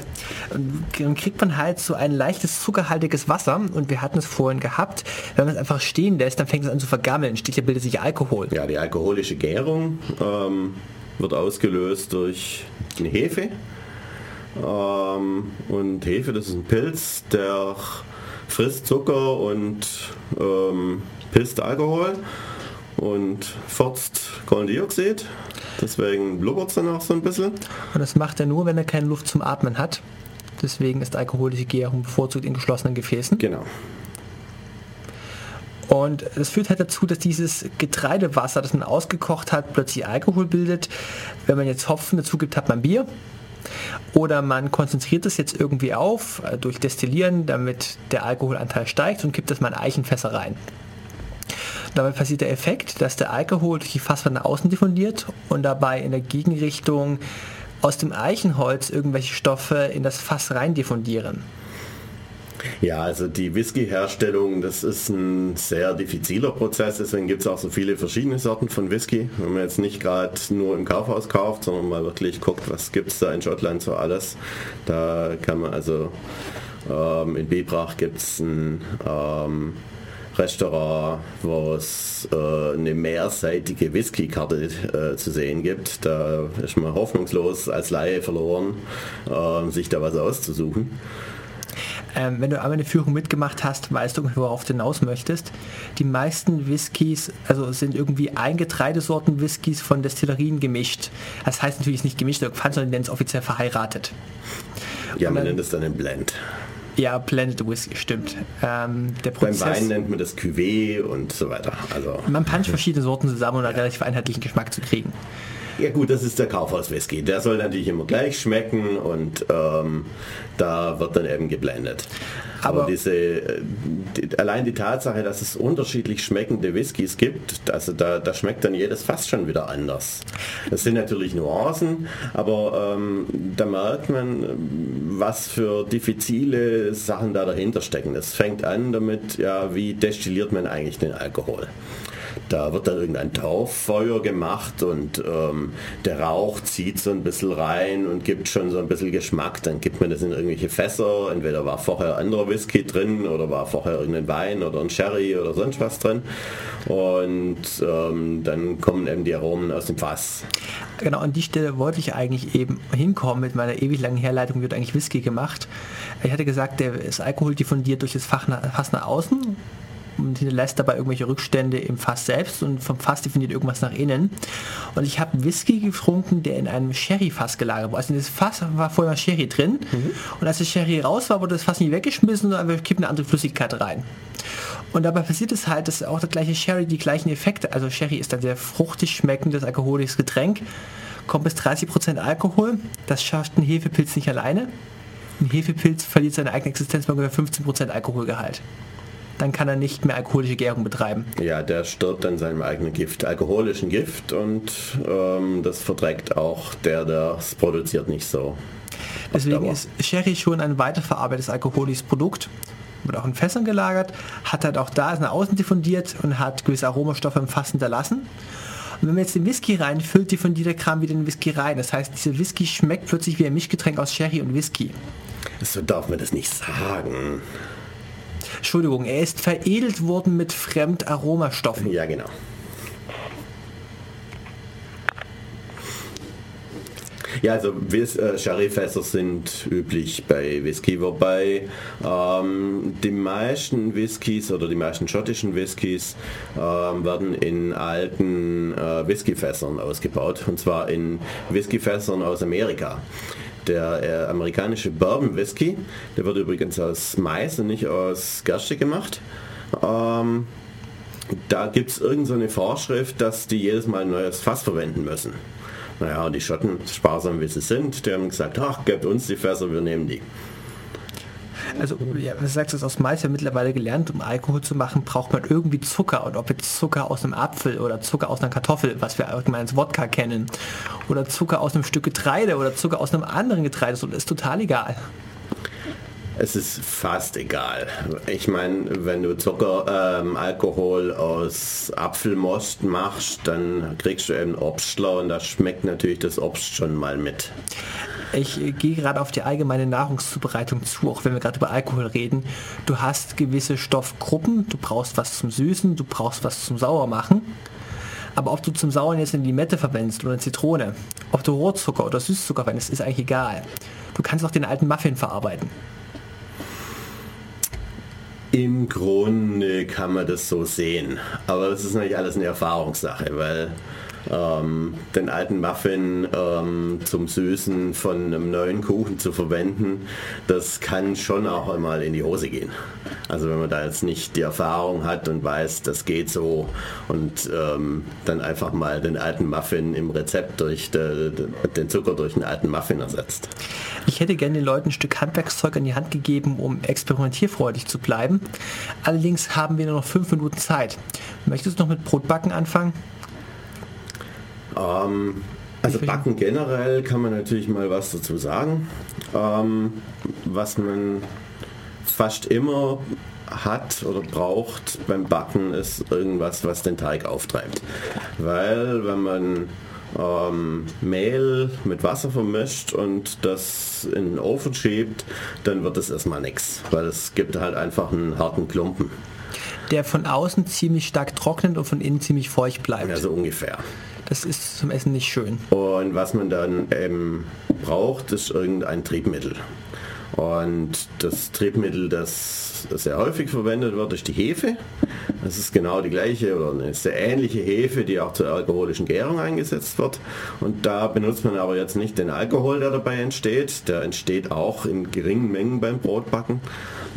Dann kriegt man halt so ein leichtes zuckerhaltiges Wasser und wir hatten es vorhin gehabt, wenn man es einfach stehen lässt, dann fängt es an zu vergammeln, sticht bildet sich Alkohol. Ja, die alkoholische Gärung ähm, wird ausgelöst durch eine Hefe. Ähm, und Hefe, das ist ein Pilz, der frisst Zucker und ähm, pisst Alkohol und furzt Kohlendioxid. Deswegen blubbert es dann auch so ein bisschen. Und das macht er nur, wenn er keine Luft zum Atmen hat. Deswegen ist alkoholische Gärung bevorzugt in geschlossenen Gefäßen. Genau. Und das führt halt dazu, dass dieses Getreidewasser, das man ausgekocht hat, plötzlich Alkohol bildet. Wenn man jetzt Hopfen dazu gibt, hat man Bier. Oder man konzentriert es jetzt irgendwie auf äh, durch Destillieren, damit der Alkoholanteil steigt und kippt das mal in Eichenfässer rein. Dabei passiert der Effekt, dass der Alkohol durch die Fasswand nach außen diffundiert und dabei in der Gegenrichtung aus dem Eichenholz irgendwelche Stoffe in das Fass rein diffundieren. Ja, also die Whisky-Herstellung, das ist ein sehr diffiziler Prozess, deswegen gibt es auch so viele verschiedene Sorten von Whisky. Wenn man jetzt nicht gerade nur im Kaufhaus kauft, sondern mal wirklich guckt, was gibt es da in Schottland so alles. Da kann man also ähm, in Bebrach gibt es ein ähm, Restaurant, wo es äh, eine mehrseitige Whisky-Karte äh, zu sehen gibt. Da ist man hoffnungslos als Laie verloren, äh, sich da was auszusuchen. Ähm, wenn du einmal eine Führung mitgemacht hast, weißt du, worauf du hinaus möchtest. Die meisten Whiskys, also sind irgendwie Eingetreidesorten Whiskys von Destillerien gemischt. Das heißt natürlich nicht gemischt, sondern nennen es offiziell verheiratet. Ja, man nennt es dann ein Blend. Ja, Blended Whisky, stimmt. Ähm, der Prozess, Beim Wein nennt man das Cuvée und so weiter. Also, man puncht verschiedene Sorten zusammen, um einen relativ einheitlichen Geschmack zu kriegen. Ja gut, das ist der Kaufhaus-Whisky. Der soll natürlich immer gleich schmecken und ähm, da wird dann eben geblendet. Aber, Aber diese, äh, die, allein die Tatsache, dass es unterschiedlich schmeckende Whiskys gibt, also da, da schmeckt dann jedes fast schon wieder anders. Das sind natürlich Nuancen, aber ähm, da merkt man, was für diffizile Sachen da dahinter stecken. Es fängt an damit, ja, wie destilliert man eigentlich den Alkohol? Da wird dann irgendein Tauffeuer gemacht und ähm, der Rauch zieht so ein bisschen rein und gibt schon so ein bisschen Geschmack. Dann gibt man das in irgendwelche Fässer. Entweder war vorher anderer Whisky drin oder war vorher irgendein Wein oder ein Sherry oder sonst was drin. Und ähm, dann kommen eben die Aromen aus dem Fass. Genau, an die Stelle wollte ich eigentlich eben hinkommen. Mit meiner ewig langen Herleitung wird eigentlich Whisky gemacht. Ich hatte gesagt, der ist Alkohol diffundiert durch das Fass nach außen und hinterlässt dabei irgendwelche Rückstände im Fass selbst und vom Fass definiert irgendwas nach innen. Und ich habe Whisky getrunken, der in einem Sherry-Fass gelagert war. Also in das Fass war vorher Sherry drin mhm. und als das Sherry raus war, wurde das Fass nicht weggeschmissen, sondern wir kippen eine andere Flüssigkeit rein. Und dabei passiert es halt, dass auch der gleiche Sherry die gleichen Effekte, also Sherry ist ein sehr fruchtig schmeckendes alkoholisches Getränk, kommt bis 30% Alkohol, das schafft ein Hefepilz nicht alleine. Ein Hefepilz verliert seine eigene Existenz bei ungefähr 15% Alkoholgehalt dann kann er nicht mehr alkoholische Gärung betreiben. Ja, der stirbt an seinem eigenen Gift, alkoholischen Gift und ähm, das verträgt auch der, der es produziert, nicht so. Deswegen ist Sherry schon ein weiterverarbeitetes alkoholisches Produkt, wird auch in Fässern gelagert, hat halt auch da, ist nach außen diffundiert und hat gewisse Aromastoffe im Fass hinterlassen. Und wenn man jetzt den Whisky reinfüllt, diffundiert der Kram wieder in den Whisky rein. Das heißt, dieser Whisky schmeckt plötzlich wie ein Mischgetränk aus Sherry und Whisky. So darf man das nicht sagen. Entschuldigung, er ist veredelt worden mit Fremdaromastoffen. Ja, genau. Ja, also äh, Sherryfässer sind üblich bei Whisky, wobei ähm, die meisten Whiskys oder die meisten schottischen Whiskys ähm, werden in alten äh, Whiskyfässern ausgebaut und zwar in Whiskyfässern aus Amerika. Der äh, amerikanische Bourbon Whisky, der wird übrigens aus Mais und nicht aus Gerste gemacht. Ähm, da gibt es irgendeine Vorschrift, dass die jedes Mal ein neues Fass verwenden müssen. Naja, die Schotten, sparsam wie sie sind, die haben gesagt, ach, gebt uns die Fässer, wir nehmen die. Also, ja, du sagst es aus Mais ja mittlerweile gelernt, um Alkohol zu machen, braucht man irgendwie Zucker. Und ob jetzt Zucker aus einem Apfel oder Zucker aus einer Kartoffel, was wir allgemein als Wodka kennen, oder Zucker aus einem Stück Getreide oder Zucker aus einem anderen Getreide, ist total egal. Es ist fast egal. Ich meine, wenn du Zucker, ähm, Alkohol aus Apfelmost machst, dann kriegst du eben Obstler und da schmeckt natürlich das Obst schon mal mit. Ich gehe gerade auf die allgemeine Nahrungszubereitung zu, auch wenn wir gerade über Alkohol reden. Du hast gewisse Stoffgruppen, du brauchst was zum Süßen, du brauchst was zum Sauermachen. Aber ob du zum Sauern jetzt eine Limette verwendest oder eine Zitrone, ob du Rohrzucker oder Süßzucker verwendest, ist eigentlich egal. Du kannst auch den alten Muffin verarbeiten. Im Grunde kann man das so sehen. Aber das ist natürlich alles eine Erfahrungssache, weil ähm, den alten Muffin ähm, zum Süßen von einem neuen Kuchen zu verwenden, das kann schon auch einmal in die Hose gehen. Also wenn man da jetzt nicht die Erfahrung hat und weiß, das geht so und ähm, dann einfach mal den alten Muffin im Rezept durch de, de, den Zucker durch den alten Muffin ersetzt. Ich hätte gerne den Leuten ein Stück Handwerkszeug in die Hand gegeben, um experimentierfreudig zu bleiben. Allerdings haben wir nur noch fünf Minuten Zeit. Möchtest du noch mit Brotbacken anfangen? Ähm, also Backen generell kann man natürlich mal was dazu sagen. Ähm, was man fast immer hat oder braucht beim Backen ist irgendwas, was den Teig auftreibt. Weil wenn man ähm, Mehl mit Wasser vermischt und das in den Ofen schiebt, dann wird es erstmal nichts, weil es gibt halt einfach einen harten Klumpen. Der von außen ziemlich stark trocknet und von innen ziemlich feucht bleibt. Ja, so ungefähr. Das ist zum Essen nicht schön. Und was man dann ähm, braucht, ist irgendein Triebmittel. Und das Triebmittel, das sehr häufig verwendet wird, ist die Hefe. Das ist genau die gleiche oder eine sehr ähnliche Hefe, die auch zur alkoholischen Gärung eingesetzt wird. Und da benutzt man aber jetzt nicht den Alkohol, der dabei entsteht. Der entsteht auch in geringen Mengen beim Brotbacken,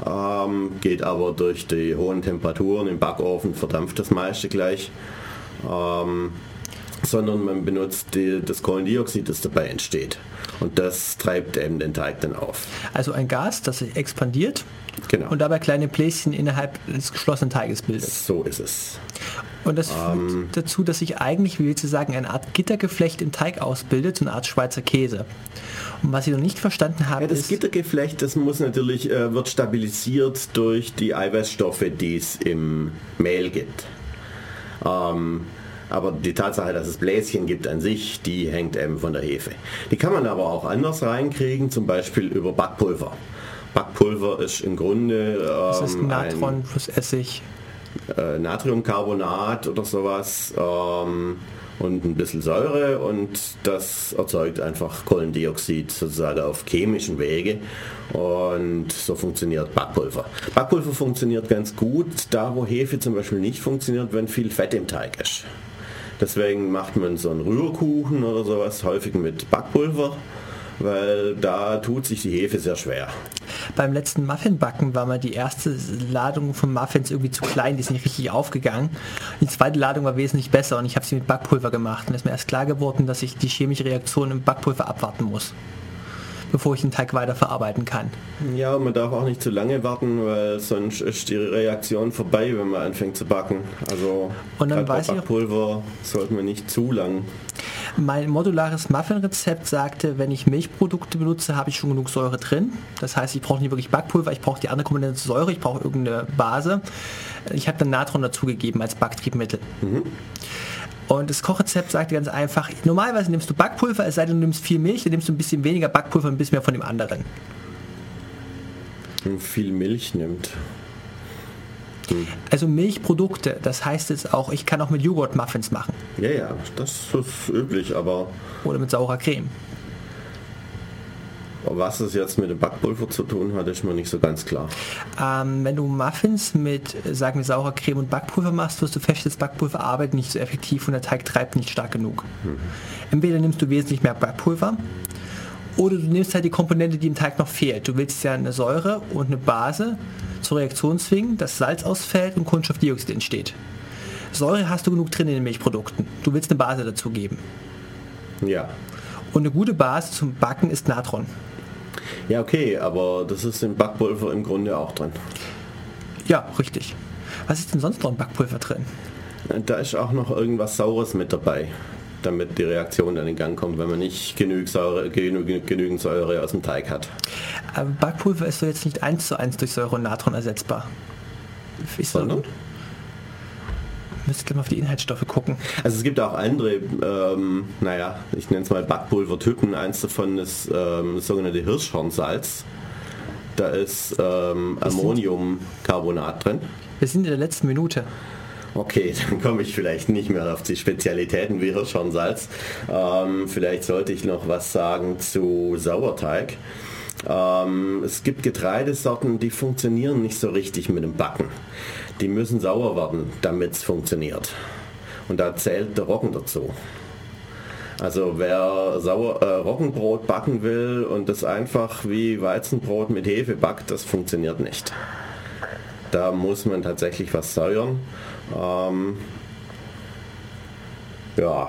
ähm, geht aber durch die hohen Temperaturen im Backofen, verdampft das meiste gleich. Ähm, sondern man benutzt die, das Kohlendioxid, das dabei entsteht. Und das treibt eben den Teig dann auf. Also ein Gas, das sich expandiert Genau. und dabei kleine Bläschen innerhalb des geschlossenen Teiges bildet. So ist es. Und das führt dazu, dass sich eigentlich, wie willst du sagen, eine Art Gittergeflecht im Teig ausbildet, so eine Art Schweizer Käse. Und was ich noch nicht verstanden habe, Ja, das ist, Gittergeflecht, das muss natürlich, äh, wird stabilisiert durch die Eiweißstoffe, die es im Mehl gibt. Ähm, aber die Tatsache, dass es Bläschen gibt an sich, die hängt eben von der Hefe. Die kann man aber auch anders reinkriegen, zum Beispiel über Backpulver. Backpulver ist im Grunde das ist ähm, Natron plus Essig. ein äh, Natriumcarbonat oder sowas ähm, und ein bisschen Säure und das erzeugt einfach Kohlendioxid sozusagen auf chemischen Wege und so funktioniert Backpulver. Backpulver funktioniert ganz gut, da wo Hefe zum Beispiel nicht funktioniert, wenn viel Fett im Teig ist. Deswegen macht man so einen Rührkuchen oder sowas häufig mit Backpulver, weil da tut sich die Hefe sehr schwer. Beim letzten Muffinbacken war mal die erste Ladung von Muffins irgendwie zu klein, die ist nicht richtig aufgegangen. Die zweite Ladung war wesentlich besser und ich habe sie mit Backpulver gemacht. Und es ist mir erst klar geworden, dass ich die chemische Reaktion im Backpulver abwarten muss, bevor ich den Teig weiter verarbeiten kann. Ja, man darf auch nicht zu lange warten, weil sonst ist die Reaktion vorbei, wenn man anfängt zu backen. Also Und dann weiß ich auch- Backpulver sollte man nicht zu lang. Mein modulares Muffin-Rezept sagte, wenn ich Milchprodukte benutze, habe ich schon genug Säure drin. Das heißt, ich brauche nicht wirklich Backpulver, ich brauche die andere Komponente Säure, ich brauche irgendeine Base. Ich habe dann Natron dazugegeben als Backtriebmittel. Und das Kochrezept sagte ganz einfach, normalerweise nimmst du Backpulver, es sei denn, du nimmst viel Milch, dann nimmst du ein bisschen weniger Backpulver und ein bisschen mehr von dem anderen. Man viel Milch nimmt. Also Milchprodukte, das heißt jetzt auch, ich kann auch mit Joghurt Muffins machen Ja, ja, das ist üblich, aber oder mit saurer Creme. Was es jetzt mit dem Backpulver zu tun hat, ist mir nicht so ganz klar. Ähm, wenn du Muffins mit, sagen wir, saurer Creme und Backpulver machst, wirst du feststellen, das Backpulver arbeitet nicht so effektiv und der Teig treibt nicht stark genug. Entweder nimmst du wesentlich mehr Backpulver oder du nimmst halt die Komponente, die im Teig noch fehlt. Du willst ja eine Säure und eine Base zur Reaktion zwingen, dass Salz ausfällt und Kohlenstoffdioxid entsteht. Säure hast du genug drin in den Milchprodukten. Du willst eine Base dazugeben. Ja. Und eine gute Base zum Backen ist Natron. Ja, okay, aber das ist im Backpulver im Grunde auch drin. Ja, richtig. Was ist denn sonst noch im Backpulver drin? Da ist auch noch irgendwas Saures mit dabei, damit die Reaktion dann in Gang kommt, wenn man nicht genügend Säure, genü- genügend Säure aus dem Teig hat. Aber Backpulver ist doch jetzt nicht eins zu eins durch Säure und Natron ersetzbar. So, Sondern? Müsste mal auf die Inhaltsstoffe gucken. Also es gibt auch andere, ähm, naja, ich nenne es mal Backpulvertypen. Eins davon ist ähm, das sogenannte Hirschhornsalz. Da ist ähm, Ammoniumcarbonat drin. Wir sind in der letzten Minute. Okay, [laughs] dann komme ich vielleicht nicht mehr auf die Spezialitäten wie Hirschhornsalz. Ähm, vielleicht sollte ich noch was sagen zu Sauerteig. Ähm, es gibt Getreidesorten, die funktionieren nicht so richtig mit dem Backen. Die müssen sauer werden, damit es funktioniert. Und da zählt der Roggen dazu. Also wer sauer, äh, Roggenbrot backen will und das einfach wie Weizenbrot mit Hefe backt, das funktioniert nicht. Da muss man tatsächlich was säuern. Ähm, ja.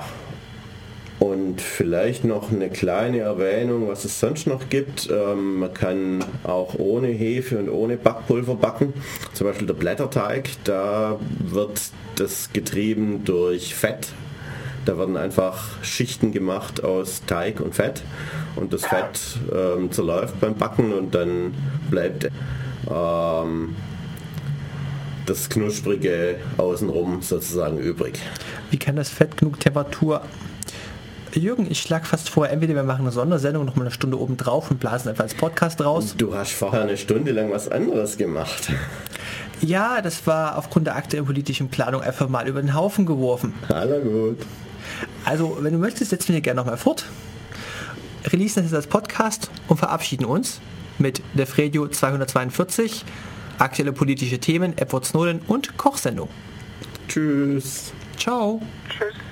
Und vielleicht noch eine kleine Erwähnung, was es sonst noch gibt. Ähm, man kann auch ohne Hefe und ohne Backpulver backen. Zum Beispiel der Blätterteig, da wird das getrieben durch Fett. Da werden einfach Schichten gemacht aus Teig und Fett und das Fett ähm, zerläuft beim Backen und dann bleibt ähm, das Knusprige außenrum sozusagen übrig. Wie kann das Fett genug Temperatur? Jürgen, ich schlage fast vor, entweder wir machen eine Sondersendung noch mal eine Stunde oben drauf und blasen einfach als Podcast raus. Du hast vorher eine Stunde lang was anderes gemacht. Ja, das war aufgrund der aktuellen politischen Planung einfach mal über den Haufen geworfen. Aller gut. Also, wenn du möchtest, setzen wir hier gerne nochmal fort. Releasen das jetzt als Podcast und verabschieden uns mit der Fredio 242, aktuelle politische Themen, Edward Snowden und Kochsendung. Tschüss. Ciao. Tschüss.